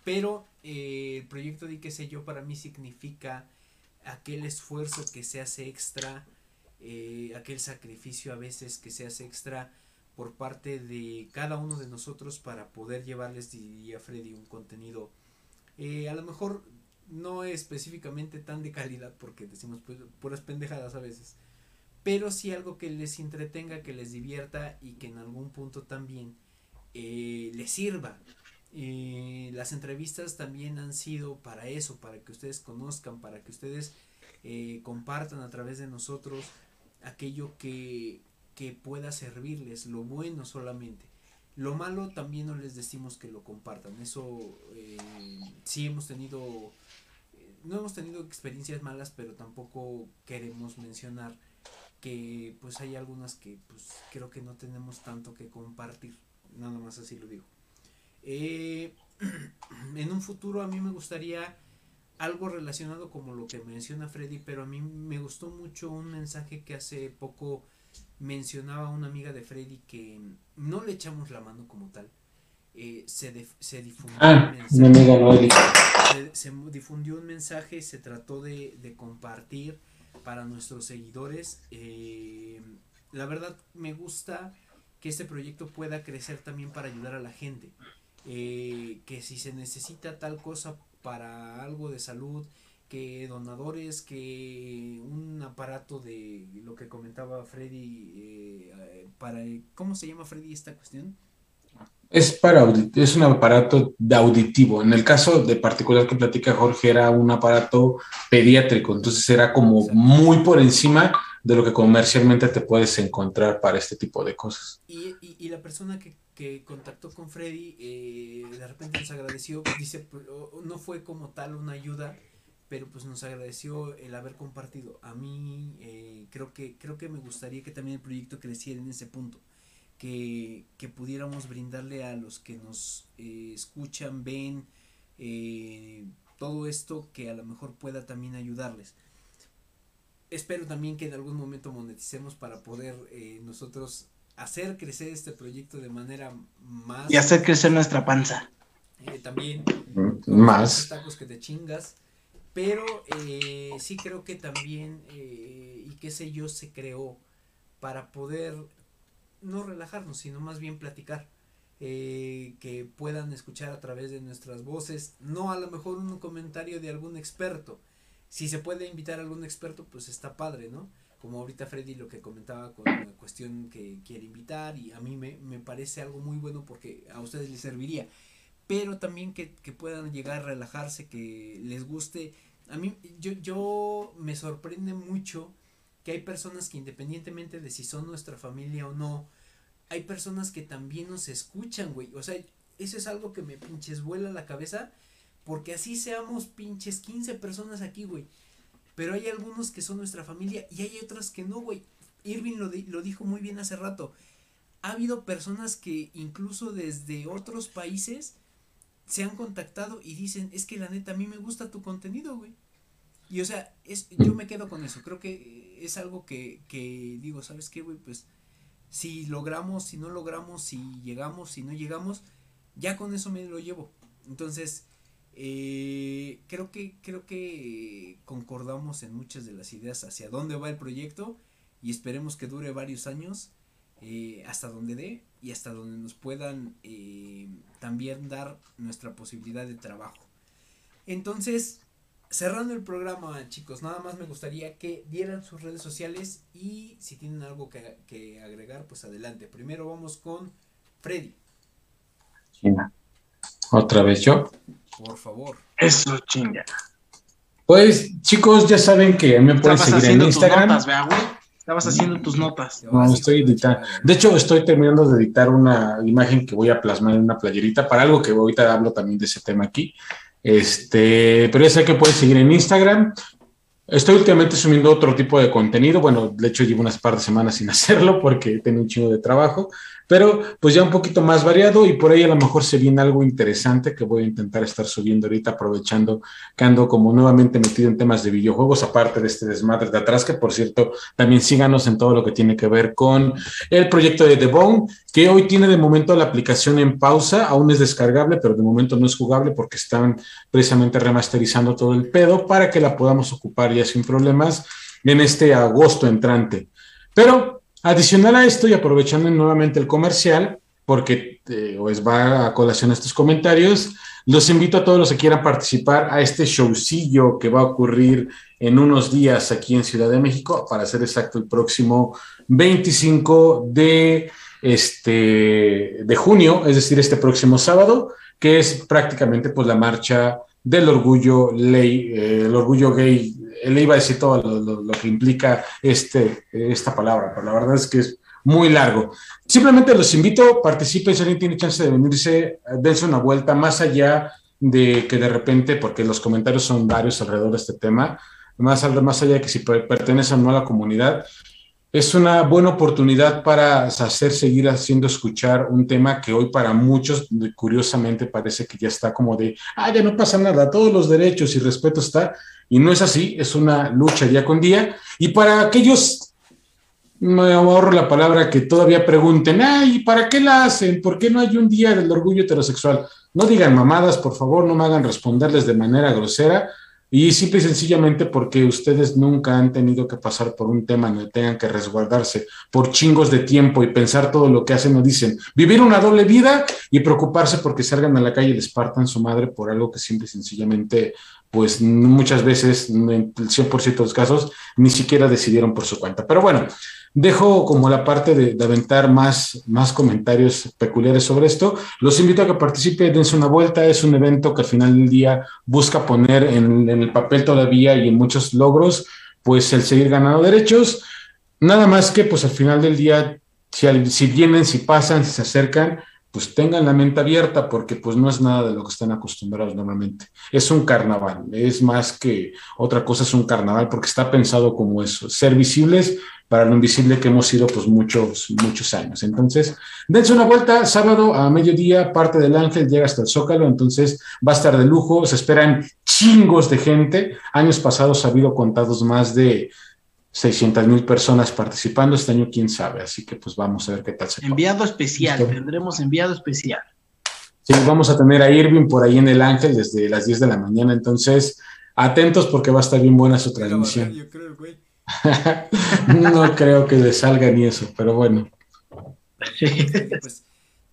Pero eh, el proyecto de qué sé yo para mí significa aquel esfuerzo que se hace extra, eh, aquel sacrificio a veces que se hace extra por parte de cada uno de nosotros para poder llevarles, diría Freddy, un contenido eh, a lo mejor no específicamente tan de calidad porque decimos pues, puras pendejadas a veces pero sí algo que les entretenga, que les divierta y que en algún punto también eh, les sirva. Eh, las entrevistas también han sido para eso, para que ustedes conozcan, para que ustedes eh, compartan a través de nosotros aquello que, que pueda servirles, lo bueno solamente. Lo malo también no les decimos que lo compartan. Eso sí hemos tenido, no hemos tenido experiencias malas, pero tampoco queremos mencionar que pues hay algunas que pues creo que no tenemos tanto que compartir, nada más así lo digo. Eh, en un futuro a mí me gustaría algo relacionado como lo que menciona Freddy, pero a mí me gustó mucho un mensaje que hace poco mencionaba una amiga de Freddy que no le echamos la mano como tal. Eh, se, se difundió ah, un mensaje, se, se, difundió un mensaje, se trató de, de compartir para nuestros seguidores. Eh, la verdad me gusta que este proyecto pueda crecer también para ayudar a la gente. Eh, que si se necesita tal cosa para algo de salud, que donadores, que un aparato de lo que comentaba Freddy, eh, para, ¿cómo se llama Freddy esta cuestión? Es para es un aparato de auditivo. En el caso de particular que platica Jorge era un aparato pediátrico, entonces era como muy por encima de lo que comercialmente te puedes encontrar para este tipo de cosas. Y, y, la persona que, que, contactó con Freddy eh, de repente nos agradeció, dice, pues, no fue como tal una ayuda, pero pues nos agradeció el haber compartido. A mí eh, creo, que, creo que me gustaría que también el proyecto creciera en ese punto que, pudiéramos brindarle a los que nos eh, escuchan, ven, eh, todo esto que a lo mejor pueda también ayudarles. Espero también que en algún momento moneticemos para poder eh, nosotros hacer crecer este proyecto de manera más... Y hacer crecer nuestra panza. también. Más. Tacos que te chingas. Pero sí creo que también, y qué sé yo, se creó para poder no relajarnos, sino más bien platicar. Eh, que puedan escuchar a través de nuestras voces, no a lo mejor un comentario de algún experto. Si se puede invitar a algún experto, pues está padre, ¿no? Como ahorita Freddy lo que comentaba con la cuestión que quiere invitar y a mí me, me parece algo muy bueno porque a ustedes les serviría. Pero también que, que puedan llegar a relajarse, que les guste. A mí, yo, yo me sorprende mucho que hay personas que independientemente de si son nuestra familia o no, hay personas que también nos escuchan, güey. O sea, eso es algo que me pinches vuela la cabeza, porque así seamos pinches 15 personas aquí, güey. Pero hay algunos que son nuestra familia y hay otras que no, güey. Irving lo, lo dijo muy bien hace rato. Ha habido personas que incluso desde otros países se han contactado y dicen, es que la neta a mí me gusta tu contenido, güey. Y o sea, es, yo me quedo con eso. Creo que es algo que, que digo, ¿sabes qué, güey? Pues si logramos, si no logramos, si llegamos, si no llegamos, ya con eso me lo llevo. Entonces, eh, creo que, creo que concordamos en muchas de las ideas hacia dónde va el proyecto y esperemos que dure varios años eh, hasta donde dé y hasta donde nos puedan eh, también dar nuestra posibilidad de trabajo. Entonces, cerrando el programa, chicos, nada más me gustaría que dieran sus redes sociales y si tienen algo que, agregar, pues adelante. Primero vamos con Freddy. Otra vez yo. Por favor. Eso, chinga. Pues, chicos, ya saben que me pueden seguir en Instagram. Estabas haciendo tus notas. No, estoy editando. De hecho, estoy terminando de editar una imagen que voy a plasmar en una playerita para algo que ahorita hablo también de ese tema aquí. Este, pero ya sé que puedes seguir en Instagram. Estoy últimamente subiendo otro tipo de contenido. Bueno, de hecho llevo unas par de semanas sin hacerlo porque tengo un chingo de trabajo, pero pues ya un poquito más variado y por ahí a lo mejor se viene algo interesante que voy a intentar estar subiendo ahorita aprovechando que ando como nuevamente metido en temas de videojuegos, aparte de este desmadre de atrás, que por cierto también síganos en todo lo que tiene que ver con el proyecto de The Bone, que hoy tiene de momento la aplicación en pausa, aún es descargable, pero de momento no es jugable porque están precisamente remasterizando todo el pedo para que la podamos ocupar ya sin problemas en este agosto entrante. Pero adicional a esto y aprovechando nuevamente el comercial, porque eh, pues va a colación estos comentarios, los invito a todos los que quieran participar a este showcillo que va a ocurrir en unos días aquí en Ciudad de México, para ser exacto, el próximo 25 de este, de junio, es decir, este próximo sábado, que es prácticamente pues la marcha del orgullo eh, orgullo gay, le iba a decir todo lo, que implica este, esta palabra, pero la verdad es que es muy largo. Simplemente los invito, participen, si alguien tiene chance de venirse, dense una vuelta más allá de que de repente, porque los comentarios son varios alrededor de este tema, más, más allá de que si pertenecen o no a la comunidad, es una buena oportunidad para hacer seguir haciendo escuchar un tema que hoy para muchos, curiosamente, parece que ya está como de, ah, ya no pasa nada, todos los derechos y respeto está, y no es así, es una lucha día con día. Y para aquellos, me ahorro la palabra, que todavía pregunten, ay, ¿para qué la hacen? ¿Por qué no hay un día del orgullo heterosexual? No digan mamadas, por favor, no me hagan responderles de manera grosera y simple y sencillamente porque ustedes nunca han tenido que pasar por un tema donde tengan que resguardarse por chingos de tiempo y pensar todo lo que hacen o dicen. Vivir una doble vida y preocuparse porque salgan a la calle y les partan su madre por algo que simple y sencillamente, pues muchas veces, en el 100% de los casos, ni siquiera decidieron por su cuenta. Pero bueno, Dejo como la parte de, aventar más, más comentarios peculiares sobre esto. Los invito a que participen, dense una vuelta. Es un evento que al final del día busca poner en, el papel todavía y en muchos logros, pues el seguir ganando derechos. Nada más que, pues al final del día, si, si vienen, si pasan, si se acercan, pues tengan la mente abierta porque pues no es nada de lo que están acostumbrados normalmente. Es un carnaval, es más que otra cosa, es un carnaval porque está pensado como eso, ser visibles para lo invisible que hemos sido pues muchos, muchos años. Entonces, dense una vuelta, sábado a mediodía, parte del Ángel llega hasta el Zócalo, entonces va a estar de lujo, se esperan chingos de gente. Años pasados ha habido contados más de 600 mil personas participando, este año quién sabe, así que pues vamos a ver qué tal se Enviado especial, tendremos enviado especial. Sí, vamos a tener a Irving por ahí en el Ángel desde las 10 de la mañana, entonces atentos porque va a estar bien buena su transmisión. Yo creo, güey. no creo que le salga ni eso, pero bueno. Pues,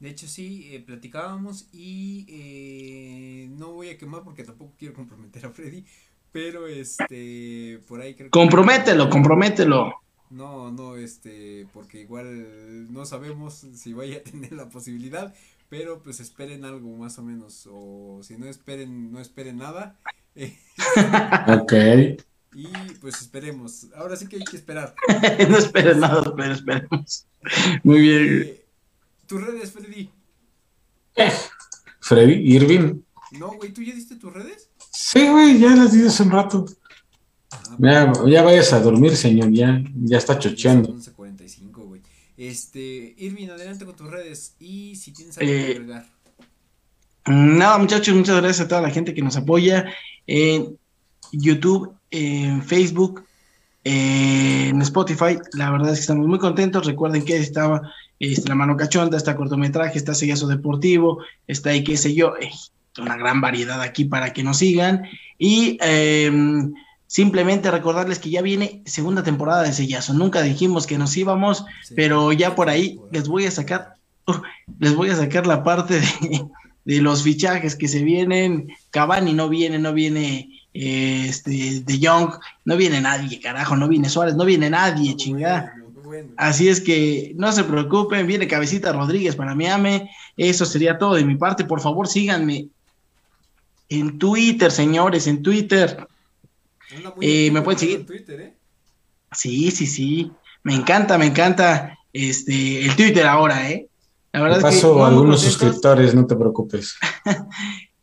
de hecho, sí, eh, platicábamos y eh, no voy a quemar porque tampoco quiero comprometer a Freddy, pero este, por ahí creo Compromételo, compromételo. No, no, este, porque igual no sabemos si vaya a tener la posibilidad, pero pues esperen algo más o menos, o si no esperen, no esperen nada. ok. Y pues esperemos. Ahora sí que hay que esperar. no esperen nada, pero esperemos. Muy bien. Eh, ¿Tus redes, Freddy? Freddy, Irving. No, güey, ¿tú ya diste tus redes? Sí, güey, ya las di hace un rato. Ah, ya, ya, vayas a dormir, señor, ya, ya está chocheando. 11.45, güey. Este, Irving, adelante con tus redes y si tienes algo que eh, agregar. Nada, muchachos, muchas gracias a toda la gente que nos apoya en YouTube en Facebook, en Spotify. La verdad es que estamos muy contentos. Recuerden que estaba este, La Mano Cachonda, está cortometraje, está Sellazo Deportivo, está ahí, qué sé yo, eh, una gran variedad aquí para que nos sigan. Y em, simplemente recordarles que ya viene segunda temporada de Sellazo. Nunca dijimos que nos íbamos, pero ya por ahí les voy a sacar, uh, les voy a sacar la parte de, de los fichajes que se vienen. Cavani no viene, no viene este, De Young, no viene nadie, carajo, no viene Suárez, no viene nadie, chingada. Así es que no se preocupen, viene Cabecita Rodríguez para Miami. Eso sería todo de mi parte. Por favor, síganme en Twitter, señores, en Twitter. Eh, me pueden seguir. En Twitter, ¿eh? Sí, sí, sí. Me encanta, me encanta este el Twitter ahora, ¿eh? La verdad paso es que, algunos suscriptores, no te preocupes.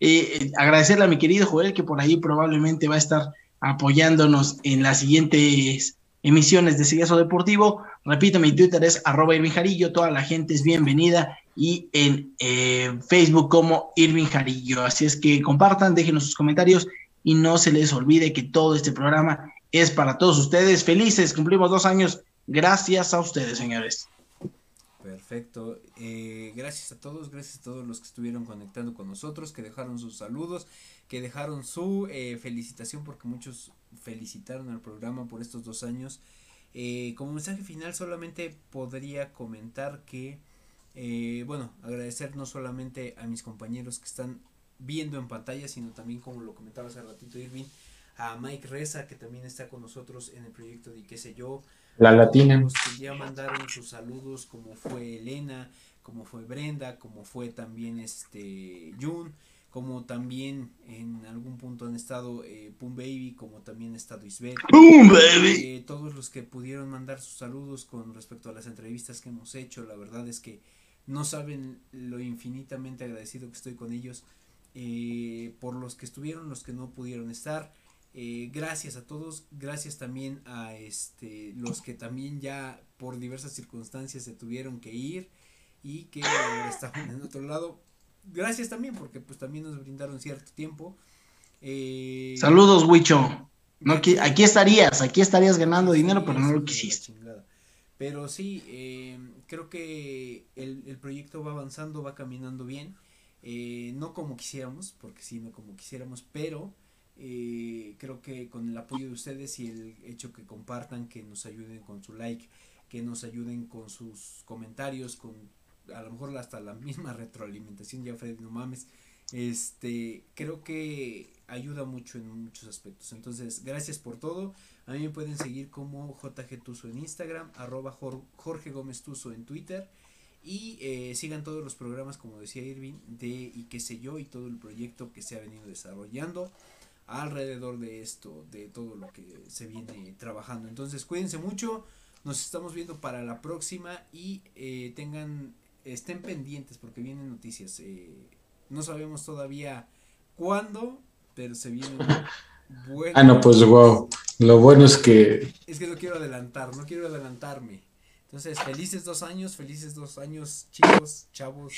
Eh, agradecerle a mi querido Joel que por ahí probablemente va a estar apoyándonos en las siguientes emisiones de Sigueso Deportivo. Repito, mi Twitter es arroba Jarillo, toda la gente es bienvenida y en eh, Facebook como Irving Jarillo. Así es que compartan, déjenos sus comentarios y no se les olvide que todo este programa es para todos ustedes. Felices, cumplimos dos años. Gracias a ustedes, señores. Perfecto. Eh, gracias a todos, gracias a todos los que estuvieron conectando con nosotros, que dejaron sus saludos, que dejaron su eh, felicitación, porque muchos felicitaron al programa por estos dos años. Eh, como mensaje final solamente podría comentar que, bueno, agradecer no solamente a mis compañeros que están viendo en pantalla, sino también como lo comentaba hace ratito Irving, a Mike Reza, que también está con nosotros en el proyecto de qué sé yo, la latina. Los que ya mandaron sus saludos, como fue Elena, como fue Brenda, como fue también este Jun, como también en algún punto han estado eh, Pum Baby, como también ha estado Isbeth. Pum Baby. Eh, todos los que pudieron mandar sus saludos con respecto a las entrevistas que hemos hecho, la verdad es que no saben lo infinitamente agradecido que estoy con ellos. Eh, por los que estuvieron, los que no pudieron estar. Eh, gracias a todos, gracias también a este los que también ya por diversas circunstancias se tuvieron que ir y que estaban en otro lado. Gracias también porque pues también nos brindaron cierto tiempo. Eh, Saludos, Wicho. No, aquí, aquí estarías, aquí estarías ganando dinero, pero no lo quisiste. Pero sí, eh, creo que el, el, proyecto va avanzando, va caminando bien. no como quisiéramos, porque sí, no como quisiéramos, pero eh, creo que con el apoyo de ustedes y el hecho que compartan, que nos ayuden con su like, que nos ayuden con sus comentarios, con a lo mejor hasta la misma retroalimentación, ya Freddy, no mames, este, creo que ayuda mucho en muchos aspectos. Entonces, gracias por todo. A mí me pueden seguir como JG Tuso en Instagram, arroba Jorge Gómez Tuso en Twitter. Y eh, sigan todos los programas, como decía Irving, de y qué sé yo, y todo el proyecto que se ha venido desarrollando alrededor de esto, de todo lo que se viene trabajando. Entonces cuídense mucho, nos estamos viendo para la próxima y eh, tengan, estén pendientes porque vienen noticias. Eh, no sabemos todavía cuándo, pero se vienen Ah, no, pues wow. Lo bueno es que... Es que no quiero adelantar, no quiero adelantarme. Entonces, felices dos años, felices dos años, chicos, chavos.